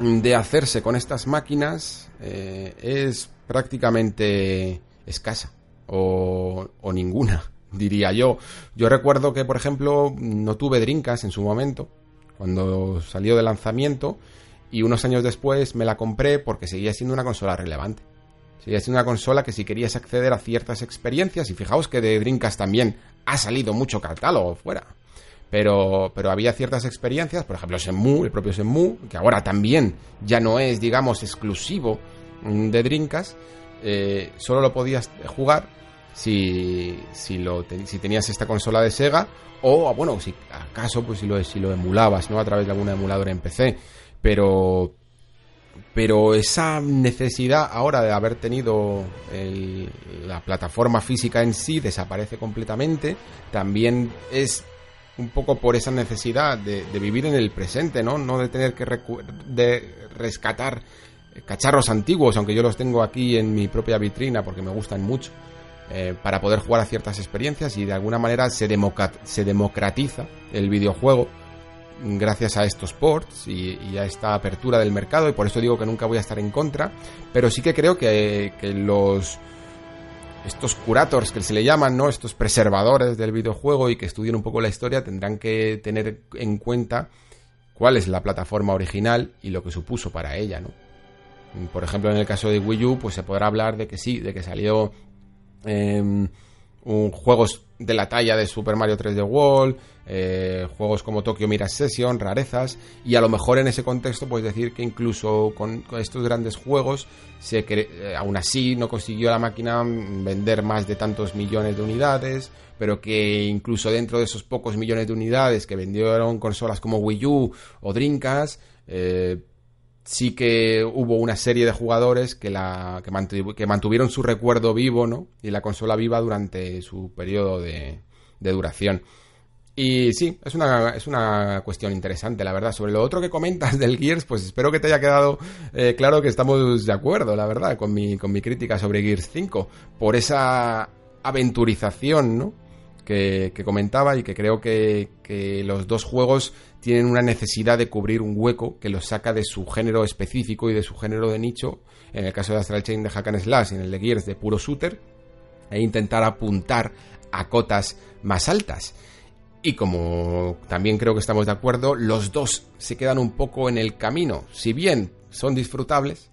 de hacerse con estas máquinas eh, es prácticamente escasa o, ninguna, (laughs) diría yo. Yo recuerdo que, por ejemplo, no tuve Drinkas en su momento, cuando salió de lanzamiento, y unos años después me la compré porque seguía siendo una consola relevante. Seguía siendo una consola que si querías acceder a ciertas experiencias, y fijaos que de Drinkas también ha salido mucho catálogo fuera pero, pero había ciertas experiencias, por ejemplo Shenmue, el propio Shenmue, que ahora también ya no es, digamos, exclusivo mm, de Drinkas, eh, solo lo podías jugar si, si, lo, si tenías esta consola de Sega o, bueno, si acaso, pues si lo, si lo emulabas, ¿no? A través de alguna emuladora en PC, pero... Pero esa necesidad ahora de haber tenido la plataforma física en sí desaparece completamente. También es un poco por esa necesidad de, vivir en el presente, ¿no? No de tener que de rescatar cacharros antiguos, aunque yo los tengo aquí en mi propia vitrina porque me gustan mucho, eh, para poder jugar a ciertas experiencias y de alguna manera se, se democratiza el videojuego gracias a estos ports y, a esta apertura del mercado y por eso digo que nunca voy a estar en contra, pero sí que creo que, que los estos curators que se le llaman, ¿no? Estos preservadores del videojuego y que estudian un poco la historia tendrán que tener en cuenta cuál es la plataforma original y lo que supuso para ella, ¿no? Por ejemplo, en el caso de Wii U, pues se podrá hablar de que sí, de que salió eh, juegos de la talla de Super Mario 3D World, eh, juegos como Tokyo Mirage Session, rarezas, y a lo mejor en ese contexto puedes decir que incluso con, estos grandes juegos, se eh, aún así no consiguió la máquina vender más de tantos millones de unidades, pero que incluso dentro de esos pocos millones de unidades que vendieron consolas como Wii U o Dreamcast, eh, sí que hubo una serie de jugadores que, la, que, mantuvieron su recuerdo vivo, ¿no? Y la consola viva durante su periodo de, duración. Y sí, es una, es una cuestión interesante, la verdad. Sobre lo otro que comentas (laughs) del Gears, pues espero que te haya quedado eh, claro que estamos de acuerdo, la verdad, con mi, con mi crítica sobre Gears 5. Por esa aventurización, ¿no? Que, que comentaba y que creo que, que los dos juegos tienen una necesidad de cubrir un hueco que los saca de su género específico y de su género de nicho, en el caso de Astral Chain de Hack and Slash y en el de Gears de puro shooter, e intentar apuntar a cotas más altas. Y como también creo que estamos de acuerdo, los dos se quedan un poco en el camino. Si bien son disfrutables,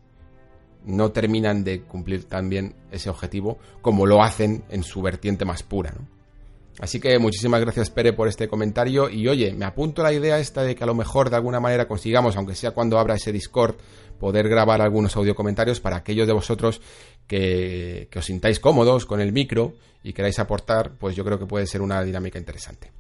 no terminan de cumplir también ese objetivo como lo hacen en su vertiente más pura. Así que muchísimas gracias Pere por este comentario y oye, me apunto la idea esta de que a lo mejor de alguna manera consigamos, aunque sea cuando abra ese Discord, poder grabar algunos audio comentarios para aquellos de vosotros que, que os sintáis cómodos con el micro y queráis aportar, pues yo creo que puede ser una dinámica interesante.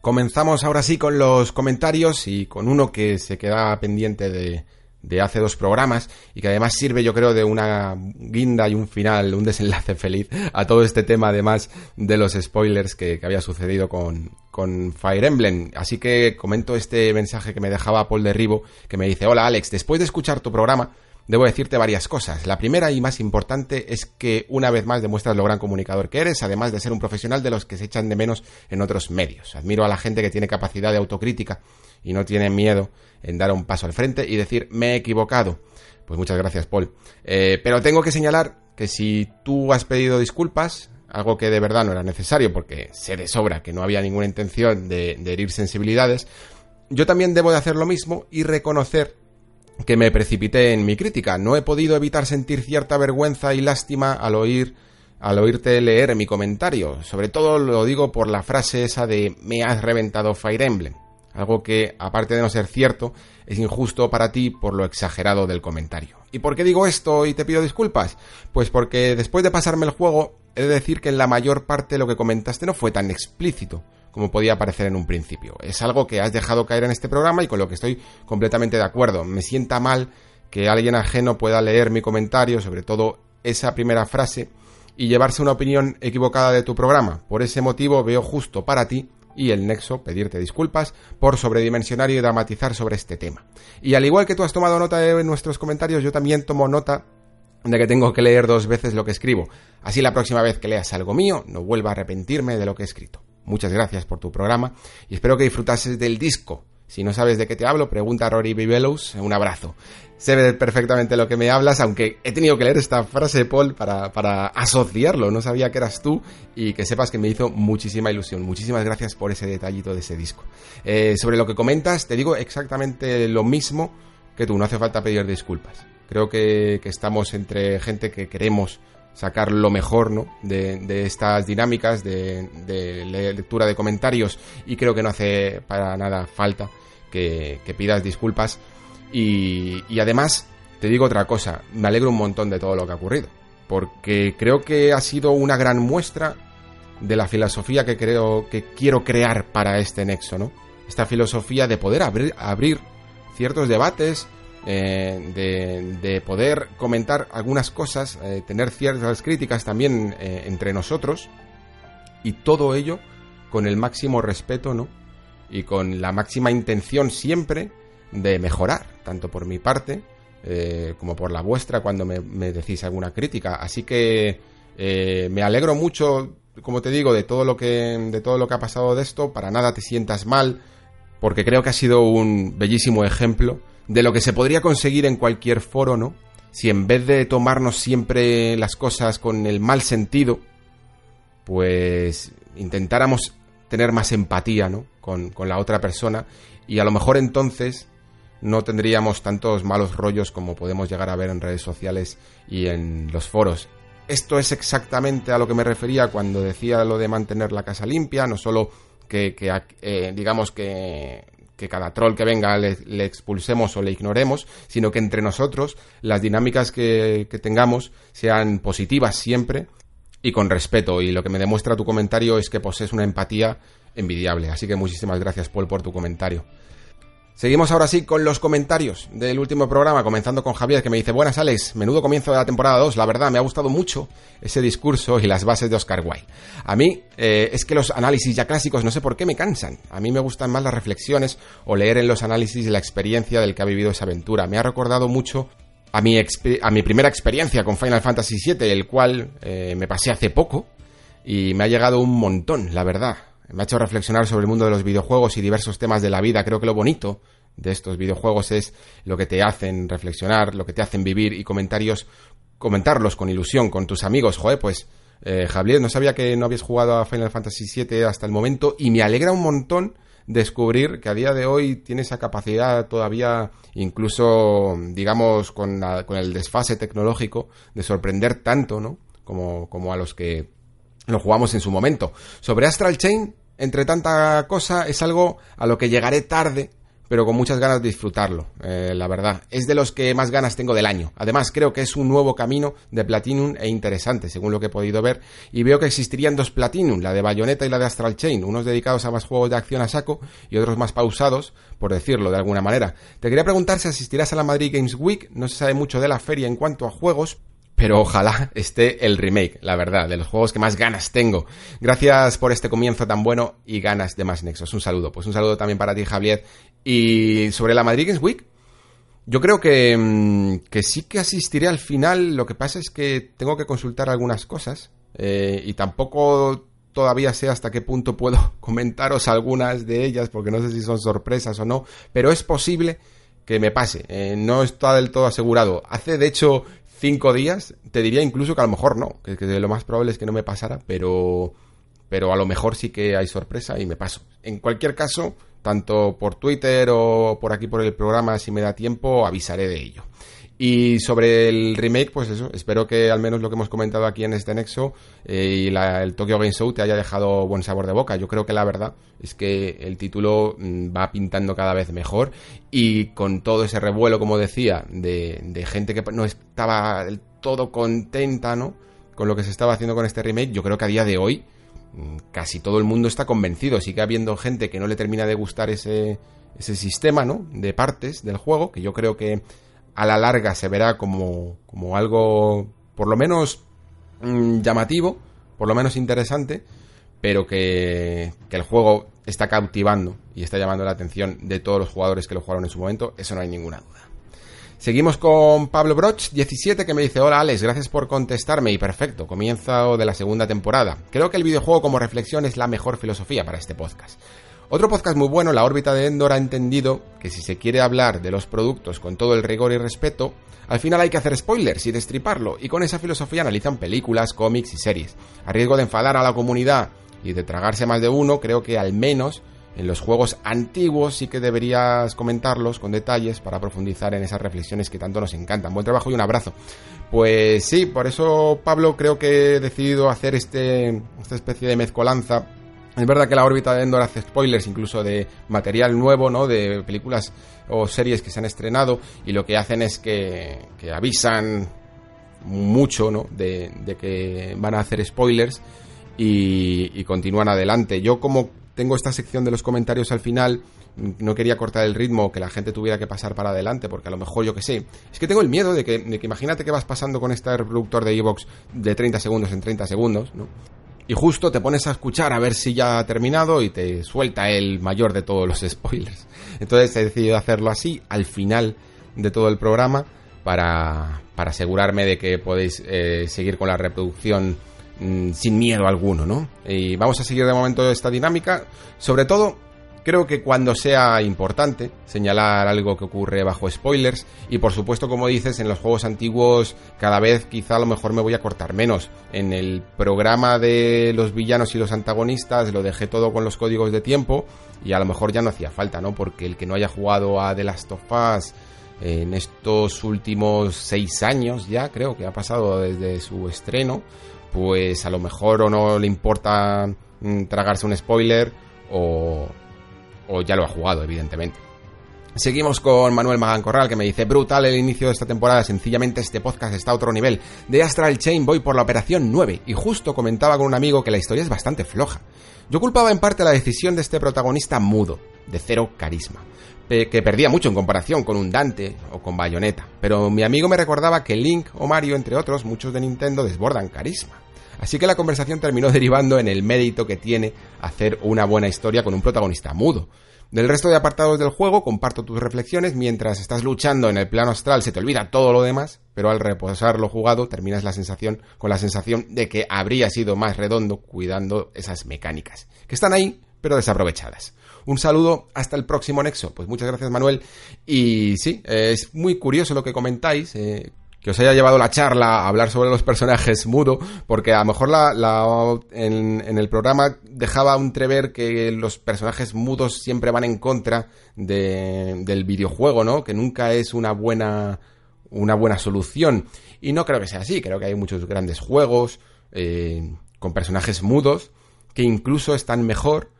Comenzamos ahora sí con los comentarios y con uno que se queda pendiente de, de hace dos programas y que además sirve yo creo de una guinda y un final, un desenlace feliz a todo este tema además de los spoilers que, que había sucedido con, con, Fire Emblem. Así que comento este mensaje que me dejaba Paul Derribo que me dice, hola Alex, después de escuchar tu programa debo decirte varias cosas. La primera y más importante es que una vez más demuestras lo gran comunicador que eres, además de ser un profesional de los que se echan de menos en otros medios. Admiro a la gente que tiene capacidad de autocrítica y no tiene miedo en dar un paso al frente y decir me he equivocado. Pues muchas gracias, Paul. Eh, pero tengo que señalar que si tú has pedido disculpas, algo que de verdad no era necesario porque se de sobra que no había ninguna intención de, de herir sensibilidades, yo también debo de hacer lo mismo y reconocer que me precipité en mi crítica. No he podido evitar sentir cierta vergüenza y lástima al oír al oírte leer mi comentario. Sobre todo lo digo por la frase esa de me has reventado Fire Emblem. Algo que, aparte de no ser cierto, es injusto para ti por lo exagerado del comentario. ¿Y por qué digo esto y te pido disculpas? Pues porque después de pasarme el juego, he de decir que en la mayor parte lo que comentaste no fue tan explícito como podía parecer en un principio. Es algo que has dejado caer en este programa y con lo que estoy completamente de acuerdo. Me sienta mal que alguien ajeno pueda leer mi comentario, sobre todo esa primera frase, y llevarse una opinión equivocada de tu programa. Por ese motivo veo justo para ti y el nexo pedirte disculpas por sobredimensionar y dramatizar sobre este tema. Y al igual que tú has tomado nota de nuestros comentarios, yo también tomo nota de que tengo que leer dos veces lo que escribo. Así la próxima vez que leas algo mío, no vuelva a arrepentirme de lo que he escrito. Muchas gracias por tu programa y espero que disfrutases del disco. Si no sabes de qué te hablo, pregunta a Rory Bibelos. Un abrazo. Sé perfectamente lo que me hablas, aunque he tenido que leer esta frase de Paul para, para asociarlo. No sabía que eras tú y que sepas que me hizo muchísima ilusión. Muchísimas gracias por ese detallito de ese disco. Eh, sobre lo que comentas, te digo exactamente lo mismo que tú. No hace falta pedir disculpas. Creo que, que estamos entre gente que queremos sacar lo mejor ¿no? de, estas dinámicas de, lectura de comentarios y creo que no hace para nada falta que, pidas disculpas y, y, además te digo otra cosa, me alegro un montón de todo lo que ha ocurrido porque creo que ha sido una gran muestra de la filosofía que creo que quiero crear para este nexo, ¿no? Esta filosofía de poder abrir, abrir ciertos debates, eh, de, poder comentar algunas cosas, eh, tener ciertas críticas también eh, entre nosotros y todo ello con el máximo respeto, ¿no? Y con la máxima intención siempre de mejorar, tanto por mi parte como por la vuestra cuando me, decís alguna crítica. Así que me alegro mucho, como te digo, de todo lo que de todo lo que ha pasado de esto. Para nada te sientas mal, porque creo que ha sido un bellísimo ejemplo de lo que se podría conseguir en cualquier foro, ¿no? Si en vez de tomarnos siempre las cosas con el mal sentido, pues intentáramos tener más empatía, ¿no? Con, con la otra persona y a lo mejor entonces no tendríamos tantos malos rollos como podemos llegar a ver en redes sociales y en los foros. Esto es exactamente a lo que me refería cuando decía lo de mantener la casa limpia, no solo que, que eh, digamos que que cada troll que venga le, expulsemos o le ignoremos, sino que entre nosotros las dinámicas que, tengamos sean positivas siempre y con respeto. Y lo que me demuestra tu comentario es que posees una empatía envidiable. Así que muchísimas gracias, Paul, por tu comentario. Seguimos ahora sí con los comentarios del último programa, comenzando con Javier que me dice, buenas Alex, menudo comienzo de la temporada 2, la verdad me ha gustado mucho ese discurso y las bases de Oscar Wilde. A mí eh, es que los análisis ya clásicos no sé por qué me cansan, a mí me gustan más las reflexiones o leer en los análisis la experiencia del que ha vivido esa aventura. Me ha recordado mucho a mi, a mi primera experiencia con Final Fantasy VII, el cual eh, me pasé hace poco y me ha llegado un montón, la verdad. Me ha hecho reflexionar sobre el mundo de los videojuegos y diversos temas de la vida. Creo que lo bonito de estos videojuegos es lo que te hacen reflexionar, lo que te hacen vivir y comentarios, comentarlos con ilusión con tus amigos. Joder, pues eh, Javier, no sabía que no habías jugado a Final Fantasy VII hasta el momento y me alegra un montón descubrir que a día de hoy tiene esa capacidad todavía, incluso, digamos, con, con el desfase tecnológico, de sorprender tanto, ¿no? Como, como a los que lo jugamos en su momento. Sobre Astral Chain, entre tanta cosa, es algo a lo que llegaré tarde, pero con muchas ganas de disfrutarlo, eh, la verdad. Es de los que más ganas tengo del año. Además, creo que es un nuevo camino de Platinum e interesante, según lo que he podido ver. Y veo que existirían dos Platinum, la de Bayonetta y la de Astral Chain, unos dedicados a más juegos de acción a saco y otros más pausados, por decirlo de alguna manera. Te quería preguntar si asistirás a la Madrid Games Week, no se sabe mucho de la feria en cuanto a juegos, pero ojalá esté el remake, la verdad, de los juegos que más ganas tengo. Gracias por este comienzo tan bueno y ganas de más Nexos. Un saludo, pues un saludo también para ti, Javier. Y sobre la Madrid Week, yo creo que, mm, que sí que asistiré al final. Lo que pasa es que tengo que consultar algunas cosas eh, y tampoco todavía sé hasta qué punto puedo (laughs) comentaros algunas de ellas, porque no sé si son sorpresas o no, pero es posible que me pase. Eh, no está del todo asegurado. Hace, de hecho, cinco días, te diría incluso que a lo mejor no, que, lo más probable es que no me pasara, pero, pero a lo mejor sí que hay sorpresa y me paso. En cualquier caso, tanto por Twitter o por aquí por el programa, si me da tiempo, avisaré de ello. Y sobre el remake, pues eso, espero que al menos lo que hemos comentado aquí en este nexo eh, y el Tokyo Game Show te haya dejado buen sabor de boca. Yo creo que la verdad es que el título mm, va pintando cada vez mejor y con todo ese revuelo, como decía, de, de gente que no estaba del todo contenta, ¿no? Con lo que se estaba haciendo con este remake, yo creo que a día de hoy mm, casi todo el mundo está convencido. Sigue habiendo gente que no le termina de gustar ese, ese sistema, ¿no? De partes del juego, que yo creo que a la larga se verá como, como algo por lo menos mm, llamativo, por lo menos interesante, pero que, que, el juego está cautivando y está llamando la atención de todos los jugadores que lo jugaron en su momento, eso no hay ninguna duda. Seguimos con Pablo Broch, 17, que me dice, hola Alex, gracias por contestarme y perfecto, comienzo de la segunda temporada. Creo que el videojuego como reflexión es la mejor filosofía para este podcast. Otro podcast muy bueno, La órbita de Endor, ha entendido que si se quiere hablar de los productos con todo el rigor y respeto, al final hay que hacer spoilers y destriparlo, y con esa filosofía analizan películas, cómics y series. A riesgo de enfadar a la comunidad y de tragarse más de uno, creo que al menos en los juegos antiguos sí que deberías comentarlos con detalles para profundizar en esas reflexiones que tanto nos encantan. Buen trabajo y un abrazo. Pues sí, por eso Pablo creo que he decidido hacer este, esta especie de mezcolanza es verdad que la órbita de Endor hace spoilers incluso de material nuevo, ¿no? De películas o series que se han estrenado y lo que hacen es que, avisan mucho, ¿no? De, que van a hacer spoilers y, continúan adelante. Yo como tengo esta sección de los comentarios al final, no quería cortar el ritmo, que la gente tuviera que pasar para adelante, porque a lo mejor yo que sé. Es que tengo el miedo de que, de que imagínate que vas pasando con este reproductor de Evox de 30 segundos en 30 segundos, ¿no? Y justo te pones a escuchar a ver si ya ha terminado y te suelta el mayor de todos los (laughs) spoilers. Entonces he decidido hacerlo así al final de todo el programa para, para asegurarme de que podéis eh, seguir con la reproducción mm, sin miedo alguno, ¿no? Y vamos a seguir de momento esta dinámica, sobre todo Creo que cuando sea importante señalar algo que ocurre bajo spoilers y por supuesto como dices en los juegos antiguos cada vez quizá a lo mejor me voy a cortar menos. En el programa de los villanos y los antagonistas lo dejé todo con los códigos de tiempo y a lo mejor ya no hacía falta, ¿no? Porque el que no haya jugado a The Last of Us en estos últimos seis años ya creo que ha pasado desde su estreno pues a lo mejor o no le importa mm, tragarse un spoiler o, o ya lo ha jugado, evidentemente. Seguimos con Manuel Magán Corral que me dice, brutal el inicio de esta temporada, sencillamente este podcast está a otro nivel. De Astral Chain voy por la operación 9 y justo comentaba con un amigo que la historia es bastante floja. Yo culpaba en parte la decisión de este protagonista mudo, de cero carisma, que perdía mucho en comparación con un Dante o con Bayonetta. Pero mi amigo me recordaba que Link o Mario, entre otros, muchos de Nintendo desbordan carisma. Así que la conversación terminó (laughs) derivando en el mérito que tiene hacer una buena historia con un protagonista mudo. Del resto de apartados del juego comparto tus reflexiones, mientras estás luchando en el plano astral se te olvida todo lo demás, pero al reposar lo jugado terminas la sensación con la sensación de que habría sido más redondo cuidando esas mecánicas, que están ahí, pero desaprovechadas. Un saludo, hasta el próximo Nexo. Pues muchas gracias Manuel. Y sí, es muy curioso lo que comentáis. Eh, que os haya llevado la charla a hablar sobre los personajes mudo, porque a lo mejor la, en, el programa dejaba un trever que los personajes mudos siempre van en contra del videojuego, ¿no? Que nunca es una buena, una buena solución. Y no creo que sea así, creo que hay muchos grandes juegos eh, con personajes mudos que incluso están mejor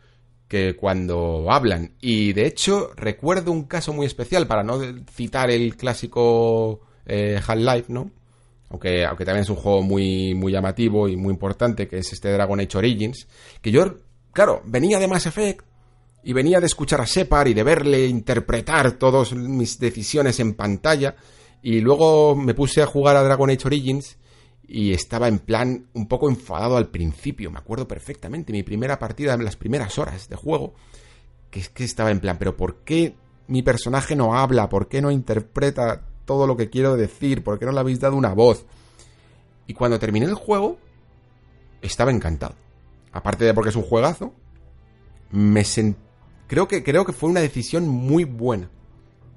que cuando hablan. Y de hecho recuerdo un caso muy especial, para no citar el clásico eh, Half-Life, ¿no? Aunque, aunque también es un juego muy, muy llamativo y muy importante, que es este Dragon Age Origins, que yo, claro, venía de Mass Effect y venía de escuchar a Shepard y de verle interpretar todas mis decisiones en pantalla, y luego me puse a jugar a Dragon Age Origins y estaba en plan un poco enfadado al principio, me acuerdo perfectamente, mi primera partida, en las primeras horas de juego, que es que estaba en plan, pero ¿por qué mi personaje no habla? ¿Por qué no interpreta todo lo que quiero decir, ¿por qué no le habéis dado una voz? Y cuando terminé el juego, estaba encantado. Aparte de porque es un juegazo, me creo que creo que fue una decisión muy buena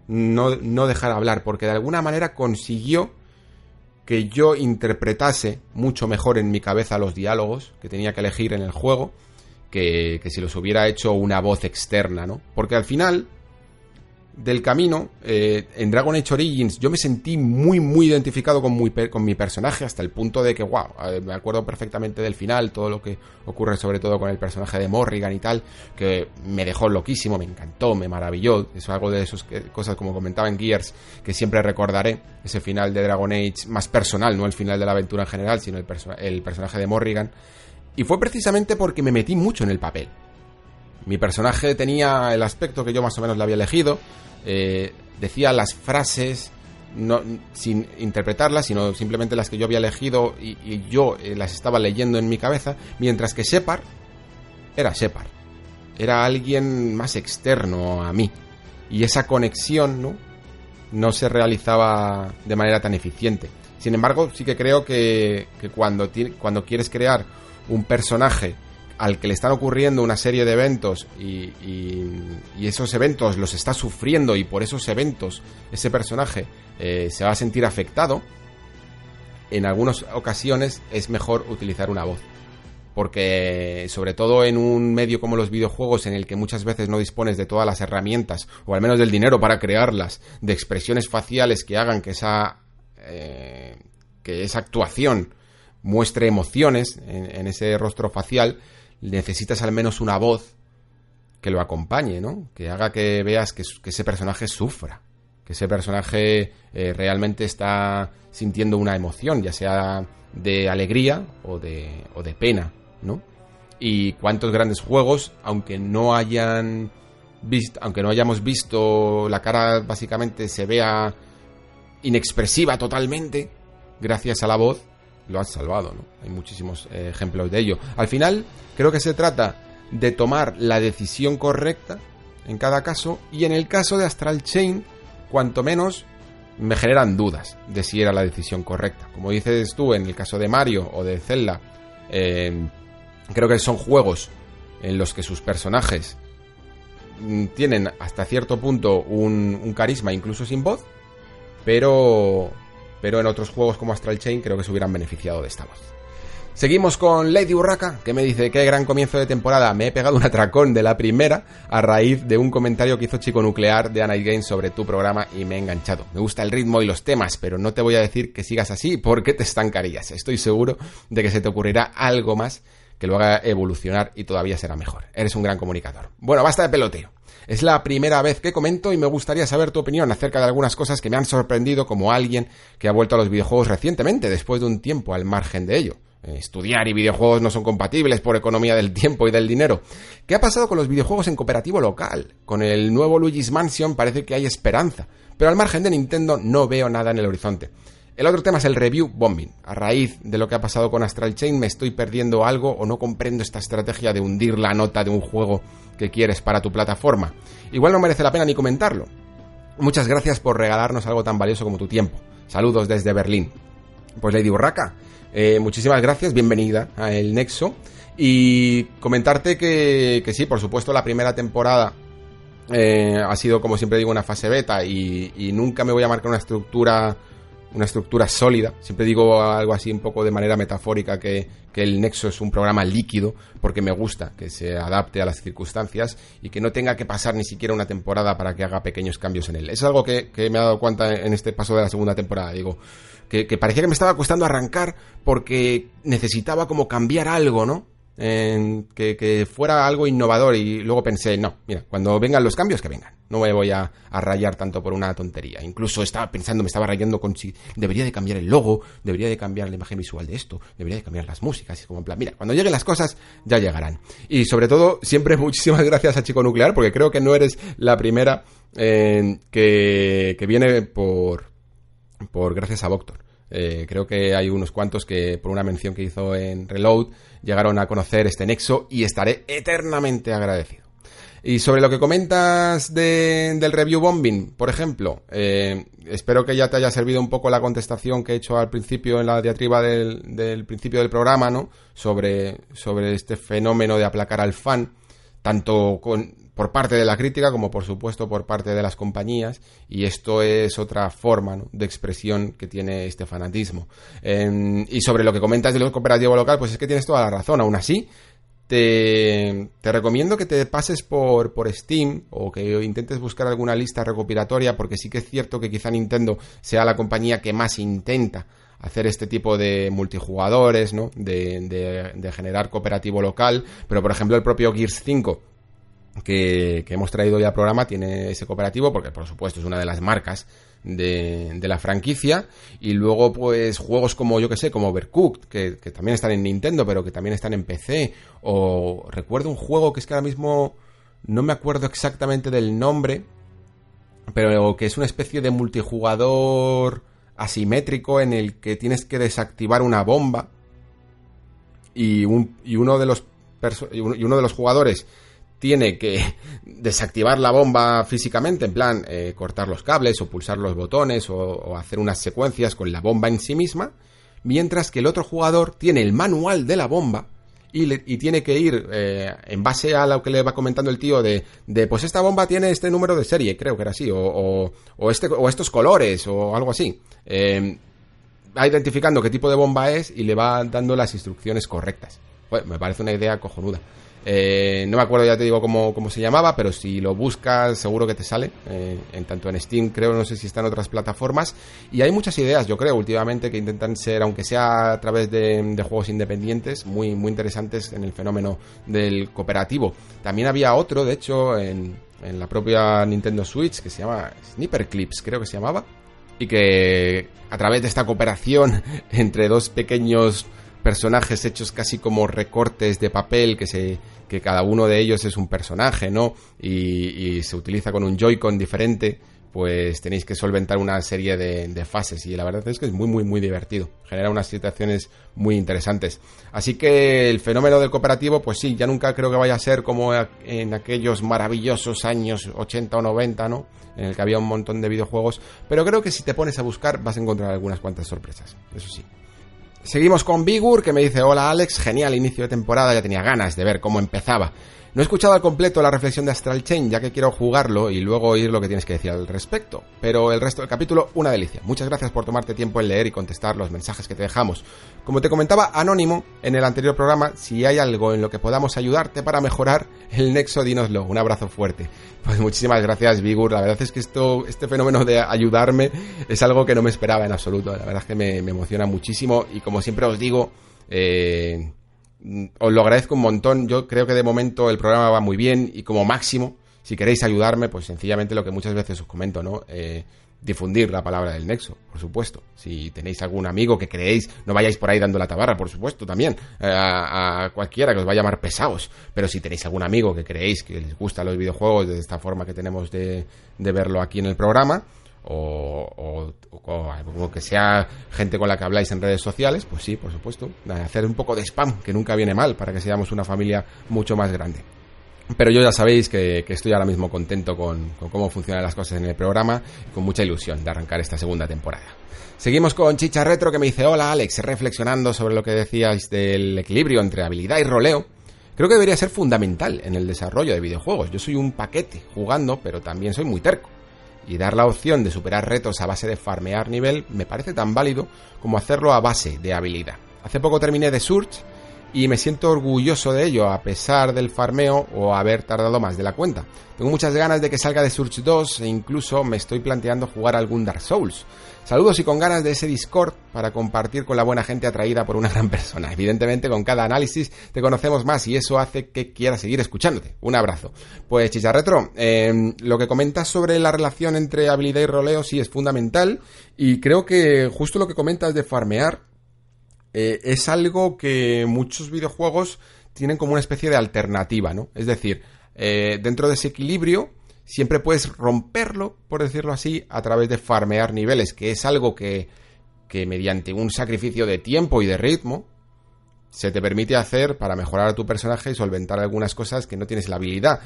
no, no dejar hablar, porque de alguna manera consiguió que yo interpretase mucho mejor en mi cabeza los diálogos que tenía que elegir en el juego que, que si los hubiera hecho una voz externa, ¿no? Porque al final, del camino, eh, en Dragon Age Origins yo me sentí muy, muy identificado con, mi personaje hasta el punto de que, wow, me acuerdo perfectamente del final, todo lo que ocurre sobre todo con el personaje de Morrigan y tal, que me dejó loquísimo, me encantó, me maravilló. Es algo de esas cosas, como comentaba en Gears, que siempre recordaré, ese final de Dragon Age más personal, no el final de la aventura en general, sino el, el personaje de Morrigan. Y fue precisamente porque me metí mucho en el papel. Mi personaje tenía el aspecto que yo más o menos le había elegido, eh, decía las frases no, sin interpretarlas, sino simplemente las que yo había elegido y, yo eh, las estaba leyendo en mi cabeza, mientras que Shepard era Shepard. Era alguien más externo a mí. Y esa conexión ¿no? no se realizaba de manera tan eficiente. Sin embargo, sí que creo que, que cuando, cuando quieres crear un personaje al que le están ocurriendo una serie de eventos y, esos eventos los está sufriendo y por esos eventos ese personaje eh, se va a sentir afectado, en algunas ocasiones es mejor utilizar una voz. Porque sobre todo en un medio como los videojuegos en el que muchas veces no dispones de todas las herramientas o al menos del dinero para crearlas, de expresiones faciales que hagan que esa, eh, que esa actuación muestre emociones en ese rostro facial, necesitas al menos una voz que lo acompañe, ¿no? Que haga que veas que, ese personaje sufra, que ese personaje eh, realmente está sintiendo una emoción, ya sea de alegría o de, o de pena, ¿no? Y cuántos grandes juegos, aunque no hayan visto, aunque no hayamos visto la cara básicamente se vea inexpresiva totalmente, gracias a la voz, lo has salvado, ¿no? Hay muchísimos eh, ejemplos de ello. Al final, creo que se trata de tomar la decisión correcta en cada caso y en el caso de Astral Chain, cuanto menos me generan dudas de si era la decisión correcta. Como dices tú, en el caso de Mario o de Zelda, em, creo que son juegos en los que sus personajes mm, tienen hasta cierto punto un, un carisma incluso sin voz, pero pero en otros juegos como Astral Chain creo que se hubieran beneficiado de esta voz. Seguimos con Lady Urraca, que me dice, qué gran comienzo de temporada, me he pegado un atracón de la primera a raíz de un comentario que hizo Chico Nuclear de Anite Games sobre tu programa y me he enganchado. Me gusta el ritmo y los temas, pero no te voy a decir que sigas así porque te estancarías. Estoy seguro de que se te ocurrirá algo más que lo haga evolucionar y todavía será mejor. Eres un gran comunicador. Bueno, basta de peloteo. Es la primera vez que comento y me gustaría saber tu opinión acerca de algunas cosas que me han sorprendido como alguien que ha vuelto a los videojuegos recientemente, después de un tiempo al margen de ello. eh, estudiar y videojuegos no son compatibles por economía del tiempo y del dinero. ¿Qué ha pasado con los videojuegos en cooperativo local? Con el nuevo Luigi's Mansion parece que hay esperanza, pero al margen de Nintendo no veo nada en el horizonte. El otro tema es el review bombing. A raíz de lo que ha pasado con Astral Chain me estoy perdiendo algo o no comprendo esta estrategia de hundir la nota de un juego que quieres para tu plataforma. Igual no merece la pena ni comentarlo. Muchas gracias por regalarnos algo tan valioso como tu tiempo. Saludos desde Berlín. Pues Lady Burraca, eh, muchísimas gracias, bienvenida a El Nexo. Y comentarte que, sí, por supuesto, la primera temporada eh, ha sido, como siempre digo, una fase beta y nunca me voy a marcar una estructura una estructura sólida. Siempre digo algo así un poco de manera metafórica que, el Nexo es un programa líquido porque me gusta que se adapte a las circunstancias y que no tenga que pasar ni siquiera una temporada para que haga pequeños cambios en él. Es algo que, me he dado cuenta en este paso de la segunda temporada. Digo, que, que parecía que me estaba costando arrancar porque necesitaba como cambiar algo, ¿no? En que, fuera algo innovador y luego pensé, no, mira, cuando vengan los cambios, que vengan. No me voy a, rayar tanto por una tontería. Incluso estaba pensando, me estaba rayando con si debería de cambiar el logo, debería de cambiar la imagen visual de esto, debería de cambiar las músicas. Y como en plan, mira, cuando lleguen las cosas, ya llegarán. Y sobre todo, siempre (laughs) muchísimas gracias a Chico Nuclear, porque creo que no eres la primera eh, que, que viene por, por gracias a Voctor. Eh, creo que hay unos cuantos que por una mención que hizo en Reload llegaron a conocer este nexo y estaré eternamente agradecido. Y sobre lo que comentas del review bombing, por ejemplo, eh, espero que ya te haya servido un poco la contestación que he hecho al principio en la diatriba del, del principio del programa, ¿no? Sobre, sobre este fenómeno de aplacar al fan, tanto con, por parte de la crítica como por supuesto por parte de las compañías y esto es otra forma de expresión que tiene este fanatismo. Em, y sobre lo que comentas de lo cooperativo local, pues es que tienes toda la razón. Aún así, te, te, recomiendo que te pases por, por Steam o que intentes buscar alguna lista recopilatoria porque sí que es cierto que quizá Nintendo sea la compañía que más intenta hacer este tipo de multijugadores, ¿no? De, de, de generar cooperativo local, pero por ejemplo el propio Gears 5 que, hemos traído ya al programa tiene ese cooperativo, porque por supuesto es una de las marcas de, la franquicia. Y luego, pues, juegos como, yo que sé, como Overcooked, que, que, también están en Nintendo, pero que también están en PC. O recuerdo un juego que es que ahora mismo no me acuerdo exactamente del nombre, pero que es una especie de multijugador asimétrico en el que tienes que desactivar una bomba. Y, un, y uno de los y uno de los jugadores tiene que (laughs) desactivar la bomba físicamente, en plan eh, cortar los cables o pulsar los botones o, hacer unas secuencias con la bomba en sí misma, mientras que el otro jugador tiene el manual de la bomba y, tiene que ir eh, en base a lo que le va comentando el tío de, pues esta bomba tiene este número de serie, creo que era así, o, o, este, o estos colores o algo así. Eh, va identificando qué tipo de bomba es y le va dando las instrucciones correctas. Bueno, me parece una idea cojonuda. Eh, no me acuerdo, ya te digo cómo, cómo, se llamaba, pero si lo buscas seguro que te sale. Eh, en tanto en Steam, creo, no sé si está en otras plataformas. Y hay muchas ideas, yo creo, últimamente que intentan ser, aunque sea a través de, juegos independientes, muy, muy interesantes en el fenómeno del cooperativo. También había otro, de hecho, en, en la propia Nintendo Switch, que se llama Sniper Clips, creo que se llamaba. Y que a través de esta cooperación (laughs) entre dos pequeños personajes hechos casi como recortes de papel que se que cada uno de ellos es un personaje, ¿no? Y, se utiliza con un Joy-Con diferente, pues tenéis que solventar una serie de, fases y la verdad es que es muy muy muy divertido, genera unas situaciones muy interesantes. Así que el fenómeno del cooperativo, pues sí, ya nunca creo que vaya a ser como en aquellos maravillosos años 80 o 90, ¿no? En el que había un montón de videojuegos, pero creo que si te pones a buscar vas a encontrar algunas cuantas sorpresas, eso sí. Seguimos con Bigur, que me dice, hola Alex, genial inicio de temporada, ya tenía ganas de ver cómo empezaba. No he escuchado al completo la reflexión de Astral Chain, ya que quiero jugarlo y luego oír lo que tienes que decir al respecto. Pero el resto del capítulo, una delicia. Muchas gracias por tomarte tiempo en leer y contestar los mensajes que te dejamos. Como te comentaba Anónimo en el anterior programa, si hay algo en lo que podamos ayudarte para mejorar el nexo, dínoslo. Un abrazo fuerte. Pues muchísimas gracias, Vigur. La verdad es que esto, este fenómeno de ayudarme es algo que no me esperaba en absoluto. La verdad es que me, me emociona muchísimo y como siempre os digo, eh, os lo agradezco un montón. Yo creo que de momento el programa va muy bien y como máximo, si queréis ayudarme, pues sencillamente lo que muchas veces os comento, ¿no? Eh, difundir la palabra del nexo, por supuesto. Si tenéis algún amigo que creéis, no vayáis por ahí dando la tabarra, por supuesto, también, eh, a, cualquiera que os vaya a llamar pesados. Pero si tenéis algún amigo que creéis que les gustan los videojuegos de esta forma que tenemos de, de verlo aquí en el programa, o, o, que sea gente con la que habláis en redes sociales, pues sí, por supuesto, hacer un poco de spam, que nunca viene mal, para que seamos una familia mucho más grande. Pero yo ya sabéis que, estoy ahora mismo contento con, cómo funcionan las cosas en el programa y con mucha ilusión de arrancar esta segunda temporada. Seguimos con Chicha Retro que me dice, hola Alex, reflexionando sobre lo que decíais del equilibrio entre habilidad y roleo. Creo que debería ser fundamental en el desarrollo de videojuegos. Yo soy un paquete jugando, pero también soy muy terco. Y dar la opción de superar retos a base de farmear nivel me parece tan válido como hacerlo a base de habilidad. Hace poco terminé de Surge y me siento orgulloso de ello a pesar del farmeo o haber tardado más de la cuenta. Tengo muchas ganas de que salga de Surge 2 e incluso me estoy planteando jugar algún Dark Souls. Saludos y con ganas de ese Discord para compartir con la buena gente atraída por una gran persona. Evidentemente con cada análisis te conocemos más y eso hace que quiera seguir escuchándote. Un abrazo. Pues Chicharretro, eh, lo que comentas sobre la relación entre habilidad y roleo sí es fundamental y creo que justo lo que comentas de farmear eh, es algo que muchos videojuegos tienen como una especie de alternativa, ¿no? Es decir, eh, dentro de ese equilibrio siempre puedes romperlo, por decirlo así, a través de farmear niveles, que es algo que, que mediante un sacrificio de tiempo y de ritmo se te permite hacer para mejorar a tu personaje y solventar algunas cosas que no tienes la habilidad.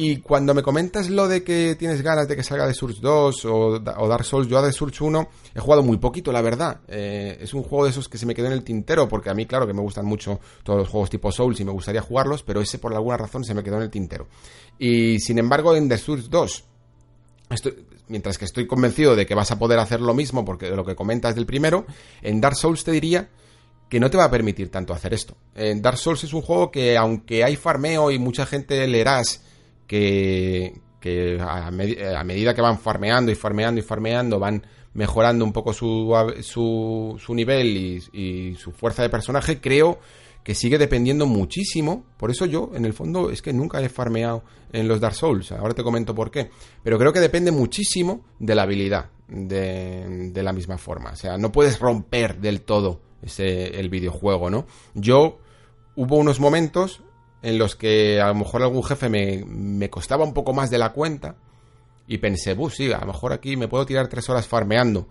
Y cuando me comentas lo de que tienes ganas de que salga de Surge 2 o, Dark Souls, yo a de Surge 1 he jugado muy poquito, la verdad. Eh, es un juego de esos que se me quedó en el tintero, porque a mí, claro, que me gustan mucho todos los juegos tipo Souls y me gustaría jugarlos, pero ese por alguna razón se me quedó en el tintero. Y sin embargo, en The Surge 2, mientras que estoy convencido de que vas a poder hacer lo mismo, porque lo que comentas del primero, en Dark Souls te diría que no te va a permitir tanto hacer esto. En Dark Souls es un juego que, aunque hay farmeo y mucha gente leerás que, a, medida que van farmeando y farmeando y farmeando van mejorando un poco su, su, nivel y, su fuerza de personaje, creo que sigue dependiendo muchísimo. Por eso yo, en el fondo, es que nunca he farmeado en los Dark Souls. Ahora te comento por qué. Pero creo que depende muchísimo de la habilidad de, de la misma forma. O sea, no puedes romper del todo ese, el videojuego, ¿no? Yo hubo unos momentos en los que a lo mejor algún jefe me, costaba un poco más de la cuenta y pensé, bus, sí, a lo mejor aquí me puedo tirar tres horas farmeando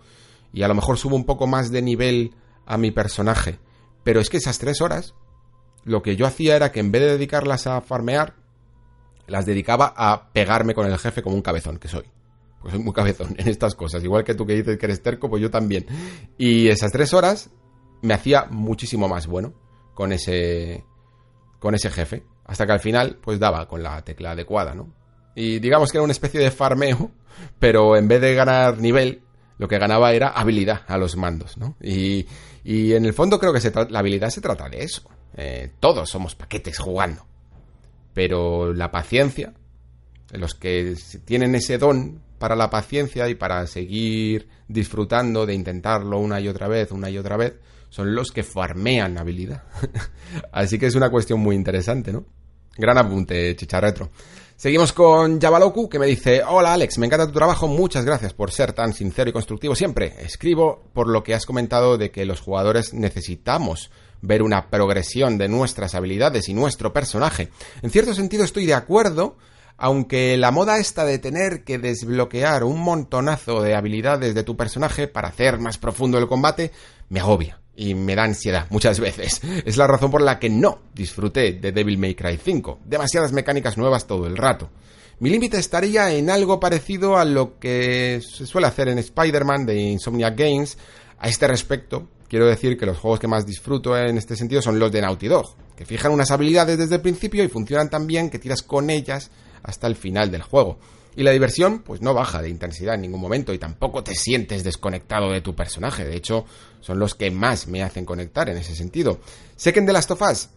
y a lo mejor subo un poco más de nivel a mi personaje. Pero es que esas tres horas, lo que yo hacía era que en vez de dedicarlas a farmear, las dedicaba a pegarme con el jefe como un cabezón que soy. Pues soy muy cabezón en estas cosas. Igual que tú que dices que eres terco, pues yo también. Y esas tres horas me hacía muchísimo más bueno con ese, con ese jefe, hasta que al final pues daba con la tecla adecuada, ¿no? Y digamos que era una especie de farmeo, (laughs) pero en vez de ganar nivel, lo que ganaba era habilidad a los mandos, ¿no? Y, y en el fondo creo que se la habilidad se trata de eso. Eh, todos somos paquetes jugando. Pero la paciencia, los que tienen ese don para la paciencia y para seguir disfrutando de intentarlo una y otra vez, una y otra vez, son los que farmean habilidad. (laughs) Así que es una cuestión muy interesante, ¿no? Gran apunte, chicharretro. Seguimos con Javaloku, que me dice, hola Alex, me encanta tu trabajo, muchas gracias por ser tan sincero y constructivo siempre. Escribo por lo que has comentado de que los jugadores necesitamos ver una progresión de nuestras habilidades y nuestro personaje. En cierto sentido estoy de acuerdo, aunque la moda esta de tener que desbloquear un montonazo de habilidades de tu personaje para hacer más profundo el combate, me agobia y me da ansiedad muchas veces. Es la razón por la que no disfruté de Devil May Cry 5. Demasiadas mecánicas nuevas todo el rato. Mi límite estaría en algo parecido a lo que se suele hacer en Spider-Man de Insomnia Games. A este respecto, quiero decir que los juegos que más disfruto en este sentido son los de Naughty Dog, que fijan unas habilidades desde el principio y funcionan tan bien que tiras con ellas hasta el final del juego. Y la diversión, pues no baja de intensidad en ningún momento y tampoco te sientes desconectado de tu personaje. De hecho, son los que más me hacen conectar en ese sentido. Sé que en The Last of Us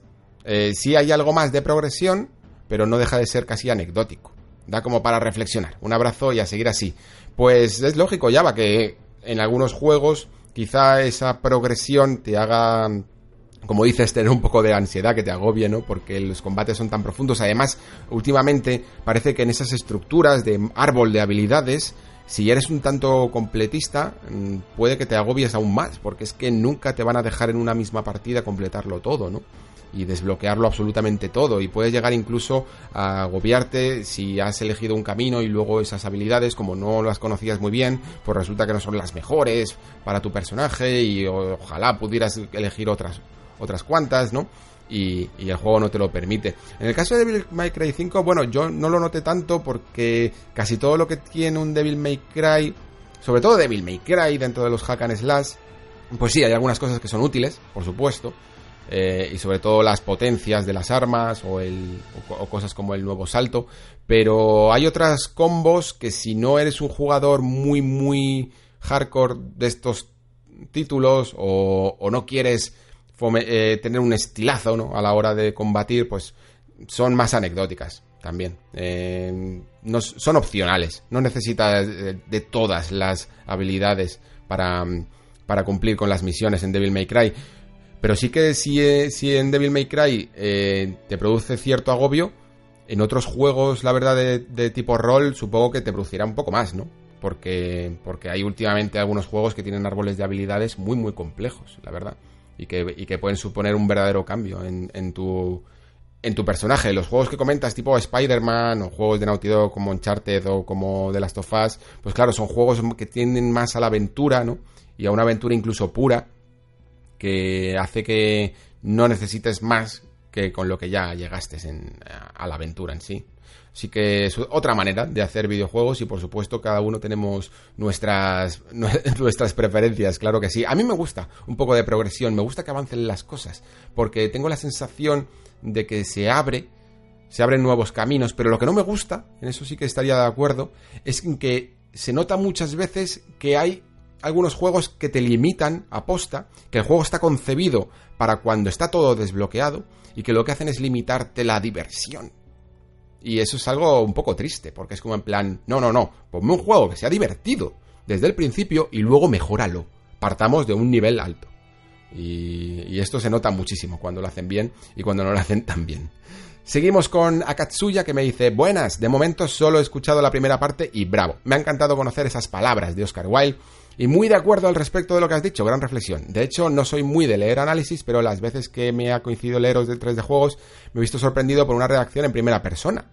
eh, sí hay algo más de progresión, pero no deja de ser casi anecdótico. Da como para reflexionar. Un abrazo y a seguir así. Pues es lógico, ya va que en algunos juegos quizá esa progresión te haga como dices, tener un poco de ansiedad que te agobie, ¿no? Porque los combates son tan profundos. Además, últimamente parece que en esas estructuras de árbol de habilidades si eres un tanto completista, mm, puede que te agobies aún más, porque es que nunca te van a dejar en una misma partida completarlo todo, ¿no? Y desbloquearlo absolutamente todo. Y puedes llegar incluso a agobiarte si has elegido un camino y luego esas habilidades, como no las conocías muy bien, pues resulta que no son las mejores para tu personaje y ojalá pudieras elegir otras, otras cuantas, ¿no? y, el juego no te lo permite. En el caso de Devil May Cry 5, bueno, yo no lo noté tanto porque casi todo lo que tiene un Devil May Cry, sobre todo Devil May Cry dentro de los hack and slash, pues sí, hay algunas cosas que son útiles, por supuesto. Eh, y sobre todo las potencias de las armas o, el, o, cosas como el nuevo salto. Pero hay otras combos que si no eres un jugador muy, muy hardcore de estos títulos o, o no quieres eh, tener un estilazo ¿no? a la hora de combatir, pues son más anecdóticas también. Eh, no, son opcionales, no necesitas de, todas las habilidades para, para, cumplir con las misiones en Devil May Cry. Pero sí que si, eh, en Devil May Cry te produce cierto agobio, en otros juegos, la verdad, de, de, tipo rol, supongo que te producirá un poco más, ¿no? Porque, porque hay últimamente algunos juegos que tienen árboles de habilidades muy, muy complejos, la verdad y que, pueden suponer un verdadero cambio en, tu, en tu personaje. Los juegos que comentas, tipo Spider-Man o juegos de Naughty Dog como Uncharted o como The Last of Us, pues claro, son juegos que tienden más a la aventura, ¿no? Y a una aventura incluso pura, que hace que no necesites más que con lo que ya llegaste a la aventura en sí. Así que es otra manera de hacer videojuegos y por supuesto cada uno tenemos nuestras, (laughs) nuestras preferencias, claro que sí. A mí me gusta un poco de progresión, me gusta que avancen las cosas, porque tengo la sensación de que se abre, se abren nuevos caminos, pero lo que no me gusta, en eso sí que estaría de acuerdo, es que se nota muchas veces que hay algunos juegos que te limitan a posta, que el juego está concebido para cuando está todo desbloqueado y que lo que hacen es limitarte la diversión. Y eso es algo un poco triste, porque es como en plan, no, no, no, ponme un juego que sea divertido desde el principio y luego mejóralo. Partamos de un nivel alto. Y, esto se nota muchísimo cuando lo hacen bien y cuando no lo hacen tan bien. Seguimos con Akatsuya que me dice, buenas, de momento solo he escuchado la primera parte y bravo, me ha encantado conocer esas palabras de Oscar Wilde y muy de acuerdo al respecto de lo que has dicho, gran reflexión. De hecho, no soy muy de leer análisis, pero las veces que me ha coincidido leeros de 3 de juegos, me he visto sorprendido por una redacción en primera persona.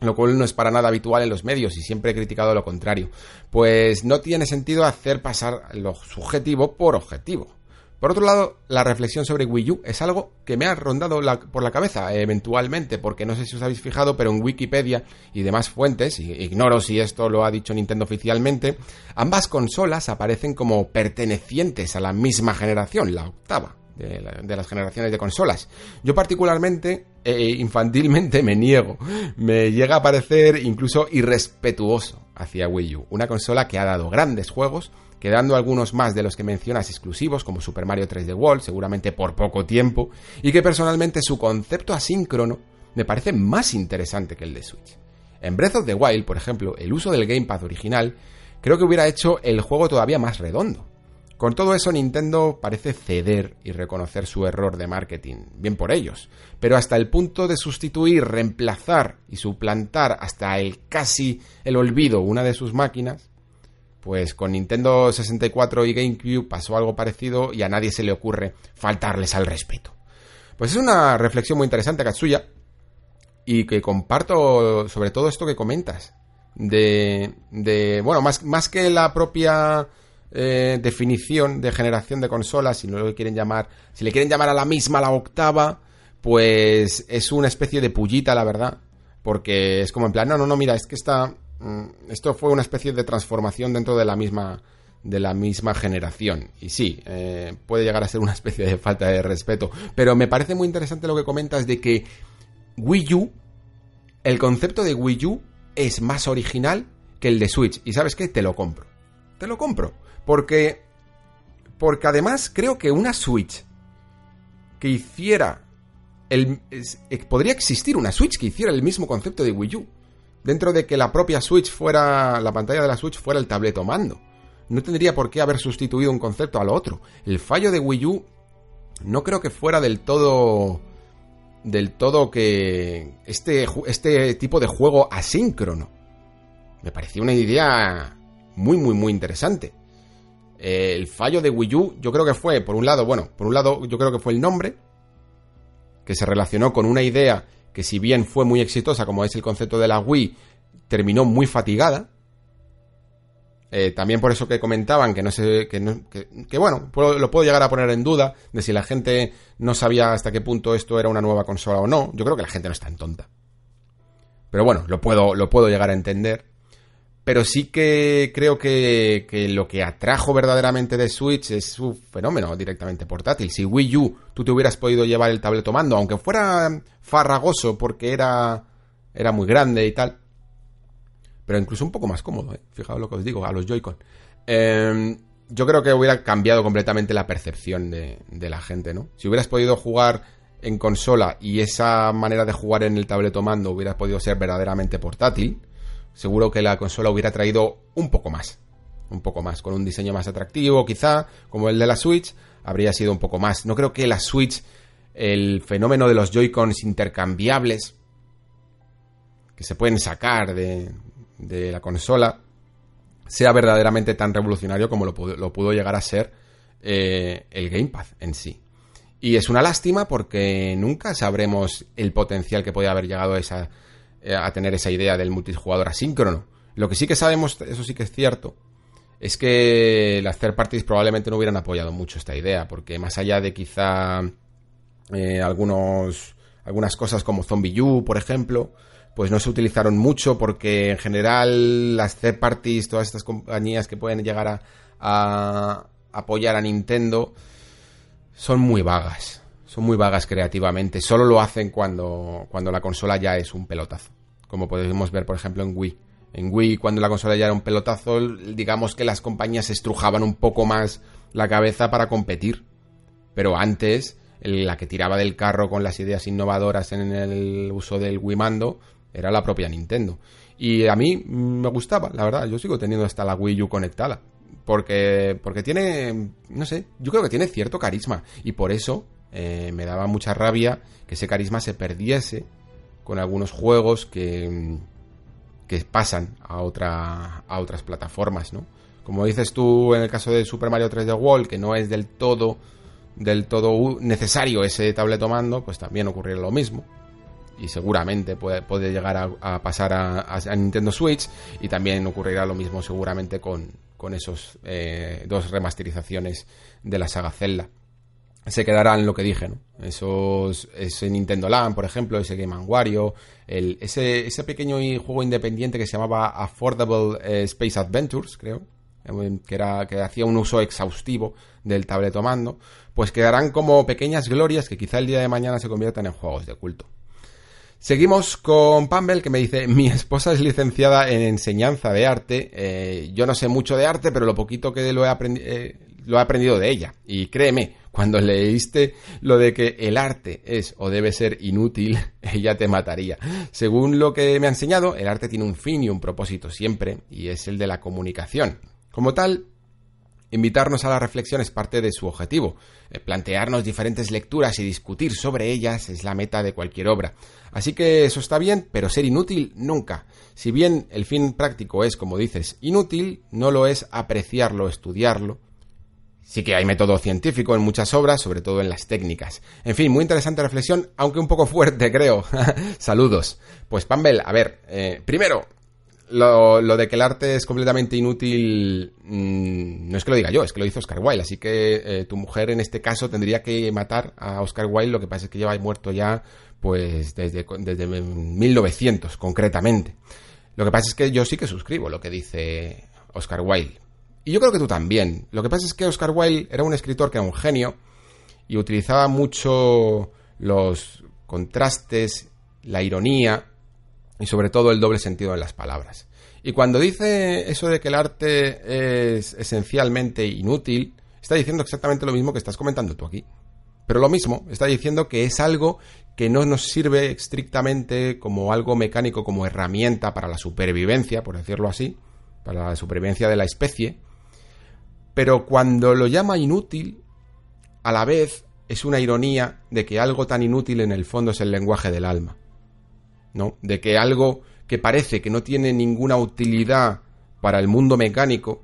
Lo cual no es para nada habitual en los medios y siempre he criticado lo contrario. Pues no tiene sentido hacer pasar lo subjetivo por objetivo. Por otro lado, la reflexión sobre Wii U es algo que me ha rondado por la cabeza eventualmente, porque no sé si os habéis fijado, pero en Wikipedia y demás fuentes, y ignoro si esto lo ha dicho Nintendo oficialmente, ambas consolas aparecen como pertenecientes a la misma generación, la octava de, las generaciones de consolas. Yo particularmente, eh, infantilmente, me niego. Me llega a parecer incluso irrespetuoso hacia Wii U, una consola que ha dado grandes juegos quedando algunos más de los que mencionas exclusivos, como Super Mario 3D World, seguramente por poco tiempo, y que personalmente su concepto asíncrono me parece más interesante que el de Switch. En Breath of the Wild, por ejemplo, el uso del Gamepad original creo que hubiera hecho el juego todavía más redondo. Con todo eso, Nintendo parece ceder y reconocer su error de marketing. Bien por ellos. Pero hasta el punto de sustituir, reemplazar y suplantar hasta el casi el olvido una de sus máquinas, pues con Nintendo 64 y GameCube pasó algo parecido y a nadie se le ocurre faltarles al respeto. Pues es una reflexión muy interesante, Katsuya, y que comparto sobre todo esto que comentas. De, de bueno, más, más que la propia eh, definición de generación de consolas, si no lo quieren llamar, si le quieren llamar a la misma la octava, pues es una especie de pullita, la verdad. Porque es como en plan, no, no, no, mira, es que esta, esto fue una especie de transformación dentro de la misma de la misma generación. Y sí, eh, puede llegar a ser una especie de falta de respeto. Pero me parece muy interesante lo que comentas de que Wii U, el concepto de Wii U es más original que el de Switch. Y sabes qué, te lo compro. Te lo compro. Porque, porque además creo que una Switch que hiciera... El, eh, podría existir una Switch que hiciera el mismo concepto de Wii U dentro de que la propia Switch fuera, la pantalla de la Switch fuera el tableto mando. No tendría por qué haber sustituido un concepto a lo otro. El fallo de Wii U no creo que fuera del todo del todo que este, este tipo de juego asíncrono. Me parecía una idea muy, muy, muy interesante. Eh, el fallo de Wii U, yo creo que fue, por un lado, bueno, por un lado, yo creo que fue el nombre, que se relacionó con una idea que si bien fue muy exitosa, como es el concepto de la Wii, terminó muy fatigada. Eh, también por eso que comentaban que no sé, que, que, bueno, lo puedo llegar a poner en duda de si la gente no sabía hasta qué punto esto era una nueva consola o no. Yo creo que la gente no es tan tonta. Pero bueno, lo puedo, lo puedo llegar a entender. Pero sí que creo que, que, lo que atrajo verdaderamente de Switch es su fenómeno directamente portátil. Si Wii U tú te hubieras podido llevar el tabletomando, aunque fuera farragoso porque era, era muy grande y tal, pero incluso un poco más cómodo, ¿eh? fijaos lo que os digo, a los Joy-Con. Em, yo creo que hubiera cambiado completamente la percepción de, de, la gente, ¿no? Si hubieras podido jugar en consola y esa manera de jugar en el tabletomando hubiera podido ser verdaderamente portátil, seguro que la consola hubiera traído un poco más. Un poco más, con un diseño más atractivo, quizá, como el de la Switch, habría sido un poco más. No creo que la Switch, el fenómeno de los Joy-Cons intercambiables, que se pueden sacar de, la consola, sea verdaderamente tan revolucionario como lo, pudo, llegar a ser eh, el Gamepad en sí. Y es una lástima porque nunca sabremos el potencial que puede haber llegado a esa, a tener esa idea del multijugador asíncrono. Lo que sí que sabemos, eso sí que es cierto, es que las third parties probablemente no hubieran apoyado mucho esta idea, porque más allá de quizá eh, algunos, algunas cosas como Zombie U, por ejemplo, pues no se utilizaron mucho porque en general las third parties, todas estas compañías que pueden llegar a apoyar a Nintendo, son muy vagas muy vagas creativamente. Solo lo hacen cuando, cuando la consola ya es un pelotazo. Como podemos ver, por ejemplo, en Wii. En Wii, cuando la consola ya era un pelotazo, digamos que las compañías estrujaban un poco más la cabeza para competir. Pero antes, la que tiraba del carro con las ideas innovadoras en el uso del Wii Mando era la propia Nintendo. Y a mí me gustaba, la verdad. Yo sigo teniendo hasta la Wii U conectada. Porque, porque tiene, no sé, yo creo que tiene cierto carisma. Y por eso eh, me daba mucha rabia que ese carisma se perdiese con algunos juegos que, que pasan a, otra, a otras plataformas, ¿no? Como dices tú en el caso de Super Mario 3D World, que no es del todo, del todo necesario ese tabletomando, pues también ocurrirá lo mismo. Y seguramente puede, puede llegar a, pasar a, Nintendo Switch. Y también ocurrirá lo mismo seguramente con, con esos eh, dos remasterizaciones de la saga Zelda se quedarán lo que dije, ¿no? Esos, ese Nintendo Land, por ejemplo, ese Game Wario, el, ese, ese pequeño juego independiente que se llamaba Affordable eh, Space Adventures, creo, eh, que, era, que hacía un uso exhaustivo del tabletomando, pues quedarán como pequeñas glorias que quizá el día de mañana se conviertan en juegos de culto. Seguimos con Pambel que me dice, mi esposa es licenciada en enseñanza de arte, eh, yo no sé mucho de arte, pero lo poquito que lo he, lo he aprendido de ella. Y créeme, cuando leíste lo de que el arte es o debe ser inútil, (laughs) ella te mataría. Según lo que me ha enseñado, el arte tiene un fin y un propósito siempre, y es el de la comunicación. Como tal, Invitarnos a la reflexión es parte de su objetivo. Eh, plantearnos diferentes lecturas y discutir sobre ellas es la meta de cualquier obra. Así que eso está bien, pero ser inútil nunca. Si bien el fin práctico es, como dices, inútil, no lo es apreciarlo, estudiarlo, Sí que hay método científico en muchas obras, sobre todo en las técnicas. En fin, muy interesante reflexión, aunque un poco fuerte, (laughs) creo. Saludos. Pues Pambel, a ver, eh, primero, lo, de que el arte es completamente inútil, mm, no es que lo diga yo, es que lo hizo Oscar Wilde. Así que eh, tu mujer en este caso tendría que matar a Oscar Wilde, lo que pasa es que lleva muerto ya, pues, desde, desde 1900, concretamente. Lo que pasa es que yo sí que suscribo lo que dice Oscar Wilde y yo creo que tú también. Lo que pasa es que Oscar Wilde era un escritor que era un genio y utilizaba mucho los contrastes, la ironía y sobre todo el doble sentido de las palabras. Y cuando dice eso de que el arte es esencialmente inútil, está diciendo exactamente lo mismo que estás comentando tú aquí. Pero lo mismo, está diciendo que es algo que no nos sirve estrictamente como algo mecánico, como herramienta para la supervivencia, por decirlo así, para la supervivencia de la especie, pero cuando lo llama inútil, a la vez es una ironía de que algo tan inútil en el fondo es el lenguaje del alma. ¿No? De que algo que parece que no tiene ninguna utilidad para el mundo mecánico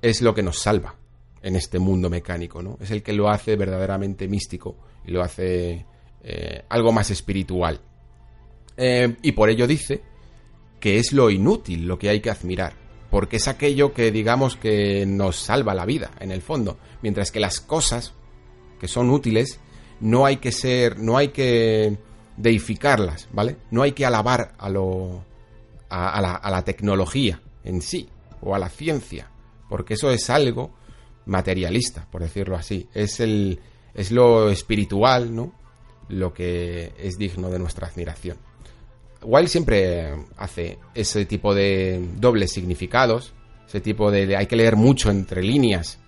es lo que nos salva en este mundo mecánico, ¿no? Es el que lo hace verdaderamente místico y lo hace eh, algo más espiritual. Eh, y por ello dice que es lo inútil lo que hay que admirar, porque es aquello que digamos que nos salva la vida, en el fondo, mientras que las cosas que son útiles no hay que ser, no hay que deificarlas, ¿vale? No hay que alabar a lo a, la, a la tecnología en sí o a la ciencia, porque eso es algo materialista, por decirlo así. Es el es lo espiritual, ¿no? Lo que es digno de nuestra admiración. Wild siempre hace ese tipo de dobles significados, ese tipo de, hay que leer mucho entre líneas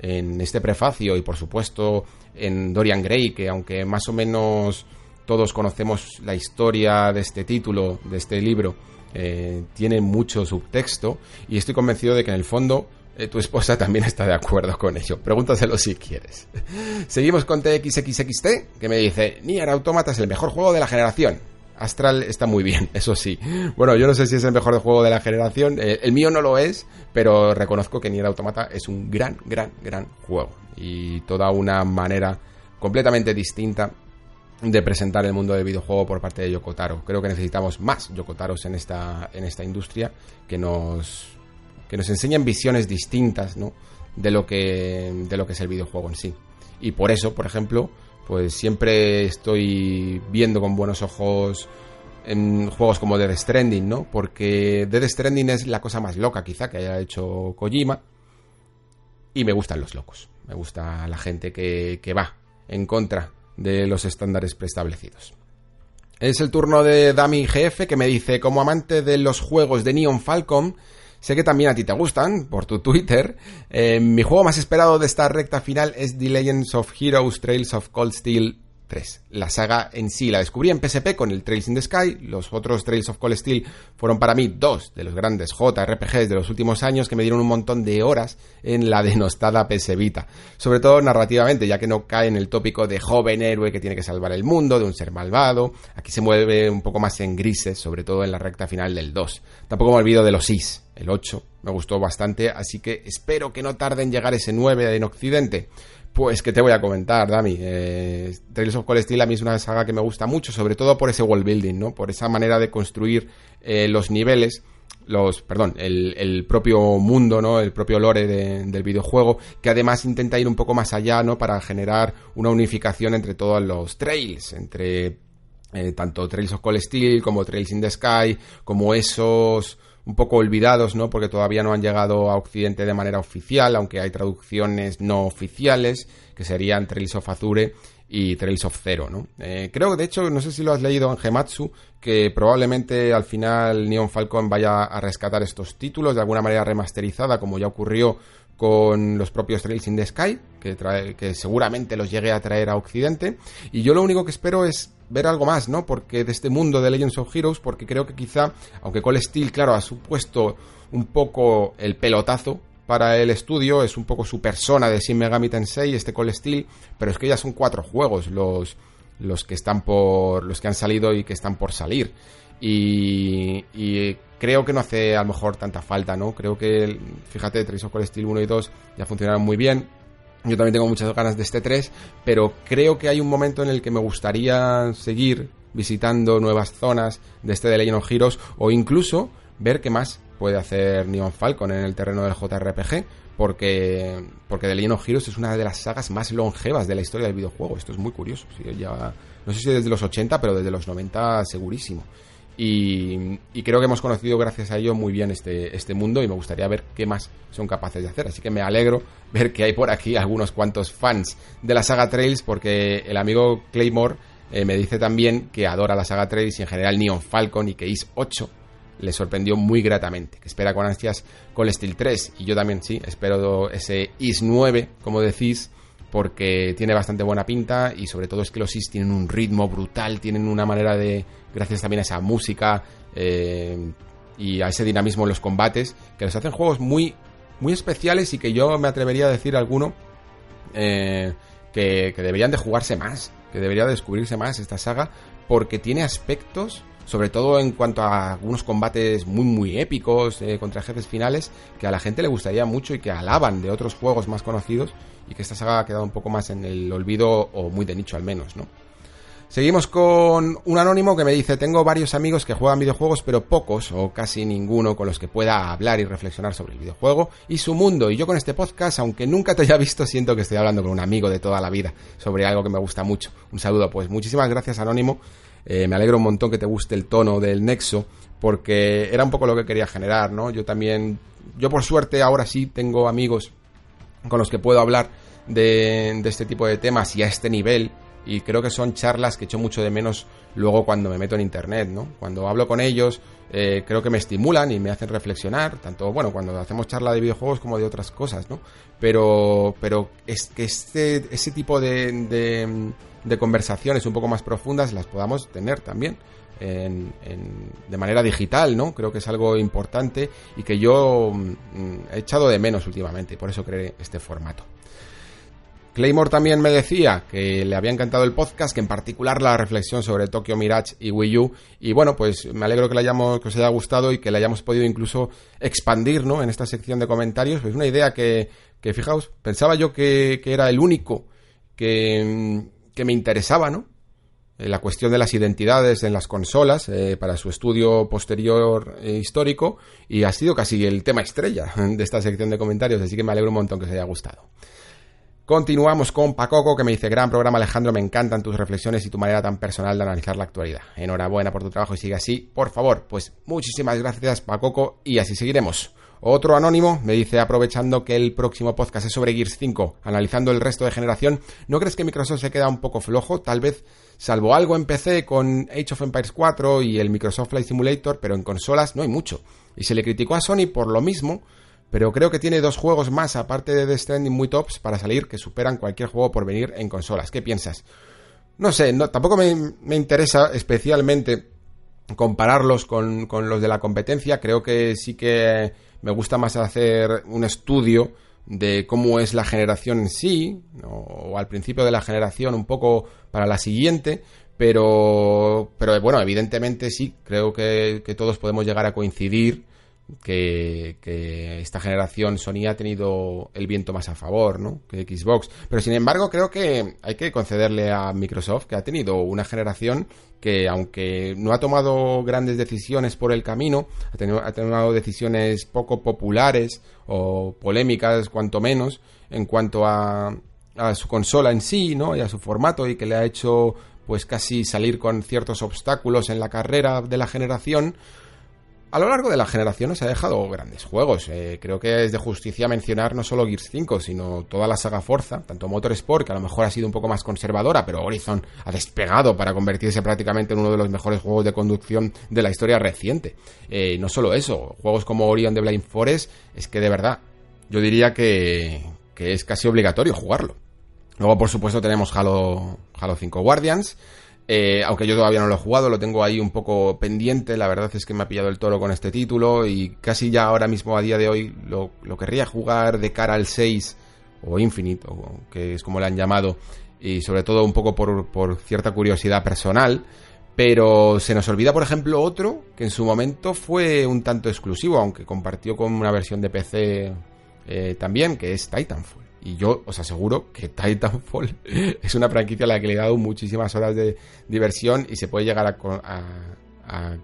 en este prefacio y por supuesto en Dorian Gray, que aunque más o menos todos conocemos la historia de este título, de este libro, eh, tiene mucho subtexto y estoy convencido de que en el fondo eh, tu esposa también está de acuerdo con ello. Pregúntaselo si quieres. (laughs) Seguimos con TXXXT, que me dice, Nier Automata es el mejor juego de la generación. Astral está muy bien, (laughs) eso sí. Bueno, yo no sé si es el mejor juego de la generación. Eh, el mío no lo es, pero reconozco que Nier Automata es un gran, gran, gran juego. Y toda una manera completamente distinta de presentar el mundo del videojuego por parte de Yokotaro. Creo que necesitamos más Yokotaros en esta, en esta industria que nos, que nos enseñen visiones distintas ¿no? de, lo que, de lo que es el videojuego en sí. Y por eso, por ejemplo, pues siempre estoy viendo con buenos ojos en juegos como Dead Stranding, ¿no? Porque Dead Stranding es la cosa más loca quizá que haya hecho Kojima y me gustan los locos, me gusta la gente que, que va en contra de los estándares preestablecidos. Es el turno de Dami GF que me dice, como amante de los juegos de Neon Falcon, Sé que también a ti te gustan, por tu Twitter. Eh, mi juego más esperado de esta recta final es The Legends of Heroes Trails of Cold Steel 3. La saga en sí la descubrí en PSP con el Trails in the Sky. Los otros Trails of Cold Steel fueron para mí dos de los grandes JRPGs de los últimos años que me dieron un montón de horas en la denostada PS Vita. Sobre todo narrativamente, ya que no cae en el tópico de joven héroe que tiene que salvar el mundo, de un ser malvado. Aquí se mueve un poco más en grises, sobre todo en la recta final del 2. Tampoco me olvido de los Is, el 8. Me gustó bastante, así que espero que no tarde en llegar ese 9 en Occidente. Pues que te voy a comentar, Dami. Eh, Trails of Cold Steel a mí es una saga que me gusta mucho, sobre todo por ese world building, ¿no? Por esa manera de construir eh, los niveles, los, perdón, el, propio mundo, ¿no? El propio lore del videojuego, que además intenta ir un poco más allá, ¿no? Para generar una unificación entre todos los trails, entre eh, tanto Trails of Cold Steel como Trails in the Sky, como esos un poco olvidados, ¿no? Porque todavía no han llegado a Occidente de manera oficial, aunque hay traducciones no oficiales, que serían Trails of Azure y Trails of Zero, ¿no? Eh, creo que, de hecho, no sé si lo has leído en Gematsu, que probablemente al final Neon Falcon vaya a rescatar estos títulos de alguna manera remasterizada, como ya ocurrió con los propios Trails in the Sky, que, trae, que seguramente los llegue a traer a Occidente. Y yo lo único que espero es ver algo más, ¿no? Porque de este mundo de Legends of Heroes, porque creo que quizá, aunque Cole Steel, claro, ha supuesto un poco el pelotazo para el estudio, es un poco su persona de Shin Megami Tensei, este Cole Steel, pero es que ya son cuatro juegos los, los que están por, los que han salido y que están por salir. Y, y creo que no hace a lo mejor tanta falta, ¿no? Creo que, fíjate, Trace of Cole Steel 1 y 2 ya funcionaron muy bien yo también tengo muchas ganas de este 3, pero creo que hay un momento en el que me gustaría seguir visitando nuevas zonas de este de Legend of Heroes o incluso ver qué más puede hacer Neon Falcon en el terreno del JRPG, porque, porque The Legend of Heroes es una de las sagas más longevas de la historia del videojuego. Esto es muy curioso. Ya, no sé si desde los 80, pero desde los 90 segurísimo. Y, creo que hemos conocido gracias a ello muy bien este, este mundo y me gustaría ver qué más son capaces de hacer. Así que me alegro (laughs) ver que hay por aquí algunos cuantos fans de la saga Trails porque el amigo Claymore eh, me dice también que adora la saga Trails y en general Neon Falcon y que Is 8 le sorprendió muy gratamente, que espera con ansias con Steel 3 y yo también sí, espero ese Is 9, como decís, porque tiene bastante buena pinta y sobre todo es que los Is tienen un ritmo brutal, tienen una manera de, gracias también a esa música eh, y a ese dinamismo en los combates, que les hacen juegos muy, muy especiales y que yo me atrevería a decir alguno eh, que, deberían de jugarse más, que debería descubrirse más esta saga, porque tiene aspectos sobre todo en cuanto a algunos combates muy muy épicos eh, contra jefes finales que a la gente le gustaría mucho y que alaban de otros juegos más conocidos y que esta saga ha quedado un poco más en el olvido o muy de nicho al menos, ¿no? Seguimos con un anónimo que me dice, tengo varios amigos que juegan videojuegos, pero pocos o casi ninguno con los que pueda hablar y reflexionar sobre el videojuego y su mundo. Y yo con este podcast, aunque nunca te haya visto, siento que estoy hablando con un amigo de toda la vida sobre algo que me gusta mucho. Un saludo, pues muchísimas gracias anónimo. Eh, me alegro un montón que te guste el tono del Nexo, porque era un poco lo que quería generar, ¿no? Yo también, yo por suerte ahora sí tengo amigos con los que puedo hablar de, este tipo de temas y a este nivel y creo que son charlas que echo mucho de menos luego cuando me meto en internet, ¿no? Cuando hablo con ellos, eh, creo que me estimulan y me hacen reflexionar, tanto, bueno, cuando hacemos charla de videojuegos como de otras cosas, ¿no? Pero, pero es que este, ese tipo de, de, conversaciones un poco más profundas las podamos tener también. De manera digital, ¿no? Creo que es algo importante y que yo mm, he echado de menos últimamente y por eso creé este formato. Claymore también me decía que le había encantado el podcast, que en particular la reflexión sobre Tokyo Mirage y Wii U. Y bueno, pues me alegro que, le hayamos, que os haya gustado y que le hayamos podido incluso expandir ¿no? en esta sección de comentarios. Es una idea que, que fijaos, pensaba yo que, era el único que, que me interesaba, ¿no? Eh, la cuestión de las identidades en las consolas eh, para su estudio posterior e histórico y ha sido casi el tema estrella (laughs) de esta sección de comentarios, así que me alegro un montón que os haya gustado. Continuamos con Pacoco que me dice, gran programa Alejandro, me encantan tus reflexiones y tu manera tan personal de analizar la actualidad. Enhorabuena por tu trabajo y sigue así, por favor. Pues muchísimas gracias Pacoco y así seguiremos. Otro anónimo me dice, aprovechando que el próximo podcast es sobre Gears 5, analizando el resto de generación, ¿no crees que Microsoft se queda un poco flojo? Tal vez, salvo algo en PC con Age of Empires 4 y el Microsoft Flight Simulator, pero en consolas no hay mucho. Y se le criticó a Sony por lo mismo, pero creo que tiene dos juegos más, aparte de The Stranding, muy tops para salir, que superan cualquier juego por venir en consolas. ¿Qué piensas? No sé, tampoco me, interesa especialmente compararlos con, con, los de la competencia. Creo que sí que me gusta más hacer un estudio de cómo es la generación en sí, o al principio de la generación, un poco para la siguiente. Pero, pero bueno, evidentemente sí, creo que, que todos podemos llegar a coincidir que, esta generación Sony ha tenido el viento más a favor, ¿no? Que Xbox. Pero sin embargo, creo que hay que concederle a Microsoft que ha tenido una generación que, aunque no ha tomado grandes decisiones por el camino, ha, tenido, ha tomado decisiones poco populares o polémicas, cuanto menos, en cuanto a, a su consola en sí, ¿no? Y a su formato y que le ha hecho pues casi salir con ciertos obstáculos en la carrera de la generación, a lo largo de las generaciones ha dejado grandes juegos. Eh, creo que es de justicia mencionar no solo Gears 5, sino toda la saga Forza, tanto Motorsport, que a lo mejor ha sido un poco más conservadora, pero Horizon ha despegado para convertirse prácticamente en uno de los mejores juegos de conducción de la historia reciente. Eh, no solo eso, juegos como Orion de Blind Forest, es que de verdad, yo diría que, que es casi obligatorio jugarlo. Luego, por supuesto, tenemos Halo, Halo 5 Guardians, eh, aunque yo todavía no lo he jugado, lo tengo ahí un poco pendiente. La verdad es que me ha pillado el toro con este título y casi ya ahora mismo a día de hoy lo, querría jugar de cara al 6 o Infinite, que es como le han llamado, y sobre todo un poco por, cierta curiosidad personal. Pero se nos olvida, por ejemplo, otro que en su momento fue un tanto exclusivo, aunque compartió con una versión de PC eh, también, que es Titanfall. Y yo os aseguro que Titanfall (laughs) es una franquicia a la que le he dado muchísimas horas de diversión y se puede llegar a,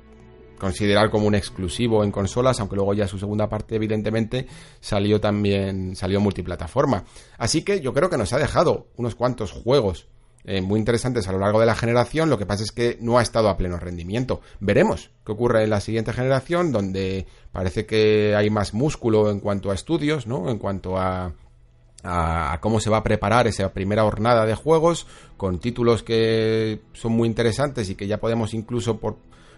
considerar como un exclusivo en consolas, aunque luego ya su segunda parte evidentemente salió también, salió multiplataforma. Así que yo creo que nos ha dejado unos cuantos juegos eh, muy interesantes a lo largo de la generación, lo que pasa es que no ha estado a pleno rendimiento. Veremos qué ocurre en la siguiente generación, donde parece que hay más músculo en cuanto a estudios, ¿no? En cuanto a a, cómo se va a preparar esa primera jornada de juegos con títulos que son muy interesantes y que ya podemos incluso por,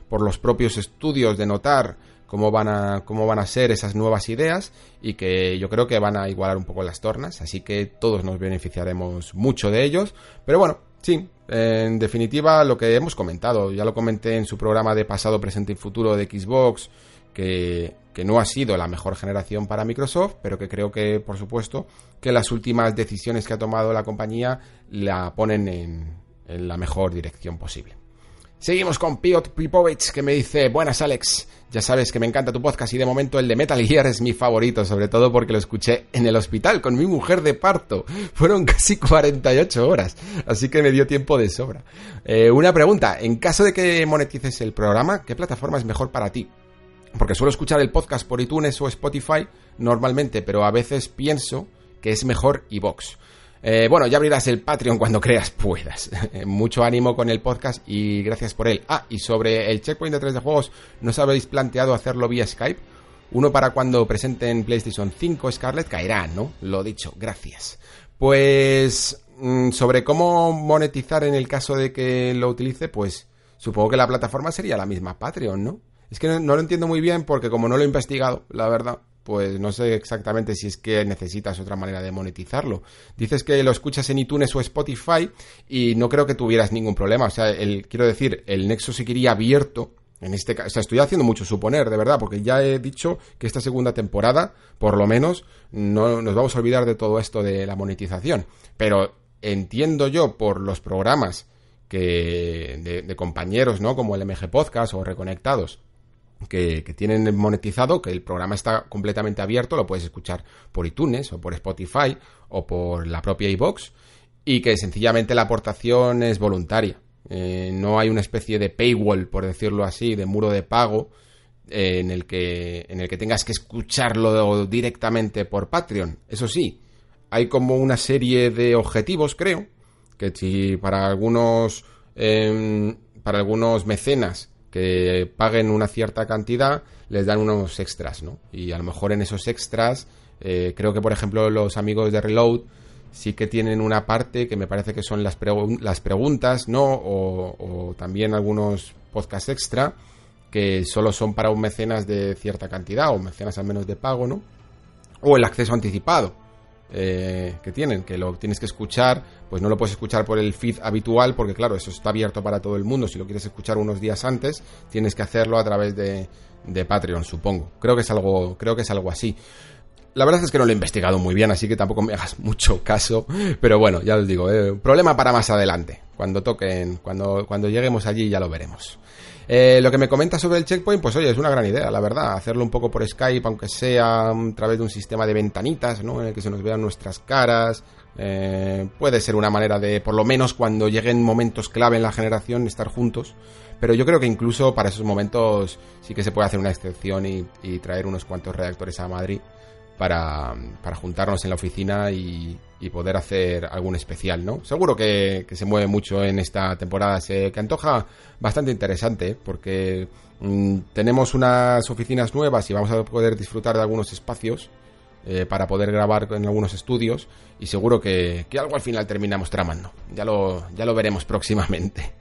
por los propios estudios denotar cómo van a cómo van a ser esas nuevas ideas y que yo creo que van a igualar un poco las tornas, así que todos nos beneficiaremos mucho de ellos, pero bueno, sí, en definitiva lo que hemos comentado, ya lo comenté en su programa de pasado, presente y futuro de Xbox que, no ha sido la mejor generación para Microsoft, pero que creo que, por supuesto, que las últimas decisiones que ha tomado la compañía la ponen en, la mejor dirección posible. Seguimos con Piotr Pipovich que me dice, buenas Alex, ya sabes que me encanta tu podcast y de momento el de Metal Gear es mi favorito, sobre todo porque lo escuché en el hospital con mi mujer de parto. Fueron casi 48 horas, así que me dio tiempo de sobra. Eh, una pregunta, en caso de que monetices el programa, ¿qué plataforma es mejor para ti? Porque suelo escuchar el podcast por iTunes o Spotify normalmente, pero a veces pienso que es mejor iVox. Eh, bueno, ya abrirás el Patreon cuando (laughs) creas puedas. (laughs) Mucho ánimo con el podcast y gracias por él. Ah, y sobre el checkpoint de 3 de juegos, ¿no os habéis planteado hacerlo vía Skype? Uno para cuando presenten PlayStation 5 Scarlett caerá, ¿no? Lo dicho, gracias. Pues mm, sobre cómo monetizar en el caso de que lo utilice, pues supongo que la plataforma sería la misma Patreon, ¿no? Es que no lo entiendo muy bien porque como no lo he investigado, la verdad pues no sé exactamente si es que necesitas otra manera de monetizarlo. Dices que lo escuchas en iTunes o Spotify y no creo que tuvieras ningún problema. O sea, quiero decir, el nexo seguiría abierto. En este caso, o sea, estoy haciendo mucho suponer, de verdad, porque ya he dicho que esta segunda temporada, por lo menos, no nos vamos a olvidar de todo esto de la monetización. Pero entiendo yo por los programas que de, de compañeros, ¿no? Como el MG Podcast o Reconectados, que, tienen monetizado, que el programa está completamente abierto, lo puedes escuchar por iTunes o por Spotify o por la propia iBox y que sencillamente la aportación es voluntaria. Eh, no hay una especie de paywall, por decirlo así, de muro de pago eh, en, el que, en el que tengas que escucharlo directamente por Patreon. Eso sí, hay como una serie de objetivos, creo, que si para algunos, em, para algunos mecenas que paguen una cierta cantidad, les dan unos extras, ¿no? Y a lo mejor en esos extras, eh, creo que por ejemplo los amigos de Reload sí que tienen una parte que me parece que son las, preguntas, ¿no? O, también algunos podcasts extra que solo son para un mecenas de cierta cantidad o mecenas al menos de pago, ¿no? O el acceso anticipado eh, que tienen, que lo tienes que escuchar, pues no lo puedes escuchar por el feed habitual, porque claro, eso está abierto para todo el mundo. Si lo quieres escuchar unos días antes, tienes que hacerlo a través de, de Patreon, supongo. Creo que es algo, creo que es algo así. La verdad es que no lo he investigado muy bien, así que tampoco me hagas mucho caso. Pero bueno, ya os digo, eh, problema para más adelante. Cuando toquen, cuando, cuando lleguemos allí ya lo veremos. Eh, lo que me comenta sobre el checkpoint, pues oye, es una gran idea, la verdad. Hacerlo un poco por Skype, aunque sea a través de un sistema de ventanitas, ¿no? En el que se nos vean nuestras caras. Eh, puede ser una manera de, por lo menos cuando lleguen momentos clave en la generación, estar juntos. Pero yo creo que incluso para esos momentos sí que se puede hacer una excepción y, traer unos cuantos reactores a Madrid para, para juntarnos en la oficina y, poder hacer algún especial, ¿no? Seguro que, se mueve mucho en esta temporada, se que antoja bastante interesante, porque mm, tenemos unas oficinas nuevas y vamos a poder disfrutar de algunos espacios eh, para poder grabar en algunos estudios y seguro que, que, algo al final terminamos tramando. Ya lo, ya lo veremos próximamente.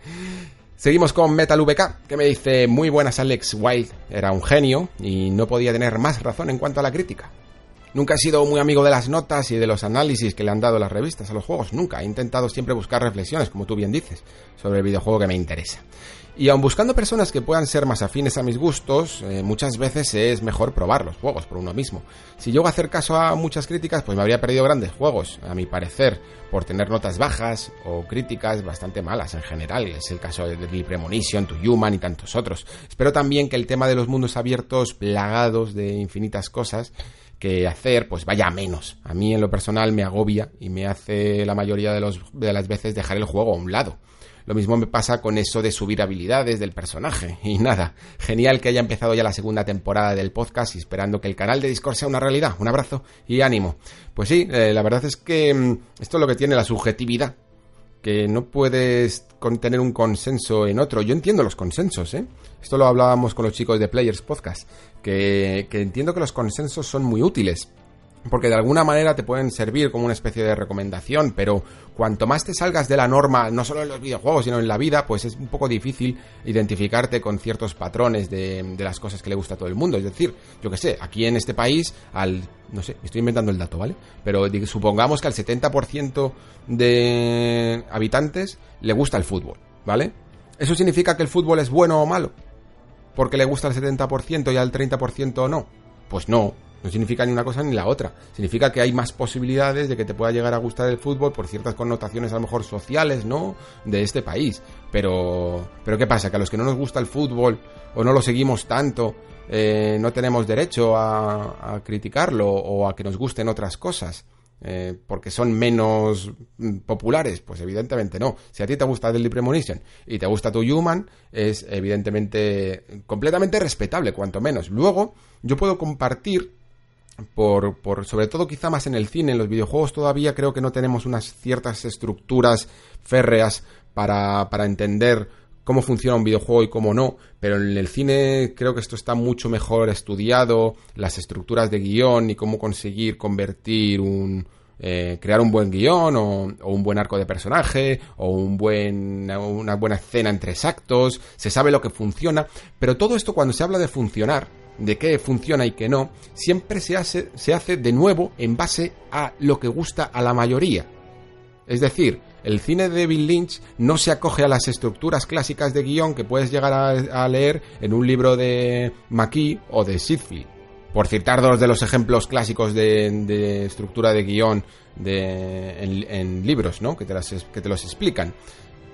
Seguimos con Metal VK, que me dice, muy buenas Alex Wild, era un genio y no podía tener más razón en cuanto a la crítica. Nunca he sido muy amigo de las notas y de los análisis que le han dado las revistas a los juegos, nunca. He intentado siempre buscar reflexiones, como tú bien dices, sobre el videojuego que me interesa. Y aun buscando personas que puedan ser más afines a mis gustos, eh, muchas veces es mejor probar los juegos por uno mismo. Si llego a hacer caso a muchas críticas, pues me habría perdido grandes juegos, a mi parecer, por tener notas bajas o críticas bastante malas en general. Es el caso de The Premonition, To Human y tantos otros. Espero también que el tema de los mundos abiertos, plagados de infinitas cosas, que hacer, pues vaya a menos. A mí en lo personal me agobia y me hace la mayoría de, los, de las veces dejar el juego a un lado. Lo mismo me pasa con eso de subir habilidades del personaje. (laughs) Y nada, genial que haya empezado ya la segunda temporada del podcast y esperando que el canal de Discord sea una realidad. Un abrazo y ánimo. Pues sí, eh, la verdad es que mm, esto es lo que tiene la subjetividad que no puedes tener un consenso en otro. Yo entiendo los consensos, ¿eh? Esto lo hablábamos con los chicos de Players Podcast, que, que entiendo que los consensos son muy útiles, porque de alguna manera te pueden servir como una especie de recomendación, pero cuanto más te salgas de la norma, no solo en los videojuegos, sino en la vida, pues es un poco difícil identificarte con ciertos patrones de, las cosas que le gusta a todo el mundo. Es decir, yo que sé, aquí en este país, al, no sé, estoy inventando el dato, ¿vale? Pero supongamos que al 70% de habitantes le gusta el fútbol, ¿vale? ¿Eso significa que el fútbol es bueno o malo? Porque le gusta al 70% y al 30% no. Pues no, No significa ni una cosa ni la otra. Significa que hay más posibilidades de que te pueda llegar a gustar el fútbol por ciertas connotaciones a lo mejor sociales, ¿no? De este país. Pero, pero ¿qué pasa? Que a los que no nos gusta el fútbol o no lo seguimos tanto, eh, no tenemos derecho a, criticarlo o a que nos gusten otras cosas. Eh, porque son menos mm, populares, pues evidentemente no. Si a ti te gusta Deadly Premonition y te gusta tu Human, es evidentemente completamente respetable, cuanto menos. Luego, yo puedo compartir por, por, sobre todo quizá más en el cine, en los videojuegos todavía creo que no tenemos unas ciertas estructuras férreas para, para entender cómo funciona un videojuego y cómo no, pero en el cine creo que esto está mucho mejor estudiado, las estructuras de guion y cómo conseguir convertir un... Eh, crear un buen guion o, un buen arco de personaje o un buen, una buena escena entre actos, se sabe lo que funciona, pero todo esto cuando se habla de funcionar, de qué funciona y qué no, siempre se hace, se hace de nuevo en base a lo que gusta a la mayoría. Es decir, el cine de David Lynch no se acoge a las estructuras clásicas de guion que puedes llegar a, leer en un libro de McKee o de Sidfield. Por citar dos de los ejemplos clásicos de, estructura de guion en, libros, ¿no? Que te, que te los explican.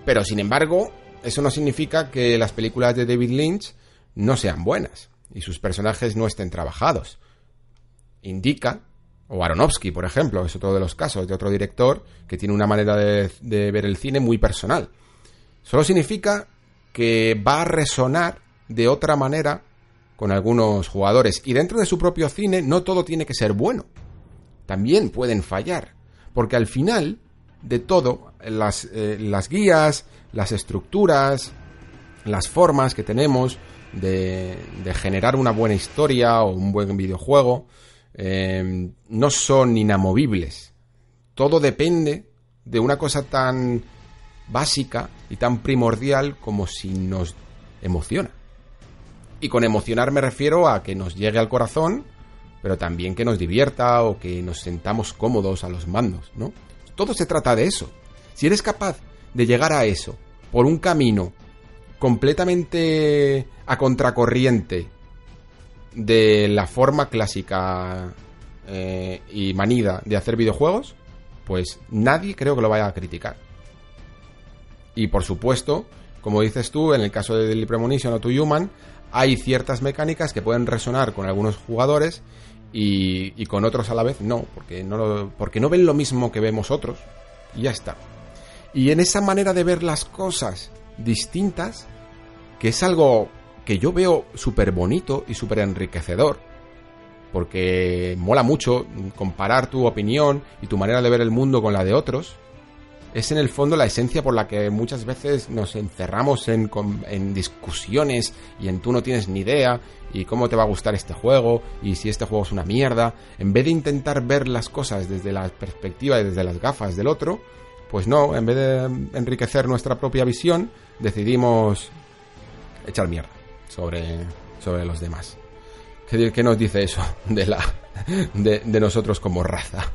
Pero sin embargo, eso no significa que las películas de David Lynch no sean buenas y sus personajes no estén trabajados. Indica o Aronofsky, por ejemplo, es otro de los casos de otro director que tiene una manera de, ver el cine muy personal. Solo significa que va a resonar de otra manera con algunos jugadores. Y dentro de su propio cine no todo tiene que ser bueno. También pueden fallar. Porque al final de todo, las, eh, las guías, las estructuras, las formas que tenemos de, de generar una buena historia o un buen videojuego, Em, no son inamovibles. Todo depende de una cosa tan básica y tan primordial como si nos emociona. Y con emocionar me refiero a que nos llegue al corazón, pero también que nos divierta o que nos sentamos cómodos a los mandos, ¿no? Todo se trata de eso. Si eres capaz de llegar a eso por un camino completamente a contracorriente de la forma clásica eh, y manida de hacer videojuegos, pues nadie creo que lo vaya a criticar. Y por supuesto, como dices tú, en el caso de Deadly Premonition o To Human, hay ciertas mecánicas que pueden resonar con algunos jugadores y, con otros a la vez no, porque no, porque no ven lo mismo que vemos otros y ya está. Y en esa manera de ver las cosas distintas, que es algo que yo veo súper bonito y súper enriquecedor. Porque mola mucho comparar tu opinión y tu manera de ver el mundo con la de otros. Es en el fondo la esencia por la que muchas veces nos encerramos en, en discusiones y en tú no tienes ni idea y cómo te va a gustar este juego y si este juego es una mierda. En vez de intentar ver las cosas desde la perspectiva y desde las gafas del otro, pues no, en vez de enriquecer nuestra propia visión, decidimos echar mierda sobre, sobre los demás. ¿Qué, nos dice eso de, la, de, nosotros como raza?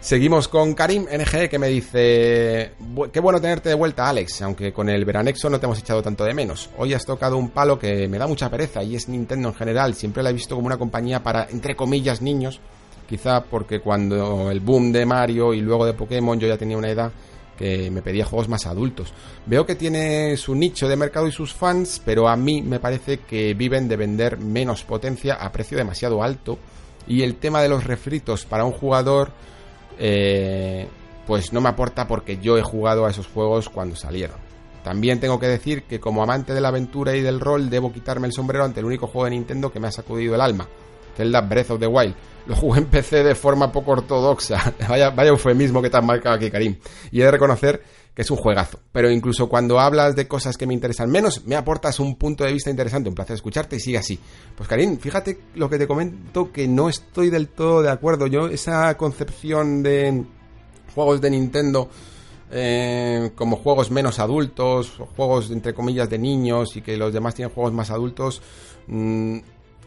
Seguimos con Karim NG que me dice, qué bueno tenerte de vuelta Alex, aunque con el veranexo no te hemos echado tanto de menos. Hoy has tocado un palo que me da mucha pereza y es Nintendo en general. Siempre la he visto como una compañía para, entre comillas, niños. Quizá porque cuando el boom de Mario y luego de Pokémon yo ya tenía una edad que me pedía juegos más adultos. Veo que tiene su nicho de mercado y sus fans, pero a mí me parece que viven de vender menos potencia a precio demasiado alto. Y el tema de los refritos para un jugador, eh, pues no me aporta porque yo he jugado a esos juegos cuando salieron. También tengo que decir que como amante de la aventura y del rol debo quitarme el sombrero ante el único juego de Nintendo que me ha sacudido el alma, Zelda Breath of the Wild lo jugué en PC de forma poco ortodoxa. (laughs) vaya, vaya eufemismo que te has marcado aquí, Karim. Y he de reconocer que es un juegazo. Pero incluso cuando hablas de cosas que me interesan menos, me aportas un punto de vista interesante. Un placer escucharte y sigue así. Pues Karim, fíjate lo que te comento que no estoy del todo de acuerdo. Yo, esa concepción de juegos de Nintendo eh, como juegos menos adultos, juegos entre comillas de niños y que los demás tienen juegos más adultos, mm,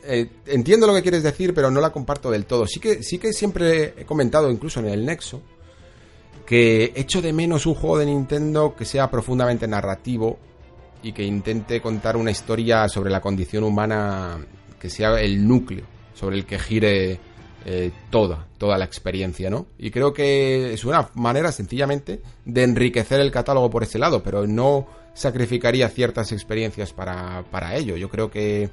eh, entiendo lo que quieres decir, pero no la comparto del todo. Sí que, sí que siempre he comentado, incluso en el Nexo, que echo de menos un juego de Nintendo que sea profundamente narrativo y que intente contar una historia sobre la condición humana que sea el núcleo sobre el que gire eh, toda, toda la experiencia, ¿no? Y creo que es una manera sencillamente de enriquecer el catálogo por ese lado, pero no sacrificaría ciertas experiencias para, para ello. Yo creo que,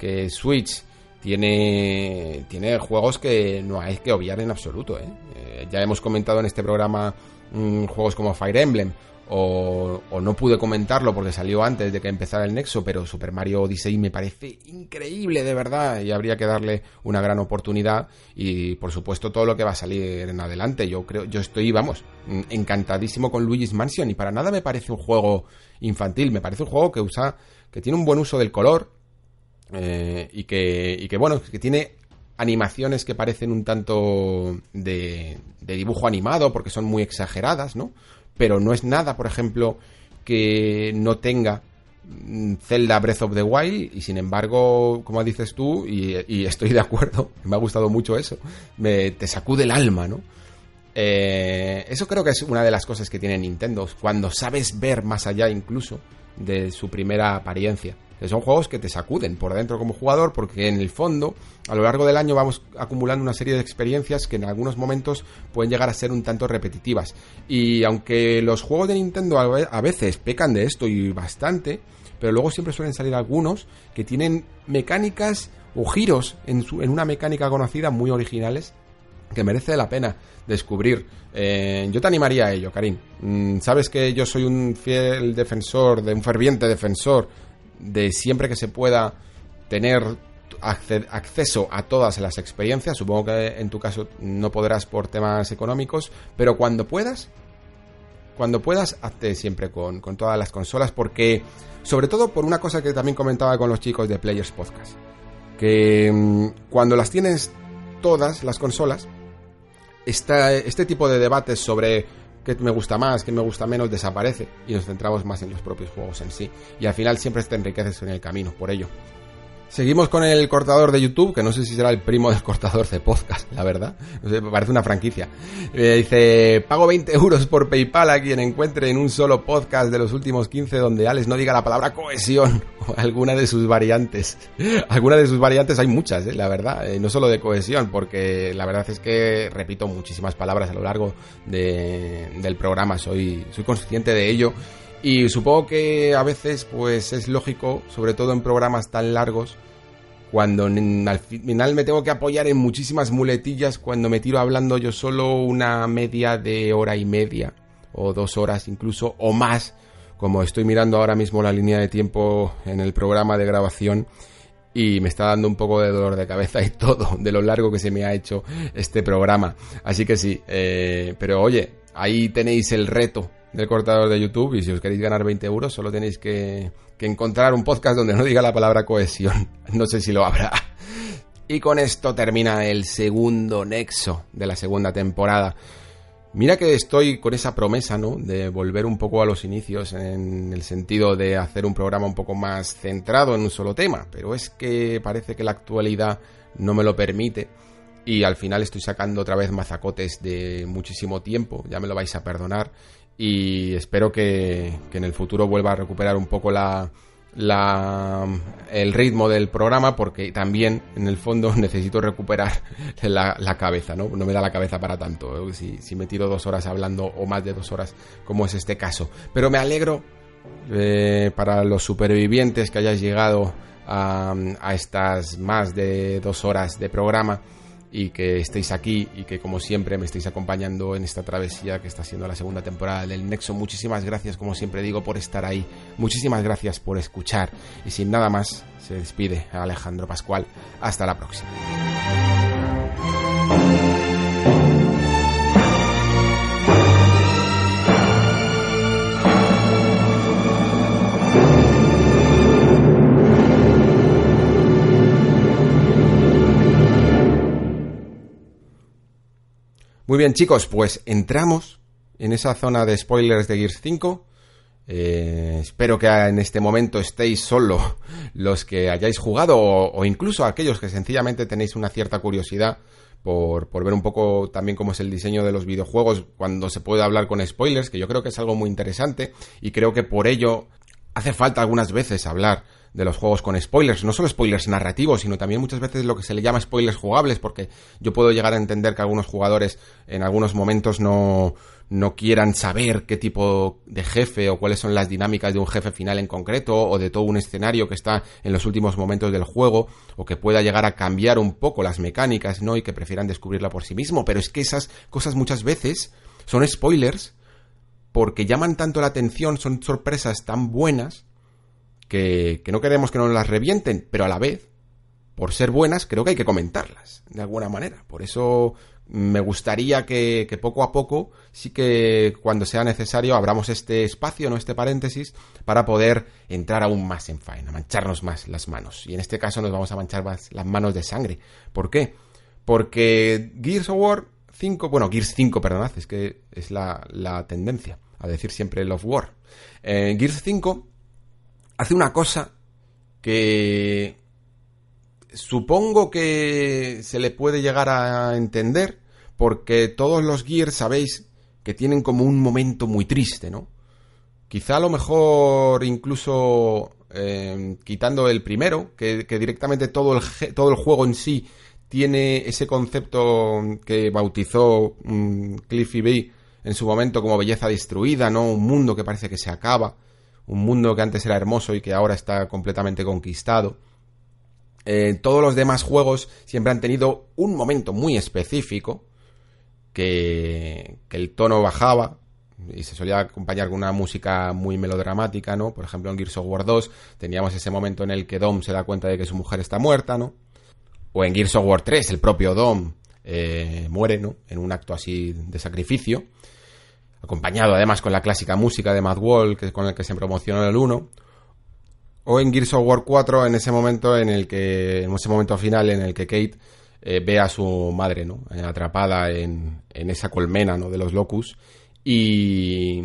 que Switch tiene, tiene juegos que no hay que obviar en absoluto. ¿eh? Eh, ya hemos comentado en este programa mm, juegos como Fire Emblem o, no pude comentarlo porque salió antes de que empezara el Nexo, pero Super Mario Odyssey me parece increíble de verdad y habría que darle una gran oportunidad y por supuesto todo lo que va a salir en adelante. Yo creo, yo estoy, vamos, encantadísimo con Luigi's Mansion y para nada me parece un juego infantil, me parece un juego que usa, que tiene un buen uso del color eh, y que, y que bueno, que tiene animaciones que parecen un tanto de, dibujo animado porque son muy exageradas, ¿no? pero no es nada, por ejemplo, que no tenga mm, Zelda Breath of the Wild y sin embargo, como dices tú, y, estoy de acuerdo, (laughs) me ha gustado mucho eso, me, te sacude el alma, ¿no? Eh, eso creo que es una de las cosas que tiene Nintendo, cuando sabes ver más allá incluso de su primera apariencia son juegos que te sacuden por dentro como jugador porque en el fondo a lo largo del año vamos acumulando una serie de experiencias que en algunos momentos pueden llegar a ser un tanto repetitivas. Y aunque los juegos de Nintendo a veces pecan de esto y bastante, pero luego siempre suelen salir algunos que tienen mecánicas o giros en, en una mecánica conocida muy originales que merece la pena descubrir. Eh, yo te animaría a ello, Karim. Mm, sabes que yo soy un fiel defensor, de un ferviente defensor de siempre que se pueda tener acceso a todas las experiencias. Supongo que en tu caso no podrás por temas económicos, pero cuando puedas, cuando puedas, hazte siempre con, todas las consolas, porque, sobre todo por una cosa que también comentaba con los chicos de Players Podcast, que mm, cuando las tienes todas las consolas, este tipo de debates sobre qué me gusta más, qué me gusta menos, desaparece y nos centramos más en los propios juegos en sí. Y al final siempre te enriqueces en el camino, por ello. Seguimos con el cortador de YouTube, que no sé si será el primo del cortador de podcast, la verdad. No sé, parece una franquicia. Eh, dice, pago 20 euros por PayPal a quien encuentre en un solo podcast de los últimos 15 donde Alex no diga la palabra cohesión (laughs) o alguna de sus variantes. (laughs) alguna de sus variantes hay muchas, eh, la verdad. Eh, no solo de cohesión, porque la verdad es que repito muchísimas palabras a lo largo del programa. Soy, soy consciente de ello y supongo que a veces pues es lógico, sobre todo en programas tan largos, cuando al final me tengo que apoyar en muchísimas muletillas, cuando me tiro hablando yo solo una media de hora y media, o dos horas incluso, o más, como estoy mirando ahora mismo la línea de tiempo en el programa de grabación, y me está dando un poco de dolor de cabeza y (laughs) todo, de lo largo que se me ha hecho este programa. Así que sí, eh, pero oye, ahí tenéis el reto del cortador de YouTube y si os queréis ganar 20 euros solo tenéis que, encontrar un podcast donde no diga la palabra cohesión. (laughs) No sé si lo habrá. Y con esto termina el segundo nexo de la segunda temporada. Mira que estoy con esa promesa, ¿no? De volver un poco a los inicios en el sentido de hacer un programa un poco más centrado en un solo tema, pero es que parece que la actualidad no me lo permite y al final estoy sacando otra vez mazacotes de muchísimo tiempo, ya me lo vais a perdonar y espero que, en el futuro vuelva a recuperar un poco la, el ritmo del programa porque también en el fondo (laughs) necesito recuperar la, cabeza, ¿no? No me da la cabeza para tanto, ¿eh? si, si, me tiro dos horas hablando o más de dos horas como es este caso. Pero me alegro eh, para los supervivientes que hayáis llegado a estas más de dos horas de programa y que estéis aquí y que como siempre me estéis acompañando en esta travesía que está siendo la segunda temporada del Nexo. Muchísimas gracias, como siempre digo, por estar ahí. Muchísimas gracias por escuchar. Y sin nada más, se despide Alejandro Pascual. Hasta la próxima. Muy bien, chicos, pues entramos en esa zona de spoilers de Gears 5. Eh, espero que en este momento estéis solo (laughs) los que hayáis jugado o, incluso aquellos que sencillamente tenéis una cierta curiosidad por, por, ver un poco también cómo es el diseño de los videojuegos cuando se puede hablar con spoilers, que yo creo que es algo muy interesante y creo que por ello hace falta algunas veces hablar de los juegos con spoilers, no solo spoilers narrativos, sino también muchas veces lo que se le llama spoilers jugables, porque yo puedo llegar a entender que algunos jugadores en algunos momentos no, no quieran saber qué tipo de jefe o cuáles son las dinámicas de un jefe final en concreto o de todo un escenario que está en los últimos momentos del juego o que pueda llegar a cambiar un poco las mecánicas, ¿no? Y que prefieran descubrirla por sí mismo, pero es que esas cosas muchas veces son spoilers porque llaman tanto la atención, son sorpresas tan buenas que, no queremos que nos las revienten, pero a la vez, por ser buenas, creo que hay que comentarlas, de alguna manera. Por eso me gustaría que, poco a poco, sí que cuando sea necesario, abramos este espacio, no este paréntesis, para poder entrar aún más en faena, mancharnos más las manos. Y en este caso nos vamos a manchar más las manos de sangre. ¿Por qué? Porque Gears of War 5, bueno, Gears 5, perdonad, es que es la, tendencia a decir siempre Love War. Eh, Gears 5 hace una cosa que supongo que se le puede llegar a entender porque todos los Gears sabéis que tienen como un momento muy triste, ¿no? Quizá a lo mejor incluso eh, quitando el primero, que, directamente todo el, todo el juego en sí tiene ese concepto que bautizó um, Cliffy B en su momento como belleza destruida, ¿no? Un mundo que parece que se acaba, un mundo que antes era hermoso y que ahora está completamente conquistado. Eh, todos los demás juegos siempre han tenido un momento muy específico, que, el tono bajaba y se solía acompañar con una música muy melodramática, ¿no? Por ejemplo, en Gears of War 2 teníamos ese momento en el que Dom se da cuenta de que su mujer está muerta, ¿no? O en Gears of War 3 el propio Dom eh, muere, ¿no? En un acto así de sacrificio, acompañado además con la clásica música de Mad Wall, que con el que se promocionó el 1. O en Gears of War 4 en ese momento en el que, en ese momento final en el que Kate eh, ve a su madre, ¿no? Eh, atrapada en, en, esa colmena, ¿no? De los locus y,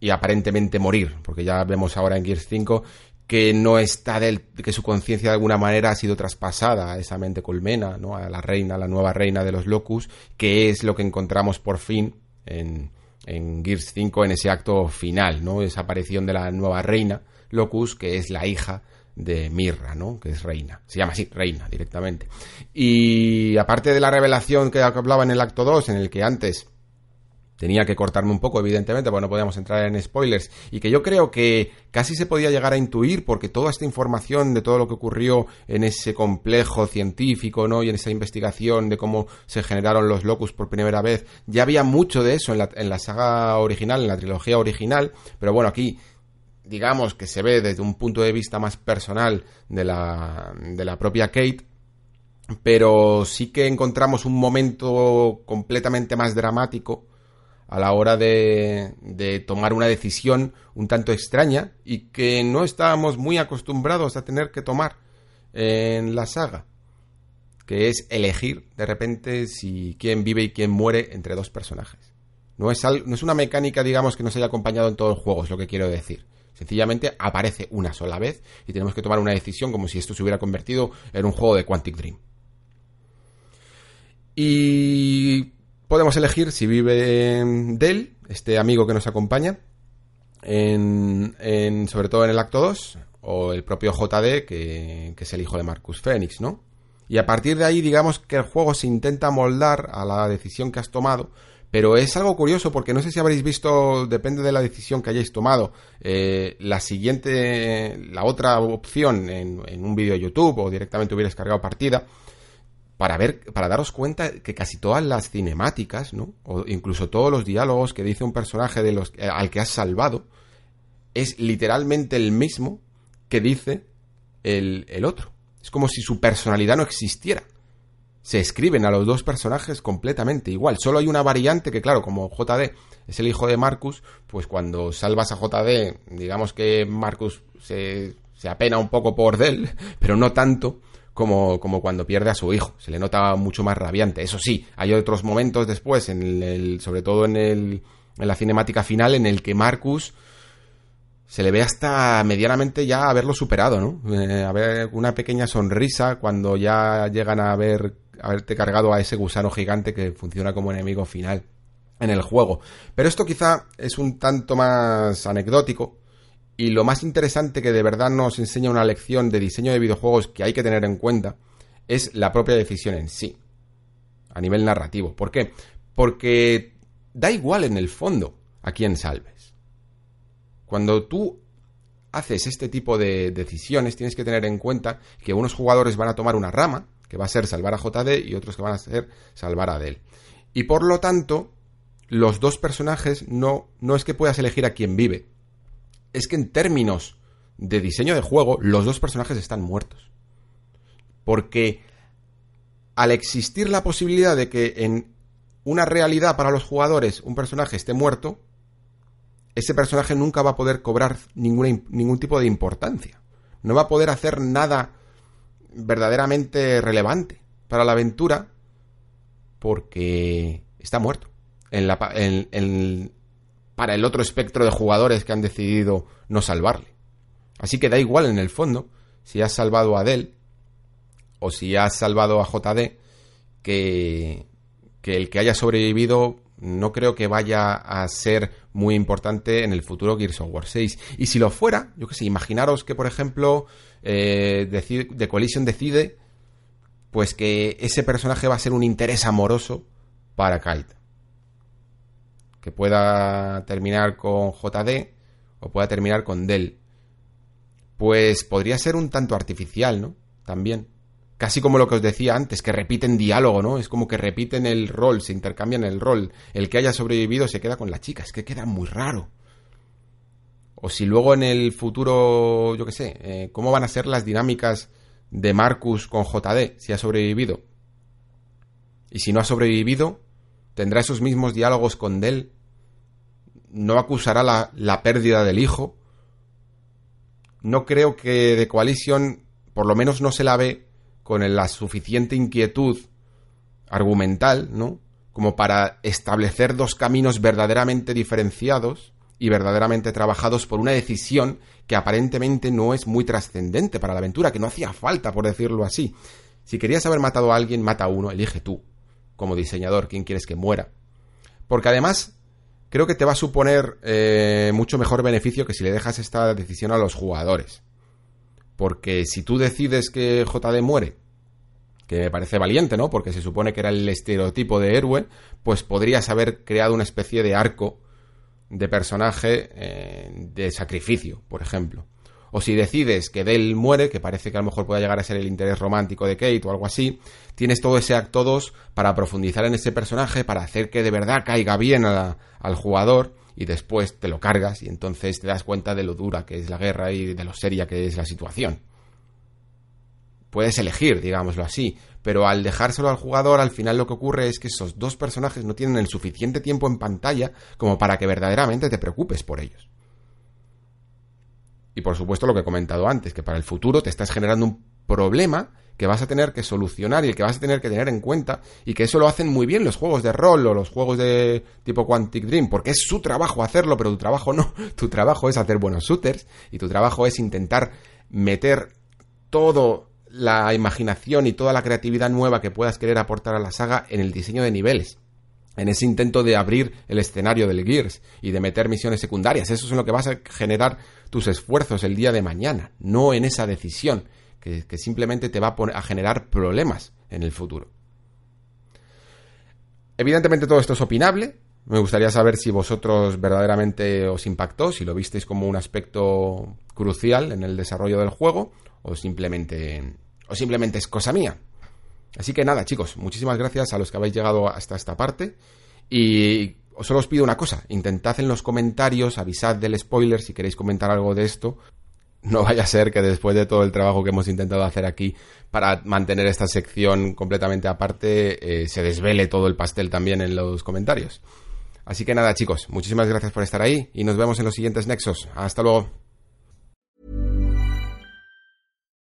y aparentemente morir, porque ya vemos ahora en Gears 5 que no está del, que su conciencia de alguna manera ha sido traspasada a esa mente colmena, ¿no? A la reina, la nueva reina de los locus, que es lo que encontramos por fin en, en Gears 5 en ese acto final, ¿no? Esa aparición de la nueva reina locus, que es la hija de Mirra, ¿no? Que es reina. Se llama así, reina, directamente. Y aparte de la revelación que hablaba en el acto 2, en el que antes tenía que cortarme un poco, evidentemente, porque no podíamos entrar en spoilers, y que yo creo que casi se podía llegar a intuir, porque toda esta información de todo lo que ocurrió en ese complejo científico, ¿no? Y en esa investigación de cómo se generaron los locus por primera vez, ya había mucho de eso en la, en la saga original, en la trilogía original, pero bueno, aquí digamos que se ve desde un punto de vista más personal de la, de la propia Kate, pero sí que encontramos un momento completamente más dramático a la hora de, de, tomar una decisión un tanto extraña y que no estábamos muy acostumbrados a tener que tomar en la saga, que es elegir de repente si quién vive y quién muere entre dos personajes. No es, no es una mecánica, digamos, que nos haya acompañado en todos los juegos, lo que quiero decir. Sencillamente aparece una sola vez y tenemos que tomar una decisión como si esto se hubiera convertido en un juego de Quantic Dream. Y podemos elegir si vive Dell, este amigo que nos acompaña, en, sobre todo en el acto 2, o el propio JD, que, que es el hijo de Marcus Phoenix, ¿no? Y a partir de ahí, digamos que el juego se intenta moldar a la decisión que has tomado, pero es algo curioso porque no sé si habréis visto, depende de la decisión que hayáis tomado, eh, la siguiente, la otra opción en, un vídeo de YouTube o directamente hubierais cargado partida, para ver, para daros cuenta que casi todas las cinemáticas, ¿no? O incluso todos los diálogos que dice un personaje de los, eh, al que has salvado, es literalmente el mismo que dice el, el otro. Es como si su personalidad no existiera se escriben a los dos personajes completamente igual. Solo hay una variante que, claro, como JD es el hijo de Marcus, pues cuando salvas a JD, digamos que Marcus se, se apena un poco por Dell, (laughs) pero no tanto como, como cuando pierde a su hijo. Se le nota mucho más rabiante. Eso sí, hay otros momentos después, en el, sobre todo en, el, en la cinemática final, en el que Marcus se le ve hasta medianamente ya haberlo superado, ¿no? Eh, a ver una pequeña sonrisa cuando ya llegan a ver haberte cargado a ese gusano gigante que funciona como enemigo final en el juego. Pero esto quizá es un tanto más anecdótico Y lo más interesante que de verdad nos enseña una lección de diseño de videojuegos que hay que tener en cuenta es la propia decisión en sí, a nivel narrativo. ¿Por qué? Porque da igual en el fondo a quién salves. Cuando tú haces este tipo de decisiones, tienes que tener en cuenta que unos jugadores van a tomar una rama, que va a ser salvar a JD, y otros que van a ser salvar a Dell. Y por lo tanto, los dos personajes no, no es que puedas elegir a quién vive, es que en términos de diseño de juego, los dos personajes están muertos. Porque al existir la posibilidad de que en una realidad para los jugadores un personaje esté muerto, ese personaje nunca va a poder cobrar ningún tipo de importancia. No va a poder hacer nada verdaderamente relevante para la aventura porque está muerto. En la, para el otro espectro de jugadores que han decidido no salvarle. Así que da igual en el fondo si has salvado a Adel o si has salvado a JD que, el que haya sobrevivido no creo que vaya a ser muy importante en el futuro Gears of War 6. Y si lo fuera, yo que sé, imaginaros que, por ejemplo, eh, The Coalition decide pues que ese personaje va a ser un interés amoroso para Kite. Que pueda terminar con JD o pueda terminar con Dell. Pues podría ser un tanto artificial, ¿no? También casi como lo que os decía antes, que repiten diálogo, ¿no? Es como que repiten el rol, se intercambian el rol. El que haya sobrevivido se queda con la chica, es que queda muy raro. O si luego en el futuro, yo qué sé, eh, ¿cómo van a ser las dinámicas de Marcus con JD si ha sobrevivido? Y si no ha sobrevivido, tendrá esos mismos diálogos con Dell. No acusará la, la pérdida del hijo. No creo que The Coalition, por lo menos no se la ve con la suficiente inquietud argumental, ¿no? Como para establecer dos caminos verdaderamente diferenciados y verdaderamente trabajados por una decisión que aparentemente no es muy trascendente para la aventura, que no hacía falta, por decirlo así. Si querías haber matado a alguien, mata a uno, elige tú, como diseñador, quién quieres que muera. Porque además, creo que te va a suponer eh, mucho mejor beneficio que si le dejas esta decisión a los jugadores. Porque si tú decides que JD muere, que me parece valiente, ¿no? Porque se supone que era el estereotipo de héroe, pues podrías haber creado una especie de arco de personaje eh, de sacrificio, por ejemplo. O si decides que Dell muere, que parece que a lo mejor pueda llegar a ser el interés romántico de Kate o algo así, tienes todo ese acto 2 para profundizar en ese personaje, para hacer que de verdad caiga bien al jugador y después te lo cargas y entonces te das cuenta de lo dura que es la guerra y de lo seria que es la situación. Puedes elegir, digámoslo así, pero al dejárselo al jugador, al final lo que ocurre es que esos dos personajes no tienen el suficiente tiempo en pantalla como para que verdaderamente te preocupes por ellos. Y por supuesto lo que he comentado antes, que para el futuro te estás generando un problema que vas a tener que solucionar y el que vas a tener que tener en cuenta y que eso lo hacen muy bien los juegos de rol o los juegos de tipo Quantic Dream, porque es su trabajo hacerlo, pero tu trabajo no, (laughs) tu trabajo es hacer buenos shooters y tu trabajo es intentar meter todo la imaginación y toda la creatividad nueva que puedas querer aportar a la saga en el diseño de niveles en ese intento de abrir el escenario del Gears y de meter misiones secundarias. Eso es en lo que vas a generar tus esfuerzos el día de mañana, no en esa decisión que, simplemente te va a, generar problemas en el futuro. Evidentemente todo esto es opinable. Me gustaría saber si vosotros verdaderamente os impactó, si lo visteis como un aspecto crucial en el desarrollo del juego o simplemente o simplemente es cosa mía. Así que nada, chicos, muchísimas gracias a los que habéis llegado hasta esta parte y solo os pido una cosa, intentad en los comentarios, avisad del spoiler si queréis comentar algo de esto no vaya a ser que después de todo el trabajo que hemos intentado hacer aquí para mantener esta sección completamente aparte, eh, se desvele todo el pastel también en los comentarios. Así que nada, chicos, muchísimas gracias por estar ahí y nos vemos en los siguientes nexos. Hasta luego.